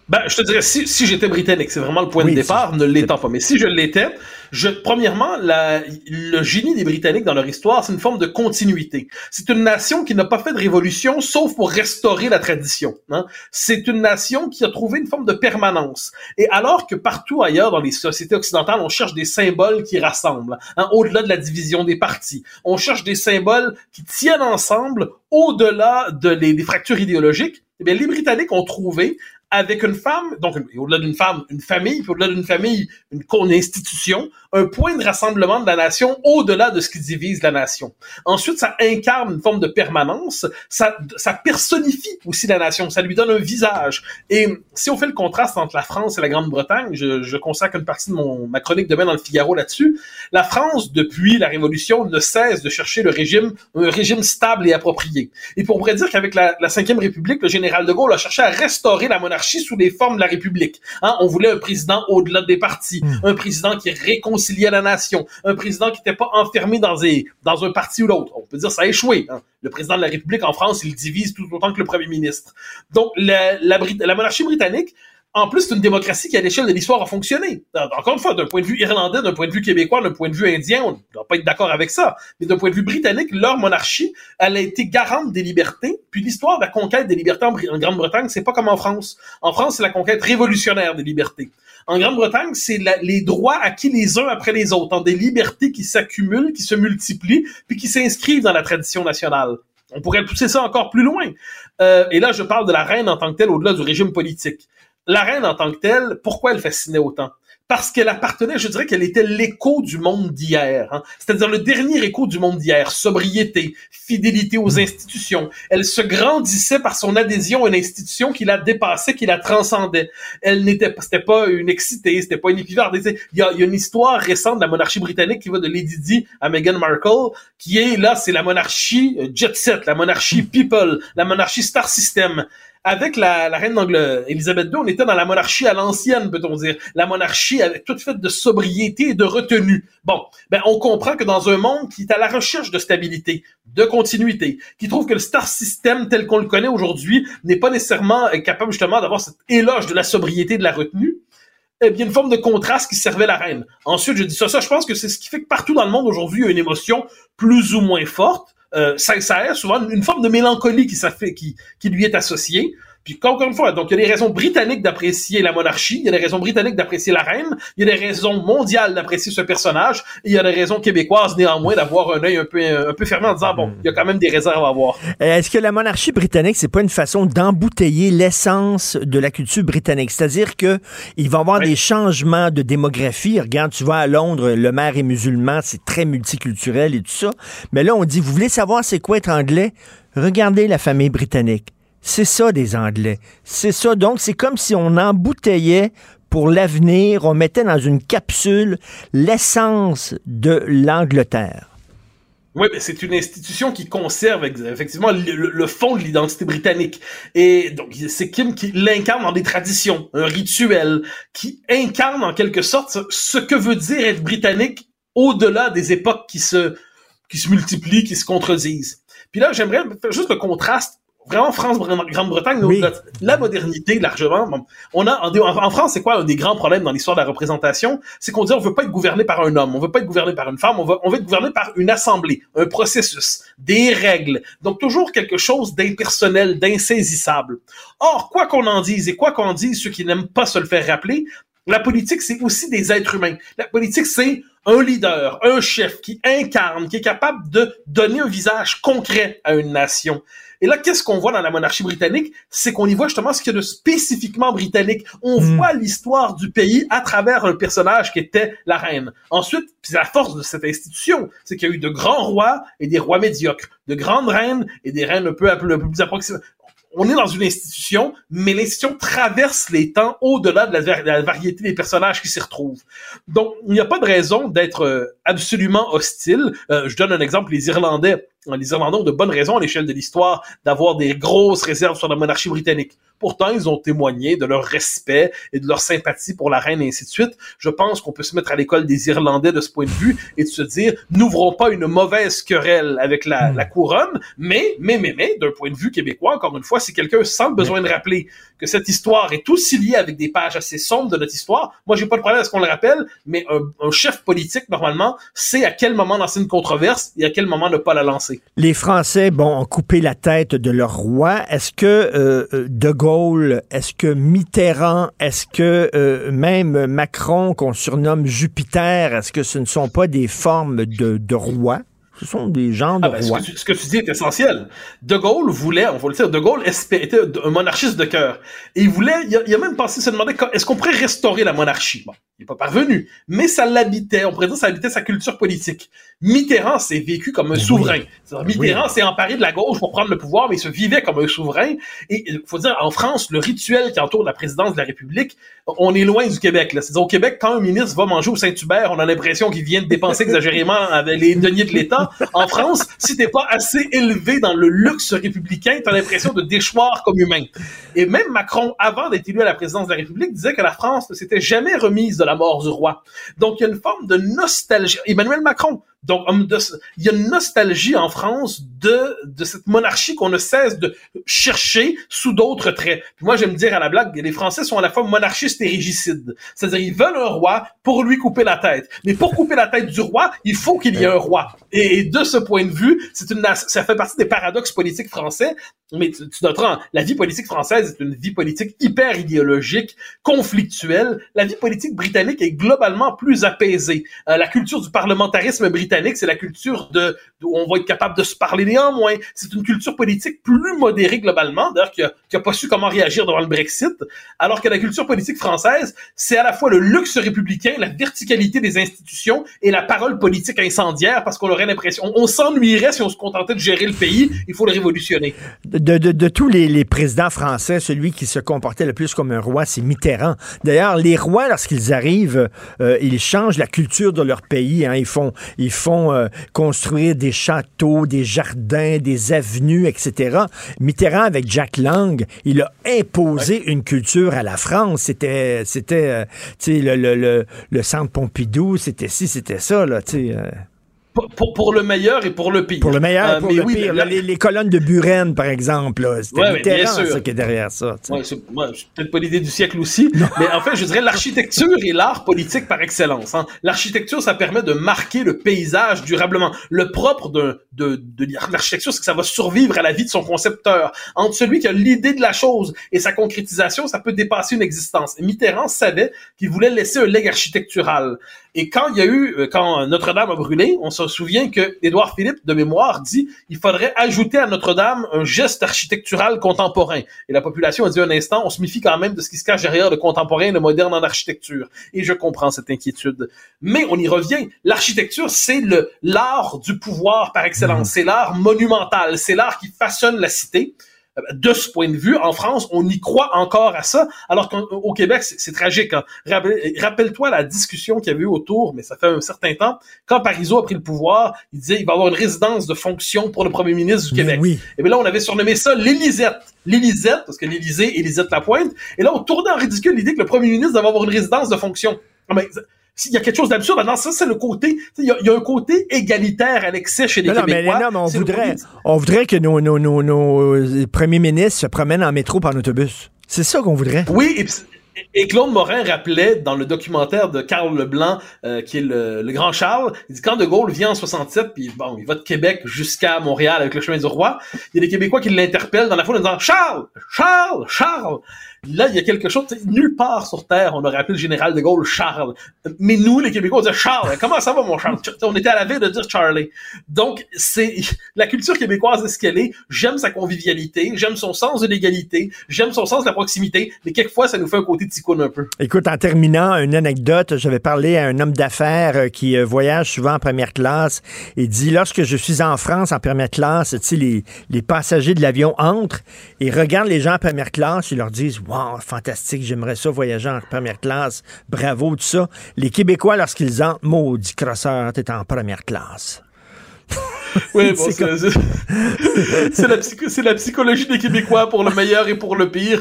Ben, je te dirais, si, si j'étais britannique, c'est vraiment le point Oui, de départ, ne l'étant pas. Mais si je l'étais, je, premièrement, la, le génie des Britanniques dans leur histoire, c'est une forme de continuité. C'est une nation qui n'a pas fait de révolution, sauf pour restaurer la tradition. Hein. C'est une nation qui a trouvé une forme de permanence. Et alors que partout ailleurs dans les sociétés occidentales, on cherche des symboles qui rassemblent, hein, au-delà de la division des partis. On cherche des symboles qui tiennent ensemble au-delà de les, des fractures idéologiques. Eh bien, les Britanniques ont trouvé avec une femme, donc au-delà d'une femme, une famille, puis au-delà d'une famille, une, une institution, un point de rassemblement de la nation au-delà de ce qui divise la nation. Ensuite, ça incarne une forme de permanence, ça, personnifie aussi la nation, ça lui donne un visage. Et si on fait le contraste entre la France et la Grande-Bretagne, je, consacre une partie de ma chronique demain dans le Figaro là-dessus, la France, depuis la Révolution, ne cesse de chercher le régime, un régime stable et approprié. Et pour vrai dire qu'avec la, la Cinquième République, le général de Gaulle a cherché à restaurer la monarchie sous les formes de la République. Hein, on voulait un président au-delà des partis, un président qui réconciliait la nation, un président qui n'était pas enfermé dans, des, dans un parti ou l'autre. On peut dire ça a échoué. hein. Le président de la République en France, il divise tout autant que le premier ministre. Donc, la, la, Brit- la monarchie britannique, en plus, c'est une démocratie qui, à l'échelle de l'histoire, a fonctionné. Encore une fois, d'un point de vue irlandais, d'un point de vue québécois, d'un point de vue indien, on ne doit pas être d'accord avec ça. Mais d'un point de vue britannique, leur monarchie, elle a été garante des libertés. Puis l'histoire de la conquête des libertés en, Grande-Bretagne, c'est pas comme en France. En France, c'est la conquête révolutionnaire des libertés. En Grande-Bretagne, c'est les droits acquis les uns après les autres, en des libertés qui s'accumulent, qui se multiplient, puis qui s'inscrivent dans la tradition nationale. On pourrait pousser ça encore plus loin. Euh, et là, je parle de la reine en tant que telle, au-delà du régime politique. La reine en tant que telle, pourquoi elle fascinait autant? Parce qu'elle appartenait, je dirais qu'elle était l'écho du monde d'hier. hein. C'est-à-dire le dernier écho du monde d'hier. Sobriété, fidélité aux institutions. Elle se grandissait par son adhésion à une institution qui la dépassait, qui la transcendait. Elle n'était pas, c'était pas une excitée, c'était pas une épivarde. Il y a, il y a une histoire récente de la monarchie britannique qui va de Lady Di à Meghan Markle, qui est là, c'est la monarchie euh, jet set, la monarchie people, la monarchie star system avec la, reine d'Angleterre, Elisabeth II, on était dans la monarchie à l'ancienne, peut-on dire. La monarchie avec toute faite de sobriété et de retenue. Bon, ben on comprend que dans un monde qui est à la recherche de stabilité, de continuité, qui trouve que le star system tel qu'on le connaît aujourd'hui n'est pas nécessairement euh, capable justement d'avoir cet éloge de la sobriété et de la retenue, eh bien, une forme de contraste qui servait la reine. Ensuite, je dis ça, ça, je pense que c'est ce qui fait que partout dans le monde aujourd'hui, il y a une émotion plus ou moins forte. Euh, ça a souvent une, forme de mélancolie qui, qui, qui lui est associée. Puis encore une fois, donc il y a des raisons britanniques d'apprécier la monarchie, il y a des raisons britanniques d'apprécier la reine, il y a des raisons mondiales d'apprécier ce personnage, et il y a des raisons québécoises néanmoins d'avoir un œil un peu, un peu fermé en disant, bon, il y a quand même des réserves à avoir. Euh, Est-ce que la monarchie britannique, c'est pas une façon d'embouteiller l'essence de la culture britannique? C'est-à-dire que il va y avoir des changements de démographie. Regarde, tu vas à Londres, le maire est musulman, c'est très multiculturel et tout ça. Mais là, on dit, vous voulez savoir c'est quoi être anglais? Regardez la famille britannique. C'est ça des Anglais. C'est ça. Donc, c'est comme si on embouteillait pour l'avenir, on mettait dans une capsule l'essence de l'Angleterre. Oui, c'est une institution qui conserve effectivement le, fond de l'identité britannique. Et donc, c'est Kim qui l'incarne dans des traditions, un rituel, qui incarne en quelque sorte ce- que veut dire être britannique au-delà des époques qui se, qui se multiplient, qui se contredisent. Puis là, j'aimerais juste le contraste. Vraiment, France, Grande-Bretagne, la modernité, largement. On a, en, en France, c'est quoi un des grands problèmes dans l'histoire de la représentation? C'est qu'on dit on veut pas être gouverné par un homme, on veut pas être gouverné par une femme, on veut, on veut être gouverné par une assemblée, un processus, des règles. Donc, toujours quelque chose d'impersonnel, d'insaisissable. Or, quoi qu'on en dise, et quoi qu'on dise ceux qui n'aiment pas se le faire rappeler, la politique, c'est aussi des êtres humains. La politique, c'est un leader, un chef qui incarne, qui est capable de donner un visage concret à une nation. Et là, qu'est-ce qu'on voit dans la monarchie britannique? C'est qu'on y voit justement ce qu'il y a de spécifiquement britannique. On voit l'histoire du pays à travers un personnage qui était la reine. Ensuite, puis la force de cette institution, c'est qu'il y a eu de grands rois et des rois médiocres, de grandes reines et des reines un peu, un peu, un peu plus approximées on est dans une institution, mais l'institution traverse les temps au-delà de la, var- de la variété des personnages qui s'y retrouvent. Donc, il n'y a pas de raison d'être euh, absolument hostile. Euh, je donne un exemple, les Irlandais. Les Irlandais ont de bonnes raisons à l'échelle de l'histoire d'avoir des grosses réserves sur la monarchie britannique. Pourtant, ils ont témoigné de leur respect et de leur sympathie pour la reine et ainsi de suite. Je pense qu'on peut se mettre à l'école des Irlandais de ce point de vue et de se dire, n'ouvrons pas une mauvaise querelle avec la, la couronne, mais, mais, mais, mais, d'un point de vue québécois, encore une fois, si quelqu'un sent le besoin de rappeler que cette histoire est aussi liée avec des pages assez sombres de notre histoire, moi, j'ai pas de problème à ce qu'on le rappelle, mais un, un chef politique, normalement, sait à quel moment lancer une controverse et à quel moment ne pas la lancer. Les Français, bon, ont coupé la tête de leur roi. Est-ce que euh, euh, De Gaulle, est-ce que Mitterrand, est-ce que euh, même Macron, qu'on surnomme Jupiter, est-ce que ce ne sont pas des formes de, de rois? Ce sont des gens de Ah ben, ce, rois. que tu, ce que tu dis est essentiel. De Gaulle voulait, on va le dire, De Gaulle était un monarchiste de cœur. Et il voulait, il a, il a même pensé se demander est-ce qu'on pourrait restaurer la monarchie? Bon, il n'est pas parvenu, mais ça l'habitait, on pourrait dire ça habitait sa culture politique. Mitterrand s'est vécu comme un souverain. C'est-à-dire, Mitterrand s'est emparé de la gauche pour prendre le pouvoir, mais il se vivait comme un souverain. Et il faut dire, en France, le rituel qui entoure la présidence de la République, on est loin du Québec. C'est-à-dire, au Québec, quand un ministre va manger au Saint-Hubert, on a l'impression qu'il vient de dépenser exagérément avec les deniers de l'État. En France, si t'es pas assez élevé dans le luxe républicain, t'as l'impression de déchoir comme humain. Et même Macron, avant d'être élu à la présidence de la République, disait que la France ne s'était jamais remise de la mort du roi. Donc, il y a une forme de nostalgie. Emmanuel Macron, donc, il y a une nostalgie en France de, de cette monarchie qu'on ne cesse de chercher sous d'autres traits. Moi, j'aime dire à la blague, les Français sont à la fois monarchistes et régicides. C'est-à-dire, ils veulent un roi pour lui couper la tête. Mais pour couper la tête du roi, il faut qu'il y ait un roi. Et, de ce point de vue, c'est une, ça fait partie des paradoxes politiques français. Mais tu, tu noteras, la vie politique française est une vie politique hyper idéologique, conflictuelle. La vie politique britannique est globalement plus apaisée. Euh, la culture du parlementarisme britannique, c'est la culture de, où on va être capable de se parler néanmoins. C'est une culture politique plus modérée globalement, d'ailleurs qui a, pas su comment réagir devant le Brexit, alors que la culture politique française, c'est à la fois le luxe républicain, la verticalité des institutions et la parole politique incendiaire, parce qu'on aurait l'impression, on, on s'ennuierait si on se contentait de gérer le pays, il faut le révolutionner. De, de- tous les, les présidents français, celui qui se comportait le plus comme un roi, c'est Mitterrand. D'ailleurs, les rois, lorsqu'ils arrivent, euh, ils changent la culture de leur pays. hein. Ils font, ils font euh, construire des châteaux, des jardins, des avenues, etc. Mitterrand, avec Jack Lang, il a imposé une culture à la France. C'était, c'était, euh, tu sais, le, le, le, le centre Pompidou, c'était ci, c'était ça, là, tu sais. Euh. pour, pour, pour le meilleur et pour le pire. Pour le meilleur Euh, et pour mais le oui, pire. la- les, les colonnes de Buren, par exemple, c'était Ouais, bien Mitterrand, sûr. ça, qui est derrière ça. Ouais, c'est ouais, peut-être pas l'idée du siècle aussi, mais en fait, je dirais l'architecture est l'art politique par excellence. hein. L'architecture, ça permet de marquer le paysage durablement. Le propre de, de, de l'architecture, c'est que ça va survivre à la vie de son concepteur. Entre celui qui a l'idée de la chose et sa concrétisation, ça peut dépasser une existence. Et Mitterrand savait qu'il voulait laisser un legs architectural. Et quand il y a eu, euh, quand Notre-Dame a brûlé, on se souvient que Édouard Philippe, de mémoire, dit il faudrait ajouter à Notre-Dame un geste architectural contemporain. Et la population a dit un instant, on se méfie quand même de ce qui se cache derrière le contemporain et le moderne en architecture. Et je comprends cette inquiétude. Mais on y revient. L'architecture, c'est le l'art du pouvoir par excellence. C'est l'art monumental. C'est l'art qui façonne la cité de ce point de vue, en France, on y croit encore à ça, alors qu'au Québec, c'est tragique. hein. Rappel- Rappelle-toi la discussion qu'il y avait eu autour, mais ça fait un certain temps, quand Parizeau a pris le pouvoir, il disait il va y avoir une résidence de fonction pour le premier ministre du Québec. Et bien là, on avait surnommé ça l'Élisette. L'Élisette, parce que l'Élysée, Élisette Lapointe. Et là, on tournait en ridicule l'idée que le premier ministre devait avoir une résidence de fonction. Ah, s'il y a quelque chose d'absurde là-dedans, ça, c'est le côté, il y, a- il y a un côté égalitaire à l'excès chez les Non, non, mais, Québécois. non, mais on voudrait, côté- on voudrait que nos, nos, nos, nos, euh, premiers ministres se promènent en métro par en autobus. C'est ça qu'on voudrait. Oui, et, et Claude Morin rappelait dans le documentaire de Carl Leblanc, euh, qui est le, le grand Charles, il dit quand De Gaulle vient en 67, puis bon, il va de Québec jusqu'à Montréal avec le chemin du roi, il y a des Québécois qui l'interpellent dans la foule en disant Charles, Charles, Charles. Là, il y a quelque chose, nulle part sur Terre, on aurait appelé le général de Gaulle Charles. Mais nous, les Québécois, on disait Charles, comment ça va, mon Charles? On était à la veille de dire Charlie. Donc, c'est, la culture québécoise est ce qu'elle est. J'aime sa convivialité, j'aime son sens de l'égalité, j'aime son sens de la proximité, mais quelquefois, ça nous fait un côté ticoun un peu. Écoute, en terminant, une anecdote, j'avais parlé à un homme d'affaires euh, qui euh, voyage souvent en première classe et dit, lorsque je suis en France en première classe, tu sais, les, passagers de l'avion entrent et regardent les gens en première classe, ils leur disent, wow, fantastique, j'aimerais ça voyager en première classe, bravo, tout ça. Les Québécois, lorsqu'ils entrent, maudit crosseur, t'es en première classe. Oui, bon, C'est la, psycho- c'est la psychologie des Québécois pour le meilleur et pour le pire.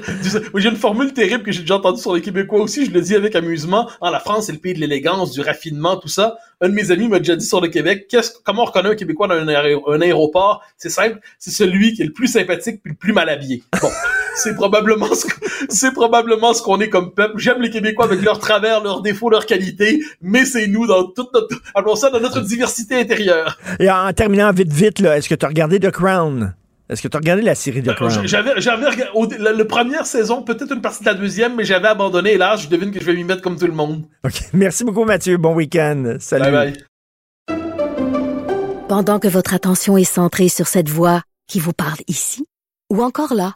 J'ai une formule terrible que j'ai déjà entendue sur les Québécois aussi, je le dis avec amusement. Ah, la France, c'est le pays de l'élégance, du raffinement, tout ça. Un de mes amis m'a déjà dit sur le Québec, qu'est-ce, comment on reconnaît un Québécois dans un, aé- un aéroport? C'est simple, c'est celui qui est le plus sympathique puis le plus mal habillé. Bon, c'est probablement ce c'est probablement ce qu'on est comme peuple. J'aime les Québécois avec leurs travers, leurs défauts, leurs qualités, mais c'est nous dans toute notre, appelons ça dans notre diversité intérieure. Et en terminant vite, vite, là, est-ce que tu as regardé The Crown? Est-ce que tu as regardé la série The Crown? J'avais, j'avais la, la première saison, peut-être une partie de la deuxième, mais j'avais abandonné. Et là, je devine que je vais m'y mettre comme tout le monde. OK. Merci beaucoup, Mathieu. Bon week-end. Salut. Bye bye. Pendant que votre attention est centrée sur cette voix qui vous parle ici, ou encore là,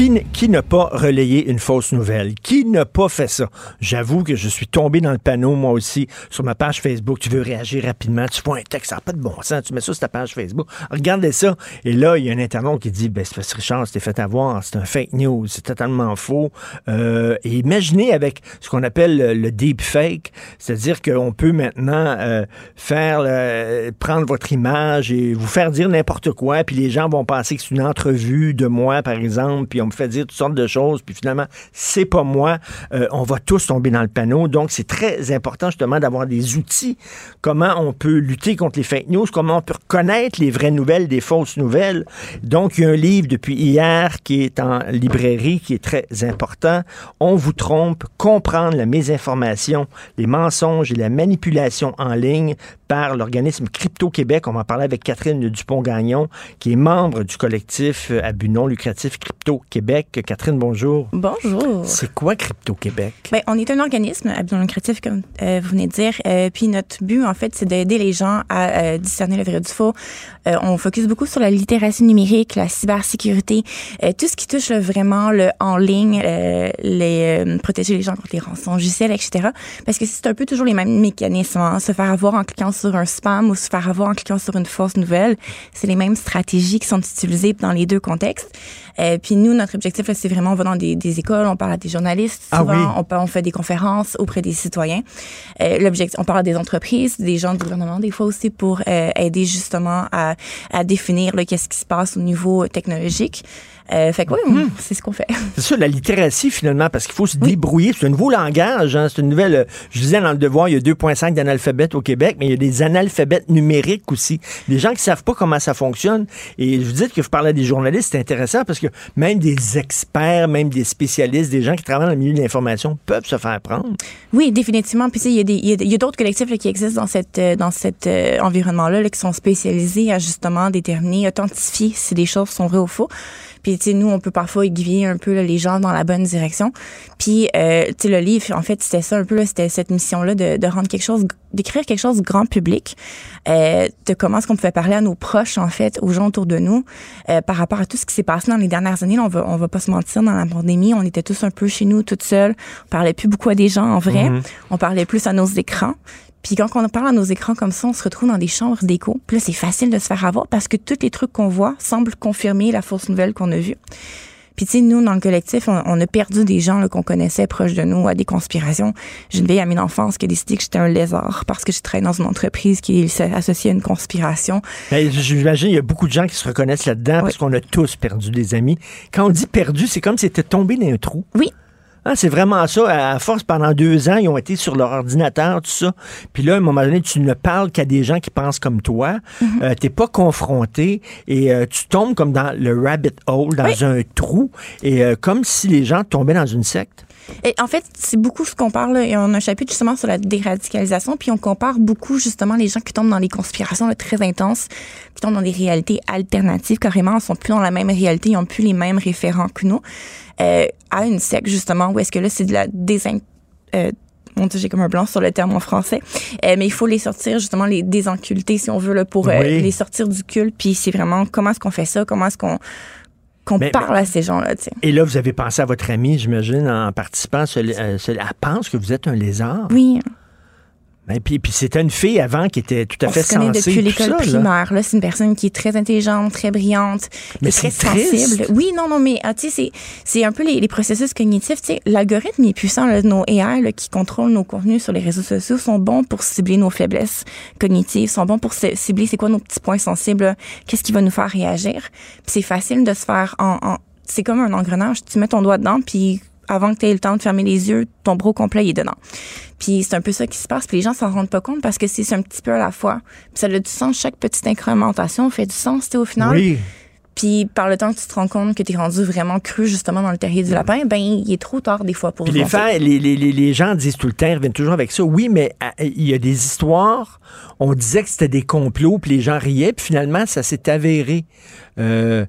Qui, n'a pas relayé une fausse nouvelle? Qui n'a pas fait ça? J'avoue que je suis tombé dans le panneau, moi aussi, sur ma page Facebook. Tu veux réagir rapidement, tu fais un texte, ça n'a pas de bon sens, tu mets ça sur ta page Facebook. Regardez ça. Et là, il y a un internaute qui dit, ben, c'est parce que Richard, c'était fait avoir, c'est un fake news, c'est totalement faux. Euh, et imaginez avec ce qu'on appelle le, le deep fake, c'est-à-dire qu'on peut maintenant euh, faire, le- prendre votre image et vous faire dire n'importe quoi, puis les gens vont penser que c'est une entrevue de moi, par exemple, puis on me fait dire toutes sortes de choses, puis finalement, c'est pas moi. Euh, on va tous tomber dans le panneau. Donc, c'est très important justement d'avoir des outils. Comment on peut lutter contre les fake news, comment on peut reconnaître les vraies nouvelles des fausses nouvelles? Donc, il y a un livre depuis hier qui est en librairie, qui est très important. On vous trompe, comprendre la mésinformation, les mensonges et la manipulation en ligne par l'organisme Crypto Québec. On va en parler avec Catherine Dupont-Gagnon, qui est membre du collectif à but non lucratif Crypto Québec. Catherine, bonjour. Bonjour. C'est quoi Crypto Québec? Ben, on est un organisme à but non lucratif, comme euh, vous venez de dire. Euh, puis notre but, en fait, c'est d'aider les gens à euh, discerner le vrai du faux. Euh, on focus beaucoup sur la littératie numérique, la cybersécurité, euh, tout ce qui touche vraiment le en ligne, euh, les euh, protéger les gens contre les rançons logiciels, etc. Parce que c'est un peu toujours les mêmes mécanismes. hein. Se faire avoir en cliquant sur un spam ou se faire avoir en cliquant sur une fausse nouvelle, c'est les mêmes stratégies qui sont utilisées dans les deux contextes. Euh, puis nous, notre objectif, là, c'est vraiment, on va dans des, des écoles, on parle à des journalistes, Ah souvent, oui. on, on fait des conférences auprès des citoyens. Euh, L'objectif, on parle à des entreprises, des gens du gouvernement, des fois aussi pour euh, aider justement à, à définir qu'est-ce qui se passe au niveau technologique. Euh, fait que oui, Hmm. c'est ce qu'on fait. C'est ça, la littératie, finalement, parce qu'il faut se débrouiller. C'est un nouveau langage. hein. C'est une nouvelle. euh, Je disais dans le devoir, il y a 2,5 d'analphabètes au Québec, mais il y a des analphabètes numériques aussi. Des gens qui savent pas comment ça fonctionne. Et je vous dis que parlez à des journalistes, c'est intéressant parce que même des experts, même des spécialistes, des gens qui travaillent dans le milieu de l'information peuvent se faire prendre. Oui, définitivement. Puis il y a des- il y d'autres collectifs là, qui existent dans cette euh, dans cet euh, environnement-là là, qui sont spécialisés à justement déterminer, authentifier si des choses sont vraies ou faux. Puis tu sais, nous, on peut parfois aiguiller un peu là, les gens dans la bonne direction. Puis euh, tu sais, le livre, en fait, c'était ça un peu c'était cette mission-là de, de rendre quelque chose, d'écrire quelque chose grand public, euh, de comment est-ce qu'on pouvait parler à nos proches en fait, aux gens autour de nous, euh, par rapport à tout ce qui s'est passé dans les dernières années. Là, on va on va pas se mentir, dans la pandémie, on était tous un peu chez nous, toutes seules. On parlait plus beaucoup à des gens en vrai. Mhm. On parlait plus à nos écrans. Puis quand on parle à nos écrans comme ça, on se retrouve dans des chambres d'écho. Puis là, c'est facile de se faire avoir parce que tous les trucs qu'on voit semblent confirmer la fausse nouvelle qu'on a vue. Puis tu sais, nous, dans le collectif, on, on a perdu des gens qu'on connaissait proches de nous à des conspirations. J'ai une vieille amie d'enfance qui a décidé que j'étais un lézard parce que je travaille dans une entreprise qui est associée à une conspiration. Ben, J'imagine il y a beaucoup de gens qui se reconnaissent là-dedans parce qu'on a tous perdu des amis. Quand on dit perdu, c'est comme si c'était tombé dans un trou. Oui. Hein, c'est vraiment ça. À force, pendant deux ans, ils ont été sur leur ordinateur, tout ça. Puis là, à un moment donné, tu ne parles qu'à des gens qui pensent comme toi. Euh, T'es pas confronté et euh, tu tombes comme dans le rabbit hole, dans un trou, et euh, comme si les gens tombaient dans une secte. Et en fait, c'est beaucoup ce qu'on parle. Et on a un chapitre justement sur la déradicalisation, puis on compare beaucoup justement les gens qui tombent dans les conspirations là, très intenses, qui tombent dans des réalités alternatives carrément, ils sont plus dans la même réalité, ils ont plus les mêmes référents que nous, euh, à une secte justement où est-ce que là c'est de la désin... Euh, mon Dieu, j'ai comme un blanc sur le terme en français. Euh, mais il faut les sortir, justement, les désenculter, si on veut, là, pour euh, Oui. les sortir du culte. Puis c'est vraiment comment est-ce qu'on fait ça, comment est-ce qu'on qu'on Mais- parle à ces gens-là. Et là, vous avez pensé à votre amie, j'imagine, en participant. elle pense que vous êtes un lézard? Oui. Ben, puis, puis c'était une fille avant qui était tout à on fait se connaît sensée. depuis l'école primaire. Là, c'est une personne qui est très intelligente, très brillante, Mais très triste. sensible. Oui, non, non, mais ah, tu sais, c'est un peu les, les processus cognitifs. Tu sais, l'algorithme est puissant. Là, nos AI là, qui contrôlent nos contenus sur les réseaux sociaux sont bons pour cibler nos faiblesses cognitives, sont bons pour ci- cibler c'est quoi nos petits points sensibles, qu'est-ce qui va nous faire réagir. Puis c'est facile de se faire en, en- c'est comme un engrenage. Tu mets ton doigt dedans, puis avant que tu aies le temps de fermer les yeux, ton bras complet il est dedans. Puis c'est un peu ça qui se passe. Puis les gens s'en rendent pas compte parce que c'est un petit peu à la fois. Puis ça a du sens. Chaque petite incrémentation fait du sens, tu au final. Oui. Puis par le temps que tu te rends compte que tu es rendu vraiment cru justement dans le terrier du lapin, ben il est trop tard des fois pour Puis les, les, les, les, les gens disent tout le temps, ils reviennent toujours avec ça. Oui, mais euh, il y a des histoires, on disait que c'était des complots, puis les gens riaient, puis finalement, ça s'est avéré. Euh,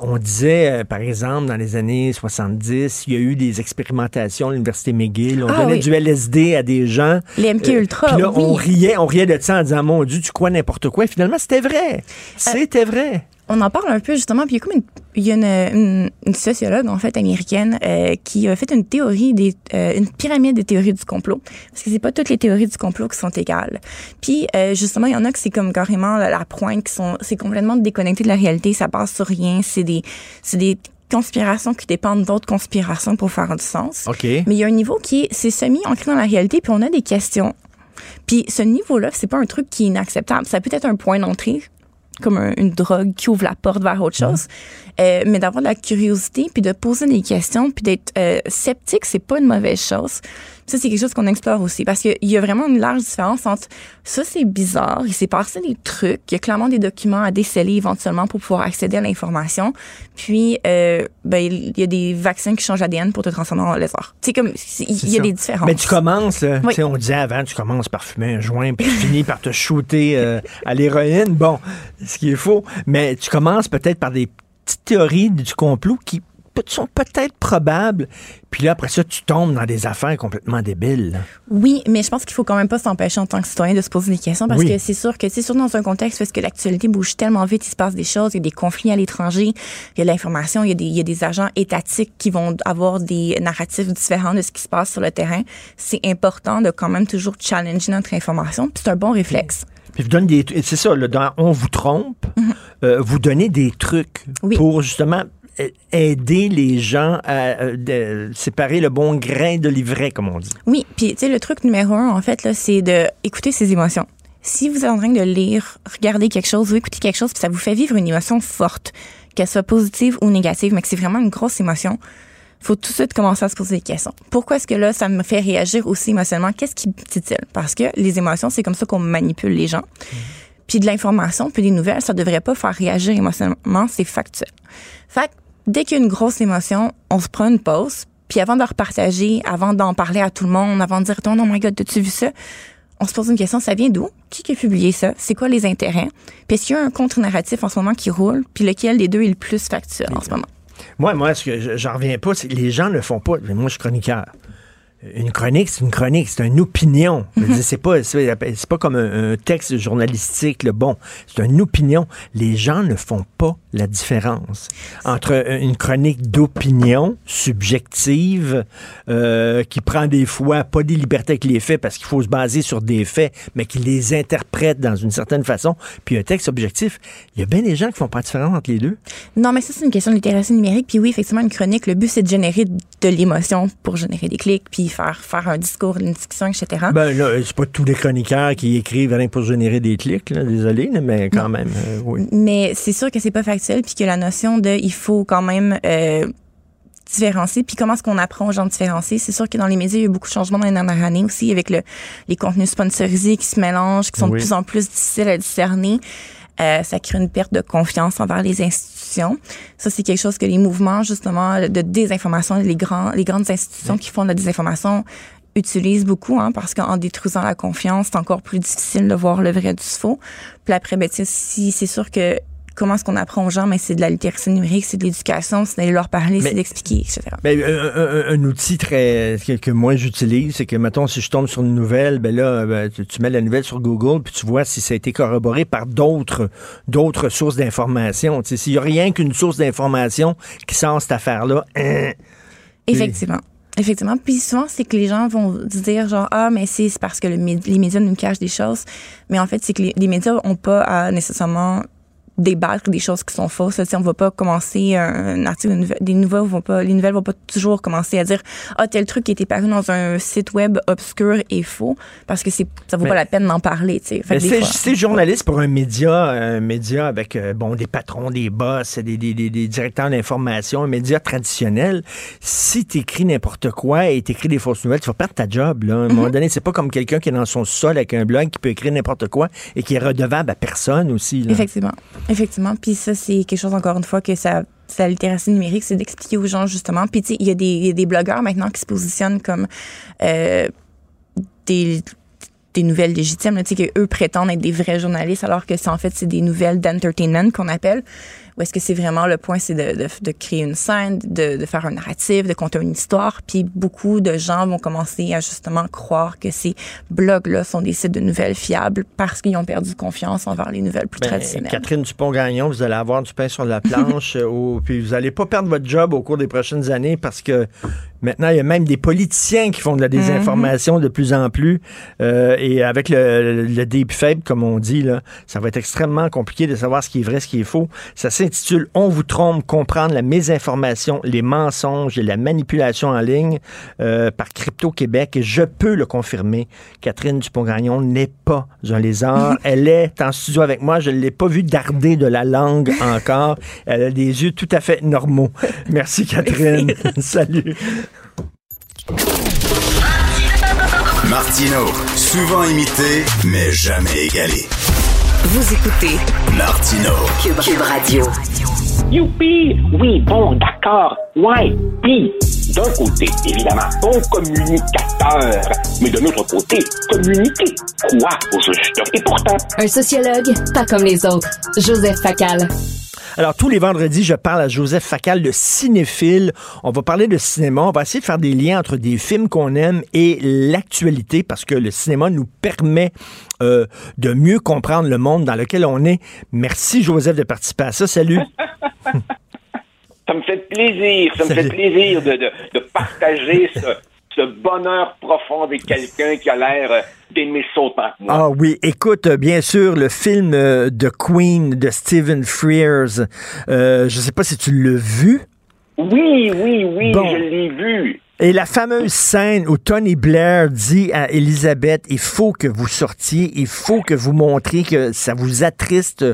on disait, euh, par exemple, dans les années 70, il y a eu des expérimentations à l'Université McGill. On Ah donnait oui. du LSD à des gens. Les MK Ultra, Puis là, oui. on riait, on riait de ça en disant, mon Dieu, tu crois n'importe quoi. Et finalement, c'était vrai. C'était vrai. On en parle un peu justement, puis il y a comme une, il y a une, une- une sociologue en fait américaine euh, qui a fait une théorie des euh, une pyramide des théories du complot parce que c'est pas toutes les théories du complot qui sont égales. Puis euh, justement, il y en a que c'est comme carrément la, la pointe qui sont c'est complètement déconnecté de la réalité, ça passe sur rien, c'est des c'est des conspirations qui dépendent d'autres conspirations pour faire du sens. OK. Mais il y a un niveau qui est c'est semi ancré dans la réalité, puis on a des questions. Puis ce niveau-là, c'est pas un truc qui est inacceptable. Ça peut être un point d'entrée comme un- une drogue qui ouvre la porte vers autre chose. Euh, mais d'avoir de la curiosité, puis de poser des questions, puis d'être euh, sceptique, c'est pas une mauvaise chose. Ça, c'est quelque chose qu'on explore aussi parce qu'il y a vraiment une large différence entre ça, c'est bizarre, il s'est passé des trucs, il y a clairement des documents à déceler éventuellement pour pouvoir accéder à l'information, puis euh, ben, il y a des vaccins qui changent l'ADN pour te transformer en lézard. Comme, il y a ça. des différences. Mais tu commences, là, Oui. on disait avant, tu commences par fumer un joint, puis tu finis par te shooter euh, à l'héroïne. Bon, ce qui est faux. Mais tu commences peut-être par des petites théories du complot qui sont peut-être probables. Puis là, après ça, tu tombes dans des affaires complètement débiles. Oui, mais je pense qu'il faut quand même pas s'empêcher en tant que citoyen de se poser des questions parce Oui. que c'est sûr que, c'est surtout dans un contexte parce que l'actualité bouge tellement vite, il se passe des choses, il y a des conflits à l'étranger, il y a de l'information, il y a des, il y a des agents étatiques qui vont avoir des narratifs différents de ce qui se passe sur le terrain. C'est important de quand même toujours challenger notre information, puis c'est un bon réflexe. Puis vous donne des, c'est ça, là, dans On vous trompe, Mhm. euh, vous donnez des trucs pour justement aider les gens à euh, de- séparer le bon grain de l'ivraie, comme on dit. Oui, puis tu sais, le truc numéro un, en fait, là, c'est de écouter ses émotions. Si vous êtes en train de lire, regarder quelque chose ou écouter quelque chose, puis ça vous fait vivre une émotion forte, qu'elle soit positive ou négative, mais que c'est vraiment une grosse émotion, faut tout de suite commencer à se poser des questions. Pourquoi est-ce que là, ça me fait réagir aussi émotionnellement? Qu'est-ce qui me titille? Parce que les émotions, c'est comme ça qu'on manipule les gens. Puis de l'information, puis des nouvelles, ça devrait pas faire réagir émotionnellement, c'est factuel. Fait que dès qu'il y a une grosse émotion, on se prend une pause, puis avant de repartager, avant d'en parler à tout le monde, avant de dire « Oh my God, as-tu vu ça? » On se pose une question, ça vient d'où? Qui a publié ça? C'est quoi les intérêts? Puis est-ce qu'il y a un contre-narratif en ce moment qui roule? Puis lequel des deux est le plus factuel en ce moment? Moi, moi, ce que je- j'en reviens pas, c'est que les gens ne font pas. mais Moi, je suis chroniqueur. Une chronique, c'est une chronique, c'est une opinion. Dire, C'est pas, c'est c'est pas comme un, un texte journalistique, le bon. C'est une opinion. Les gens ne font pas la différence entre une chronique d'opinion subjective euh, qui prend des fois pas des libertés avec les faits parce qu'il faut se baser sur des faits, mais qui les interprète dans une certaine façon, puis un texte objectif. Il y a bien des gens qui font pas la différence entre les deux. Non, mais ça, c'est une question de littératie numérique. Puis oui, effectivement, une chronique, le but, c'est de générer de l'émotion pour générer des clics, puis faire, faire un discours, une discussion, etc. Ben là, c'est pas tous les chroniqueurs qui écrivent rien pour générer des clics, là, désolé, mais quand même, euh, oui. Mais c'est sûr que c'est pas factuel, puis que la notion de il faut quand même euh, différencier. Puis comment est-ce qu'on apprend aux gens de différencier? C'est sûr que dans les médias, il y a eu beaucoup de changements dans les dernières années aussi, avec le, les contenus sponsorisés qui se mélangent, qui sont Oui. de plus en plus difficiles à discerner. Euh, ça crée une perte de confiance envers les institutions. Ça, c'est quelque chose que les mouvements, justement, de désinformation, les, grands, les grandes institutions qui font de la désinformation utilisent beaucoup, hein, parce qu'en détruisant la confiance, c'est encore plus difficile de voir le vrai du faux. Puis après, ben, si c'est sûr que comment est-ce qu'on apprend aux gens, mais c'est de la littératie numérique, c'est de l'éducation, c'est d'aller leur parler, Mais- c'est d'expliquer, etc. Ben, un, un- un outil très que, que moi j'utilise, c'est que mettons si je tombe sur une nouvelle, ben là ben, tu, tu mets la nouvelle sur Google puis tu vois si ça a été corroboré par d'autres d'autres sources d'information. S'il y a rien qu'une source d'information qui sort cette affaire-là, hein, Effectivement. Effectivement. Puis souvent, c'est que les gens vont se dire genre ah mais c'est parce que le les médias nous cachent des choses, mais en fait c'est que les, les médias ont pas à nécessairement débattre des choses qui sont fausses. Sais, on va pas commencer un article, une des nouvelles vont pas, les nouvelles vont pas toujours commencer à dire ah tel truc qui était paru dans un site web obscur est faux parce que c'est ça vaut Mais- pas la peine d'en parler. Tu sais. C'est journaliste pour un média, un média avec euh, bon des patrons, des boss, des, des, des, des directeurs d'information, un média traditionnel. Si tu écris n'importe quoi et tu écris des fausses nouvelles, tu vas perdre ta job. Là. À un moment donné, c'est pas comme quelqu'un qui est dans son sol avec un blog qui peut écrire n'importe quoi et qui est redevable à personne aussi. là. Effectivement. Effectivement. Puis ça, c'est quelque chose, encore une fois, que ça. La littératie numérique, c'est d'expliquer aux gens justement. Puis tu sais, il y, a des- il y a des blogueurs maintenant qui se positionnent comme euh, des des nouvelles légitimes, là, sais, qu'eux prétendent être des vrais journalistes, alors que c'est en fait c'est des nouvelles d'entertainment qu'on appelle. Ou est-ce que c'est vraiment le point, c'est de, de, de créer une scène, de, de faire un narratif, de conter une histoire? Puis beaucoup de gens vont commencer à justement croire que ces blogs-là sont des sites de nouvelles fiables parce qu'ils ont perdu confiance envers les nouvelles plus Ben, traditionnelles. Catherine Dupont-Gagnon, vous allez avoir du pain sur la planche, euh, puis vous n'allez pas perdre votre job au cours des prochaines années parce que Maintenant, il y a même des politiciens qui font de la désinformation de plus en plus. Euh, et avec le, le deep faible, comme on dit, là, ça va être extrêmement compliqué de savoir ce qui est vrai, ce qui est faux. Ça s'intitule On vous trompe, comprendre la mésinformation, les mensonges et la manipulation en ligne euh, par Crypto Québec. Et je peux le confirmer, Catherine Dupont-Gagnon n'est pas un lézard. Elle est en studio avec moi. Je ne l'ai pas vue darder de la langue encore. Elle a des yeux tout à fait normaux. Merci, Catherine. Salut. Martino, souvent imité, mais jamais égalé. Vous écoutez Martino. Cube, Cube Radio. Youpi! Oui, bon, d'accord. Ouais, puis, d'un côté, évidemment, bon communicateur, mais de l'autre côté, communiquer quoi au juste? Et pourtant... Un sociologue, pas comme les autres. Joseph Facal. Alors, tous les vendredis, je parle à Joseph Facal, le cinéphile. On va parler de cinéma. On va essayer de faire des liens entre des films qu'on aime et l'actualité parce que le cinéma nous permet euh, de mieux comprendre le monde dans lequel on est. Merci, Joseph, de participer à ça. Salut. Ça me fait plaisir, ça me fait plaisir de, de, de partager ce, ce bonheur profond avec quelqu'un qui a l'air euh, d'aimer ça autant que moi. Ah oui, écoute, bien sûr, le film euh, de Queen de Stephen Frears. Euh, je sais pas si tu l'as vu. Oui, oui, oui, Bon. je l'ai vu. Et la fameuse scène où Tony Blair dit à Elisabeth, il faut que vous sortiez, il faut que vous montriez que ça vous attriste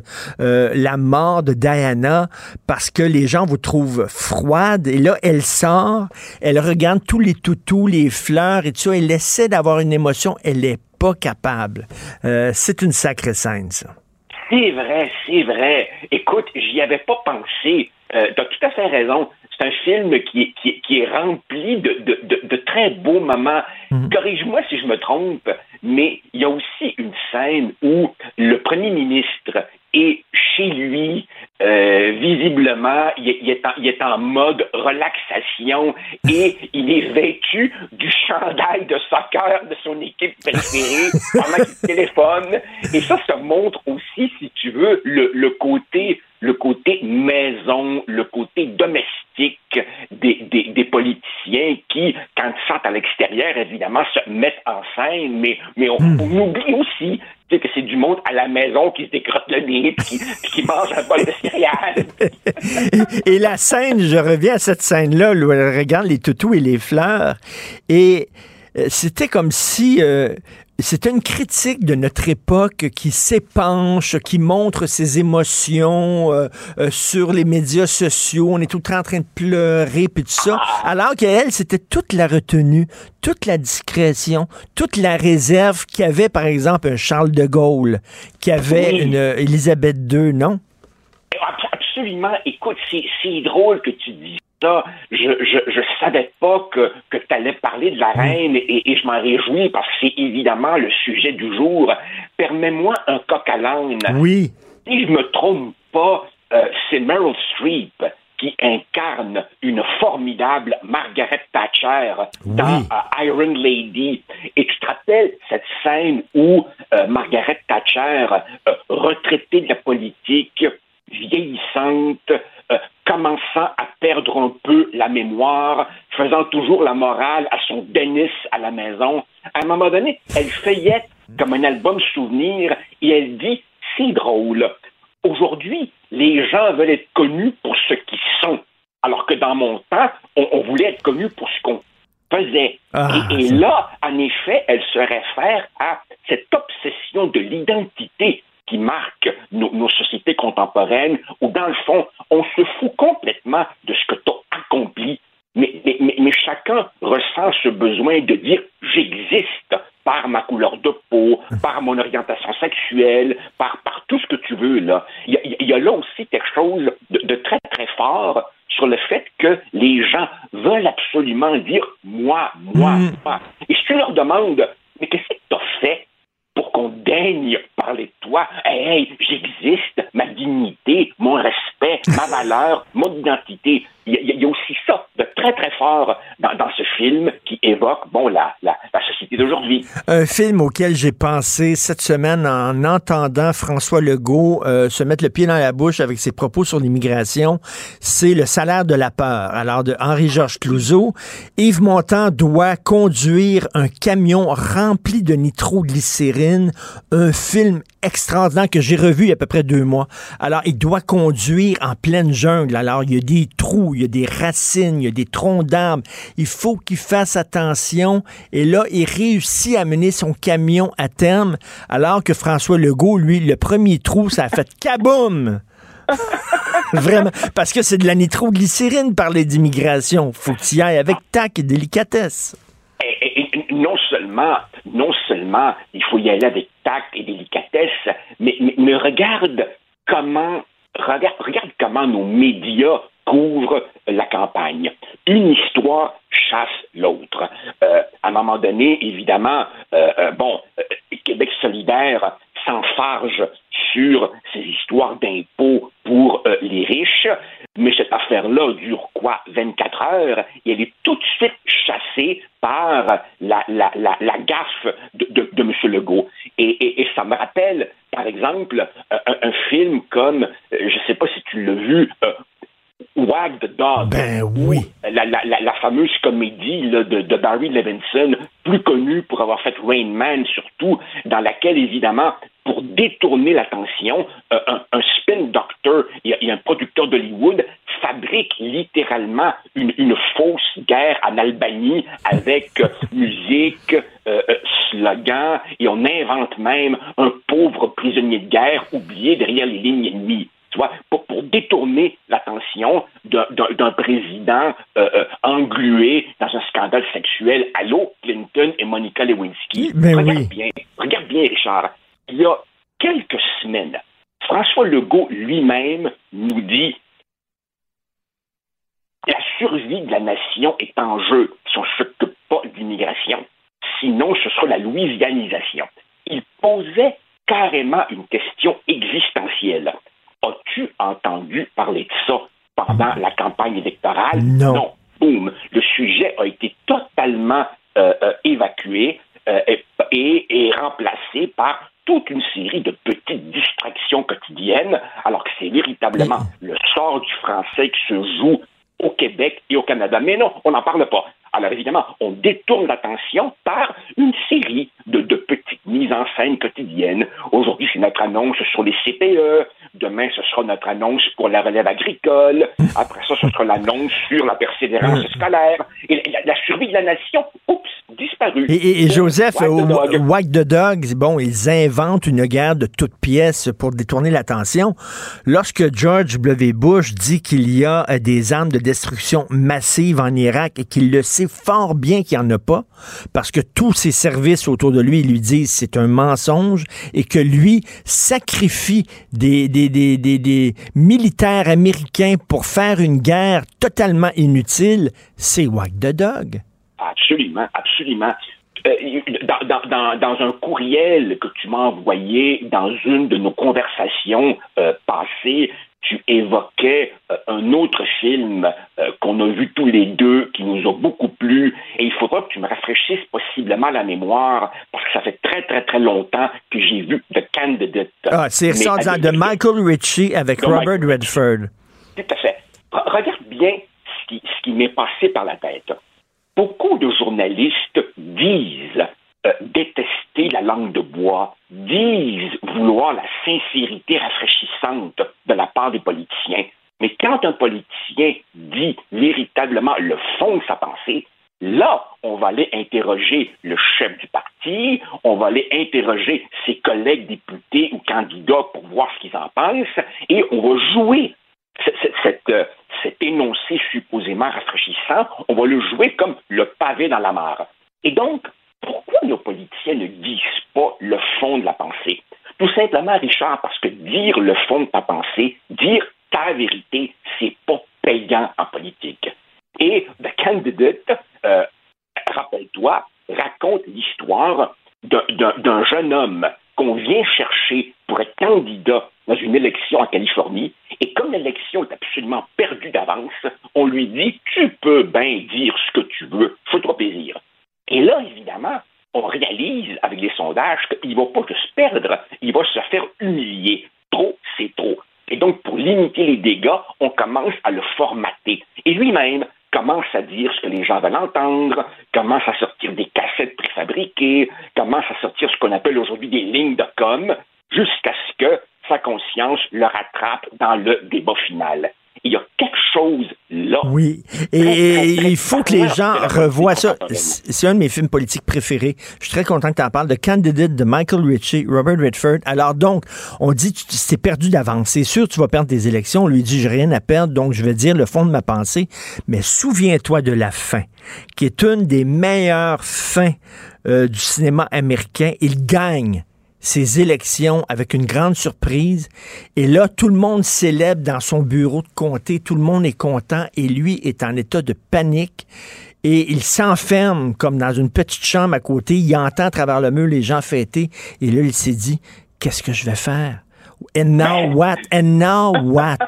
euh, la mort de Diana parce que les gens vous trouvent froide. Et là, elle sort, elle regarde tous les toutous, les fleurs et tout ça. Elle essaie d'avoir une émotion, elle n'est pas capable. Euh, c'est une sacrée scène, ça. C'est vrai, c'est vrai. Écoute, j'y avais pas pensé. Euh, T'as tout à fait raison. C'est un film qui est, qui qui est rempli de, de, de, de très beaux moments. Corrige-moi si je me trompe, mais il y a aussi une scène où le premier ministre est chez lui, euh, visiblement, il est, il est en, il est en mode relaxation et il est vêtu du chandail de soccer de son équipe préférée pendant qu'il téléphone. Et ça, ça montre aussi, si tu veux, le, le côté le côté maison, le côté domestique des, des, des politiciens qui, quand ils sortent à l'extérieur, évidemment, se mettent en scène, mais, mais on, on oublie aussi que c'est du monde à la maison qui se décrotte le nez puis qui, mange un bol de céréales. et, et la scène, je reviens à cette scène-là où elle regarde les toutous et les fleurs. Et euh, c'était comme si euh, c'était une critique de notre époque qui s'épanche, qui montre ses émotions euh, euh, sur les médias sociaux. On est tout le temps en train de pleurer puis tout ça. Alors qu'elle, c'était toute la retenue, toute la discrétion, toute la réserve qu'avait, par exemple, un Charles de Gaulle, qui avait Oui. une euh, Élisabeth II, non? Abs- Absolument. Écoute, c'est c'est drôle que tu dis Je, je, je savais pas que, que tu allais parler de la reine et, et je m'en réjouis parce que c'est évidemment le sujet du jour. Permets-moi un coq à l'âne. Oui. Si je me trompe pas, euh, c'est Meryl Streep qui incarne une formidable Margaret Thatcher dans euh, Iron Lady. Et tu te rappelles cette scène où euh, Margaret Thatcher, retraitée de la politique, vieillissante, euh, commençant à perdre un peu la mémoire, faisant toujours la morale à son Dennis à la maison. À un moment donné, elle feuillette comme un album souvenir et elle dit c'est drôle. Aujourd'hui, les gens veulent être connus pour ce qu'ils sont, alors que dans mon temps, on, on voulait être connus pour ce qu'on faisait. Ah, et, là, en effet, elle se réfère à cette obsession de l'identité qui marque nos, nos sociétés contemporaines, où dans le fond, on se fout complètement de ce que tu as accompli, mais, mais, mais, mais chacun ressent ce besoin de dire j'existe par ma couleur de peau, par mon orientation sexuelle, par, par tout ce que tu veux. Là. Il, y a, il y a là aussi quelque chose de, de très, très fort sur le fait que les gens veulent absolument dire moi, moi, moi. Et si tu leur demandes, mais qu'est-ce que tu as fait pour qu'on daigne parler de toi. Hey, j'existe, ma dignité, mon respect, ma valeur, mon identité. Il y, a- il y a aussi ça de très, très fort dans, dans ce film qui évoque, bon, la, la, la société d'aujourd'hui. Un film auquel j'ai pensé cette semaine en entendant François Legault euh, se mettre le pied dans la bouche avec ses propos sur l'immigration, c'est Le salaire de la peur. Alors, de Henri-Georges Clouseau, Yves Montand doit conduire un camion rempli de nitroglycérine, un film extraordinaire que j'ai revu il y a à peu près deux mois. Alors, il doit conduire en pleine jungle. Alors, il y a des trous, il y a des racines, il y a des troncs d'arbres. Il faut qu'il fasse attention. Et là, il réussit à mener son camion à terme, alors que François Legault, lui, le premier trou, ça a fait kaboum! Vraiment. Parce que c'est de la nitroglycérine parler d'immigration. Faut que tu y ailles avec tac et délicatesse. Non seulement il faut y aller avec tact et délicatesse, mais, regarde comment, regarde, comment nos médias couvrent la campagne. Une histoire chasse l'autre. Euh, à un moment donné, évidemment, euh, euh, bon, Québec solidaire s'enfarge sur ces histoires d'impôts pour euh, les riches, mais cette affaire-là dure quoi? 24 heures? Et elle est tout de suite chassée par la, la, la, la gaffe de, de, de M. Legault. Et, et, et ça me rappelle, par exemple, un, un film comme, euh, je ne sais pas si tu l'as vu, euh, Wag the Dog. Ben oui. La, la, la, la fameuse comédie là, de, de Barry Levinson, plus connue pour avoir fait Rain Man surtout, dans laquelle, évidemment, pour détourner l'attention, euh, un, un spin doctor et, et un producteur d'Hollywood fabrique littéralement une, une fausse guerre en Albanie avec euh, musique, euh, euh, slogan, et on invente même un pauvre prisonnier de guerre oublié derrière les lignes ennemies tu vois, pour, pour détourner l'attention d'un- président euh, euh, englué dans un scandale sexuel. Allô, Clinton et Monica Lewinsky. Ben regarde oui. bien, regarde bien, Richard. Il y a quelques semaines, François Legault lui-même nous dit la survie de la nation est en jeu si on ne s'occupe pas d'immigration. Sinon, ce sera la louisianisation. Il posait carrément une question existentielle. As-tu entendu parler de ça pendant la campagne électorale? Non. Boum. Le sujet a été totalement euh, euh, évacué euh, et remplacé par toute une série de petites distractions quotidiennes, alors que c'est véritablement le sort du français qui se joue au Québec et au Canada. Mais non, on n'en parle pas. Alors évidemment, on détourne l'attention par une série de, de petites mises en scène quotidiennes. Aujourd'hui, c'est notre annonce sur les CPE. Demain, ce sera notre annonce pour la relève agricole. Après ça, ce sera l'annonce sur la persévérance scolaire. Et la, la survie de la nation, oups, disparu. Et, et- et Joseph, Wag the au dog. Wag the Dog, bon, ils inventent une guerre de toutes pièces pour détourner l'attention. Lorsque George W. Bush dit qu'il y a euh, des armes de destruction massive en Irak et qu'il le sait fort bien qu'il n'y en a pas, parce que tous ses services autour de lui lui disent c'est un mensonge et que lui sacrifie des, des, des, des, des militaires américains pour faire une guerre totalement inutile, c'est Wag the Dog. Absolument, absolument. Euh, dans un courriel que tu m'as envoyé dans une de nos conversations euh, passées, tu évoquais euh, un autre film euh, qu'on a vu tous les deux, qui nous a beaucoup plu, et il faudra que tu me rafraîchisses possiblement la mémoire, parce que ça fait très, très, très longtemps que j'ai vu The Candidate. Ah, c'est avec- de Michael Ritchie avec Robert Michael Redford. Tout à fait. Re- Regarde bien ce qui, ce qui m'est passé par la tête. Beaucoup de journalistes disent euh, détester la langue de bois, disent vouloir la sincérité rafraîchissante de la part des politiciens. Mais quand un politicien dit véritablement le fond de sa pensée, là, on va aller interroger le chef du parti, on va aller interroger ses collègues députés ou candidats pour voir ce qu'ils en pensent, et on va jouer cette, euh, cet énoncé supposément rafraîchissant, on va le jouer comme le pavé dans la mare. Et donc, pourquoi nos politiciens ne disent pas le fond de la pensée? Tout simplement, Richard, parce que dire le fond de ta pensée, dire ta vérité, c'est pas payant en politique. Et The Candidate, euh, rappelle-toi, raconte l'histoire d'un- jeune homme qu'on vient chercher pour être candidat dans une élection en Californie. Et comme l'élection est absolument perdue d'avance, on lui dit Tu peux bien dire ce que tu veux, fais-toi plaisir. Et là, évidemment, on réalise avec les sondages qu'il ne va pas juste perdre, il va se faire humilier. Trop, c'est trop. Et donc, pour limiter les dégâts, on commence à le formater. Et lui-même commence à dire ce que les gens veulent entendre, commence à sortir des cassettes préfabriquées, commence à sortir ce qu'on appelle aujourd'hui des lignes de com, jusqu'à ce que sa conscience le rattrape dans le débat final. Il y a quelque chose là. Oui, et, il faut que les gens revoient ça. C'est un de mes films politiques préférés. Je suis très content que tu en parles. The Candidate de Michael Ritchie, Robert Redford. Alors donc, on dit tu t'es perdu d'avance. C'est sûr tu vas perdre tes élections. On lui dit j'ai rien à perdre, donc je vais dire le fond de ma pensée. Mais souviens-toi de la fin, qui est une des meilleures fins euh, du cinéma américain. Il gagne ces élections avec une grande surprise. Et là, tout le monde célèbre dans son bureau de comté, tout le monde est content et lui est en état de panique. Et il s'enferme comme dans une petite chambre à côté. Il entend à travers le mur les gens fêter. Et là, il s'est dit, qu'est-ce que je vais faire? And now what? And now what?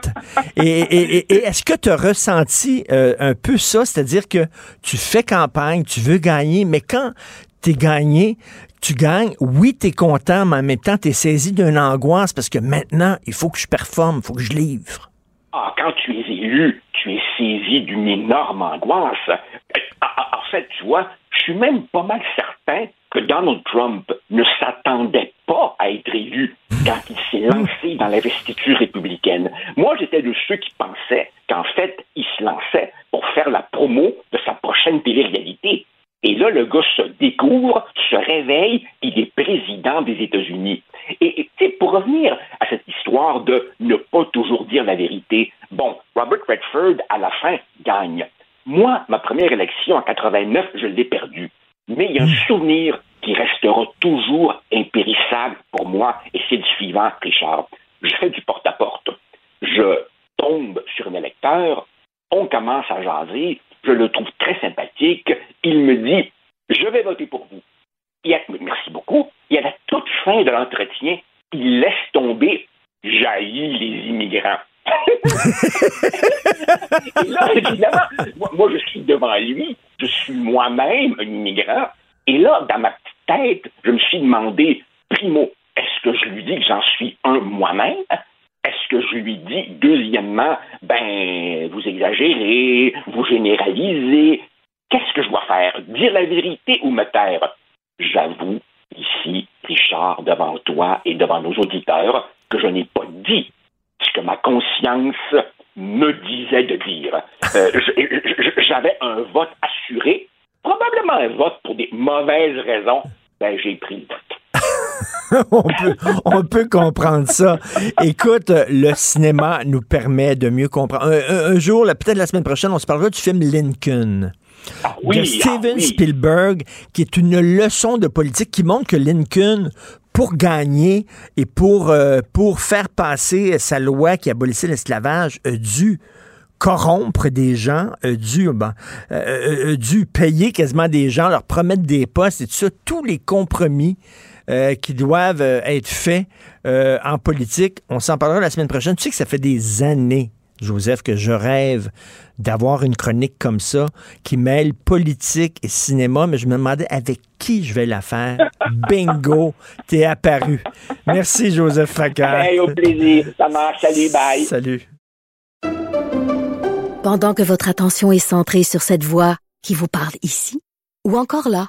Et, et, et est-ce que tu as ressenti euh, un peu ça? C'est-à-dire que tu fais campagne, tu veux gagner, mais quand t'es gagné, tu gagnes, oui, tu es content, mais en même temps, tu es saisi d'une angoisse parce que maintenant, il faut que je performe, il faut que je livre. Ah, quand tu es élu, tu es saisi d'une énorme angoisse. En fait, tu vois, je suis même pas mal certain que Donald Trump ne s'attendait pas à être élu quand il s'est lancé dans l'investiture républicaine. Moi, j'étais de ceux qui pensaient qu'en fait, il se lançait pour faire la promo de sa prochaine télé-réalité. Et là, le gars se découvre, se réveille, il est président des États-Unis. Et, et pour revenir à cette histoire de ne pas toujours dire la vérité, bon, Robert Redford, à la fin, gagne. Moi, ma première élection en 89, je l'ai perdue. Mais il y a un souvenir qui restera toujours impérissable pour moi, et c'est le suivant, Richard. Je fais du porte-à-porte. Je tombe sur un électeur, on commence à jaser, je le trouve très sympathique. Il me dit Je vais voter pour vous. Merci beaucoup. Et à la toute fin de l'entretien, il laisse tomber jaillit les immigrants. et là, évidemment, moi, moi, je suis devant lui, je suis moi-même un immigrant. Et là, dans ma petite tête, je me suis demandé, primo, est-ce que je lui dis que j'en suis un moi-même? Est-ce que je lui dis, deuxièmement, ben, vous exagérez, vous généralisez, qu'est-ce que je dois faire? Dire la vérité ou me taire? J'avoue, ici, Richard, devant toi et devant nos auditeurs, que je n'ai pas dit ce que ma conscience me disait de dire. Euh, J'avais un vote assuré, probablement un vote pour des mauvaises raisons. Ben, j'ai pris le vote. on, peut, on peut comprendre ça. Écoute, le cinéma nous permet de mieux comprendre. Un, un jour, peut-être la semaine prochaine, on se parlera du film Lincoln. Ah oui, de Steven ah oui. Spielberg, qui est une leçon de politique qui montre que Lincoln, pour gagner et pour, euh, pour faire passer sa loi qui abolissait l'esclavage, a dû corrompre des gens, a dû, ben, euh, a dû payer quasiment des gens, leur promettre des postes et tout ça, tous les compromis euh, qui doivent euh, être faits euh, en politique. On s'en parlera la semaine prochaine. Tu sais que ça fait des années, Joseph, que je rêve d'avoir une chronique comme ça qui mêle politique et cinéma, mais je me demandais avec qui je vais la faire. Bingo, t'es apparu. Merci, Joseph Facal. Hey, au plaisir. Ça marche. Salut, bye. Salut. Pendant que votre attention est centrée sur cette voix qui vous parle ici, ou encore là,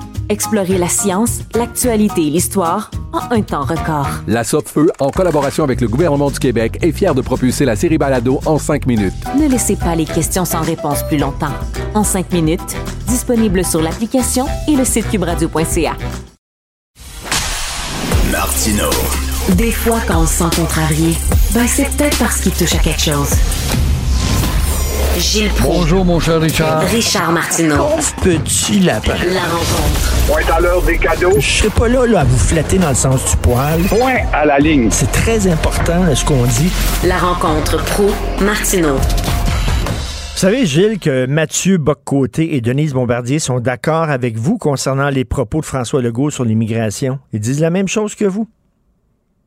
Explorer la science, l'actualité et l'histoire en un temps record. La Feu, en collaboration avec le gouvernement du Québec, est fière de propulser la série Balado en cinq minutes. Ne laissez pas les questions sans réponse plus longtemps. En cinq minutes, disponible sur l'application et le site cubradio.ca. Martino. Des fois, quand on se sent contrarié, ben c'est peut-être parce qu'il touche à quelque chose. Gilles Proulx. Bonjour, mon cher Richard. Richard Martineau. Petit lapin. La rencontre. Point à l'heure des cadeaux. Je serai pas là, là à vous flatter dans le sens du poil. Point à la ligne. C'est très important ce qu'on dit. La rencontre pro martineau Vous savez, Gilles, que Mathieu Boccoté et Denise Bombardier sont d'accord avec vous concernant les propos de François Legault sur l'immigration. Ils disent la même chose que vous.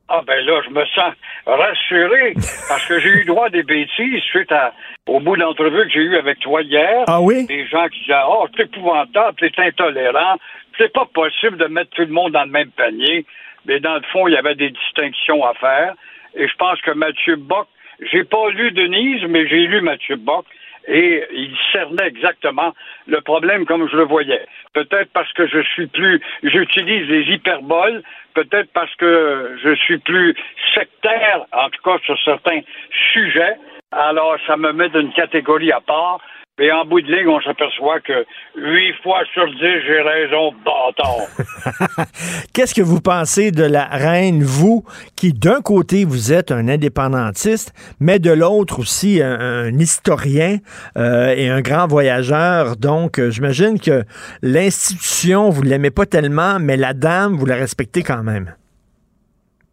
Ah ben là, je me sens rassuré parce que j'ai eu droit à des bêtises suite à, au bout d'entrevue que j'ai eu avec toi hier. Ah oui? Des gens qui disaient Oh, c'est épouvantable, c'est intolérant, c'est pas possible de mettre tout le monde dans le même panier. Mais dans le fond, il y avait des distinctions à faire. Et je pense que Mathieu Bock, j'ai pas lu Denise, mais j'ai lu Mathieu Bock et il cernait exactement le problème comme je le voyais. Peut-être parce que je suis plus, j'utilise les hyperboles, peut-être parce que je suis plus sectaire, en tout cas sur certains sujets. Alors, ça me met d'une catégorie à part. Et en bout de ligne, on s'aperçoit que huit fois sur dix, j'ai raison. Qu'est-ce que vous pensez de la reine, vous, qui d'un côté, vous êtes un indépendantiste, mais de l'autre aussi un, historien euh, et un grand voyageur? Donc, euh, j'imagine que l'institution, vous l'aimez pas tellement, mais la dame, vous la respectez quand même.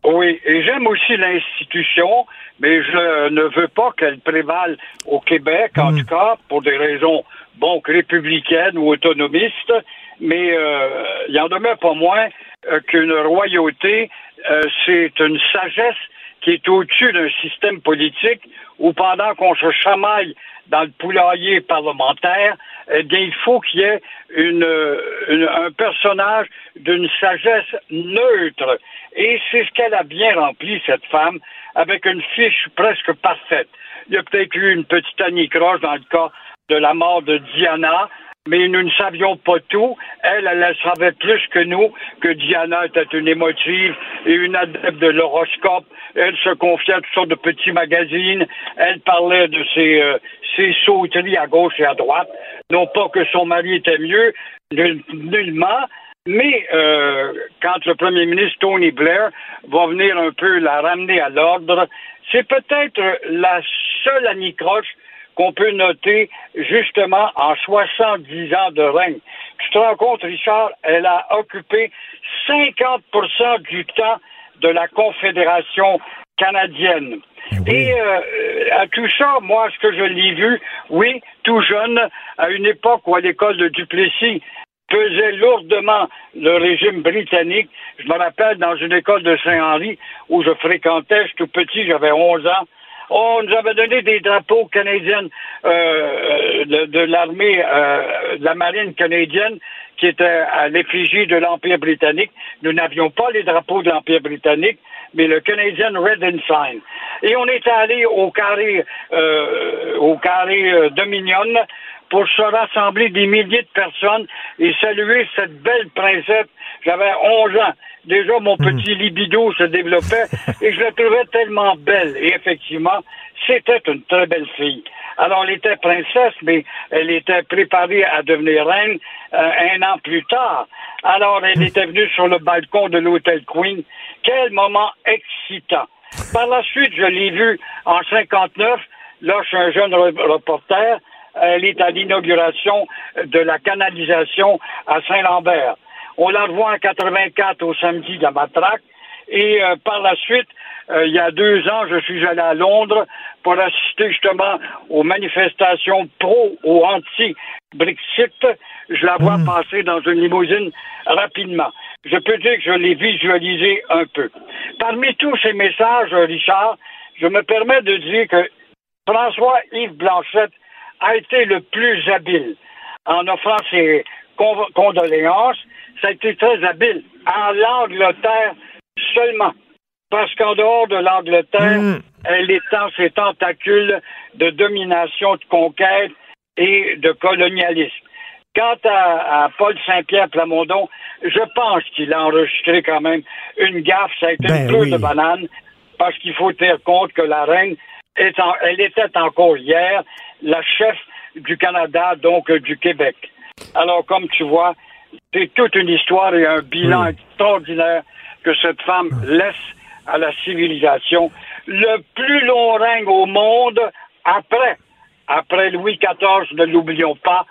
Oui, et j'aime aussi l'institution, mais je ne veux pas qu'elle prévale au Québec, en tout cas, pour des raisons, bon, républicaines ou autonomistes, mais euh, il en demeure pas moins euh, qu'une royauté, euh, c'est une sagesse qui est au-dessus d'un système politique où pendant qu'on se chamaille dans le poulailler parlementaire, eh bien, il faut qu'il y ait une, une- un personnage d'une sagesse neutre. Et c'est ce qu'elle a bien rempli, cette femme, avec une fiche presque parfaite. Il y a peut-être eu une petite anicroche dans le cas de la mort de Diana, mais nous ne savions pas tout. Elle, elle, savait plus que nous que Diana était une émotive et une adepte de l'horoscope. Elle se confiait à toutes sortes de petits magazines. Elle parlait de ses, euh, ses sauteries à gauche et à droite. Non pas que son mari était mieux, nul- nullement, mais euh, quand le premier ministre Tony Blair va venir un peu la ramener à l'ordre, c'est peut-être la seule anicroche qu'on peut noter justement en 70 ans de règne. Tu te rends compte, Richard, elle a occupé 50 du temps de la Confédération canadienne. Et euh, à tout ça, moi, ce que je l'ai vu, oui, tout jeune, à une époque où à l'école de Duplessis pesait lourdement le régime britannique. Je me rappelle dans une école de Saint-Henri où je fréquentais, je tout petit, j'avais 11 ans. On nous avait donné des drapeaux canadiens euh, de, de l'armée, euh, de la marine canadienne, qui était à l'effigie de l'Empire britannique. Nous n'avions pas les drapeaux de l'Empire britannique, mais le Canadian Red Ensign. Et on est allé au carré, euh, au carré euh, Dominion pour se rassembler des milliers de personnes et saluer cette belle princesse. J'avais 11 ans. Déjà, mon petit libido se développait et je la trouvais tellement belle. Et effectivement, c'était une très belle fille. Alors, elle était princesse, mais elle était préparée à devenir reine euh, un an plus tard. Alors, elle était venue sur le balcon de l'Hôtel Queen. Quel moment excitant. Par la suite, je l'ai vue en 59. Là, je suis un jeune re- reporter. Elle est à l'inauguration de la canalisation à Saint-Lambert. On la revoit en 84 au samedi de la Matraque. Et euh, par la suite, euh, il y a deux ans, je suis allé à Londres pour assister justement aux manifestations pro ou anti-Brexit. Je la vois passer dans une limousine rapidement. Je peux dire que je l'ai visualisé un peu. Parmi tous ces messages, Richard, je me permets de dire que François-Yves Blanchette a été le plus habile en offrant ses con- condoléances. Ça a été très habile. En l'Angleterre seulement. Parce qu'en dehors de l'Angleterre, elle étend ses tentacules de domination, de conquête et de colonialisme. Quant à, à Paul Saint-Pierre Plamondon, je pense qu'il a enregistré quand même une gaffe. Ça a été Ben une oui. de banane parce qu'il faut tenir compte que la reine, est en- elle était encore hier la chef du Canada, donc euh, du Québec. Alors, comme tu vois, c'est toute une histoire et un bilan extraordinaire que cette femme laisse à la civilisation. Le plus long règne au monde après, après Louis XIV, ne l'oublions pas,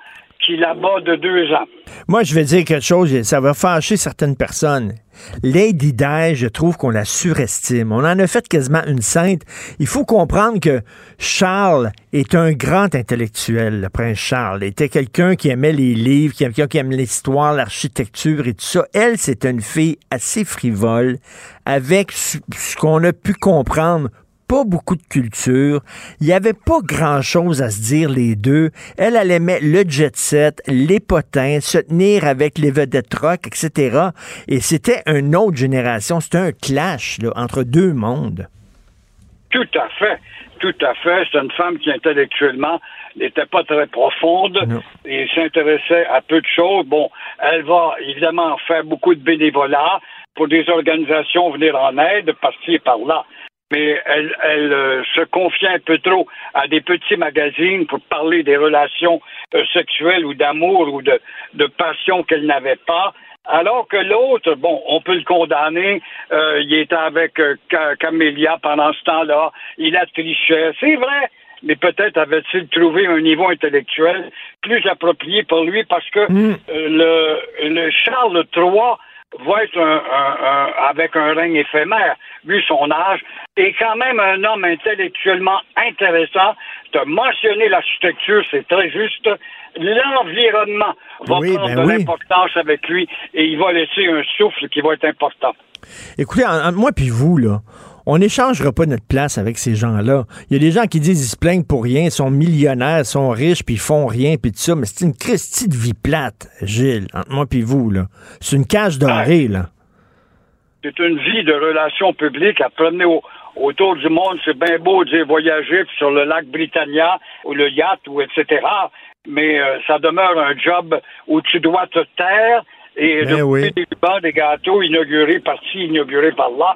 Moi, je vais dire quelque chose, ça va fâcher certaines personnes. Lady Di, je trouve qu'on la surestime. On en a fait quasiment une sainte. Il faut comprendre que Charles est un grand intellectuel, le prince Charles. Il était quelqu'un qui aimait les livres, quelqu'un qui aime l'histoire, l'architecture et tout ça. Elle, c'est une fille assez frivole, avec ce qu'on a pu comprendre pas beaucoup de culture. Il n'y avait pas grand-chose à se dire les deux. Elle, elle aimait le jet set, les potins, se tenir avec les vedettes rock, etc. Et c'était une autre génération. C'était un clash là, entre deux mondes. Tout à fait, tout à fait. C'est une femme qui intellectuellement n'était pas très profonde et s'intéressait à peu de choses. Bon, elle va évidemment faire beaucoup de bénévolat pour des organisations venir en aide par-ci et par-là. Mais elle, elle euh, se confiait un peu trop à des petits magazines pour parler des relations euh, sexuelles ou d'amour ou de, de passion qu'elle n'avait pas. Alors que l'autre, bon, on peut le condamner, euh, il était avec euh, Ca- Camélia pendant ce temps-là, il a triché, c'est vrai, mais peut-être avait-il trouvé un niveau intellectuel plus approprié pour lui parce que euh, le, le Charles III va être un, un- un- avec un règne éphémère, vu son âge, et quand même un homme intellectuellement intéressant. Tu as mentionné l'architecture, c'est très juste. L'environnement va Oui, prendre ben de oui. l'importance avec lui et il va laisser un souffle qui va être important. Écoutez, en- moi puis vous, là, on n'échangera pas notre place avec ces gens-là. Il y a des gens qui disent ils se plaignent pour rien, ils sont millionnaires, ils sont riches, puis ils font rien, puis tout ça. Mais c'est une Christie de vie plate, Gilles, entre moi puis vous, là. C'est une cage dorée, là. C'est une vie de relations publiques à promener au- autour du monde. C'est bien beau de voyager sur le lac Britannia ou le yacht ou etc. Mais euh, ça demeure un job où tu dois te taire et Ben de oui. des gâteaux inaugurés par-ci, inaugurés par-là.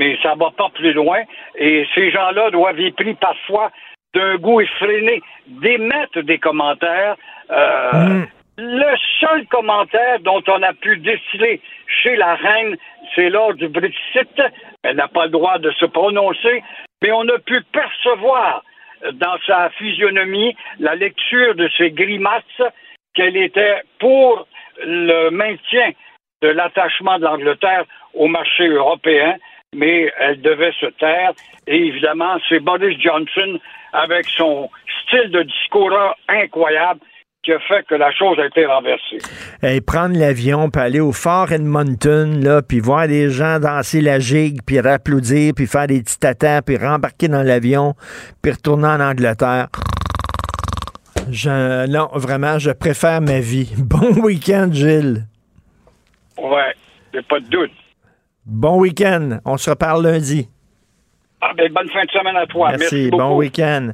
Mais ça va pas plus loin. Et ces gens-là doivent être pris parfois d'un goût effréné d'émettre des commentaires. Euh, Le seul commentaire dont on a pu déceler chez la reine, c'est lors du Brexit. Elle n'a pas le droit de se prononcer, mais on a pu percevoir dans sa physionomie la lecture de ses grimaces qu'elle était pour le maintien de l'attachement de l'Angleterre au marché européen, mais elle devait se taire. Et évidemment, c'est Boris Johnson, avec son style de discours incroyable, qui a fait que la chose a été renversée. Et prendre l'avion, puis aller au Fort Edmonton, là, puis voir des gens danser la gigue, puis applaudir, puis faire des petits tatas, puis rembarquer dans l'avion, puis retourner en Angleterre. Je, non, vraiment, je préfère ma vie. Bon week-end, Gilles. Ouais, j'ai pas de doute. Bon week-end. On se reparle lundi. Ah, ben, bonne fin de semaine à toi. Merci, Merci, bon week-end.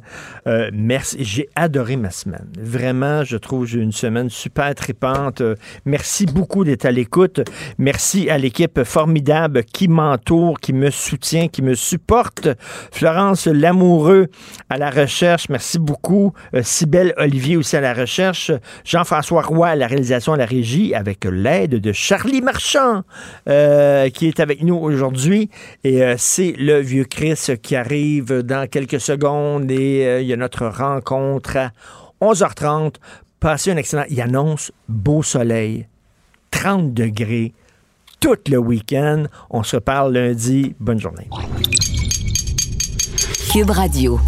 Euh, merci. J'ai adoré ma semaine. Vraiment, je trouve une semaine super tripante. Euh, merci beaucoup d'être à l'écoute. Merci à l'équipe formidable qui m'entoure, qui me soutient, qui me supporte. Florence Lamoureux à la recherche. Merci beaucoup. Euh, Cybelle Olivier aussi à la recherche. Jean-François Roy à la réalisation à la régie avec l'aide de Charlie Marchand qui est avec nous aujourd'hui. Et c'est le vieux Chris qui arrive dans quelques secondes et notre rencontre à 11h30. Passez un excellent. Il annonce beau soleil, 30 degrés, tout le week-end. On se reparle lundi. Bonne journée. Cube Radio.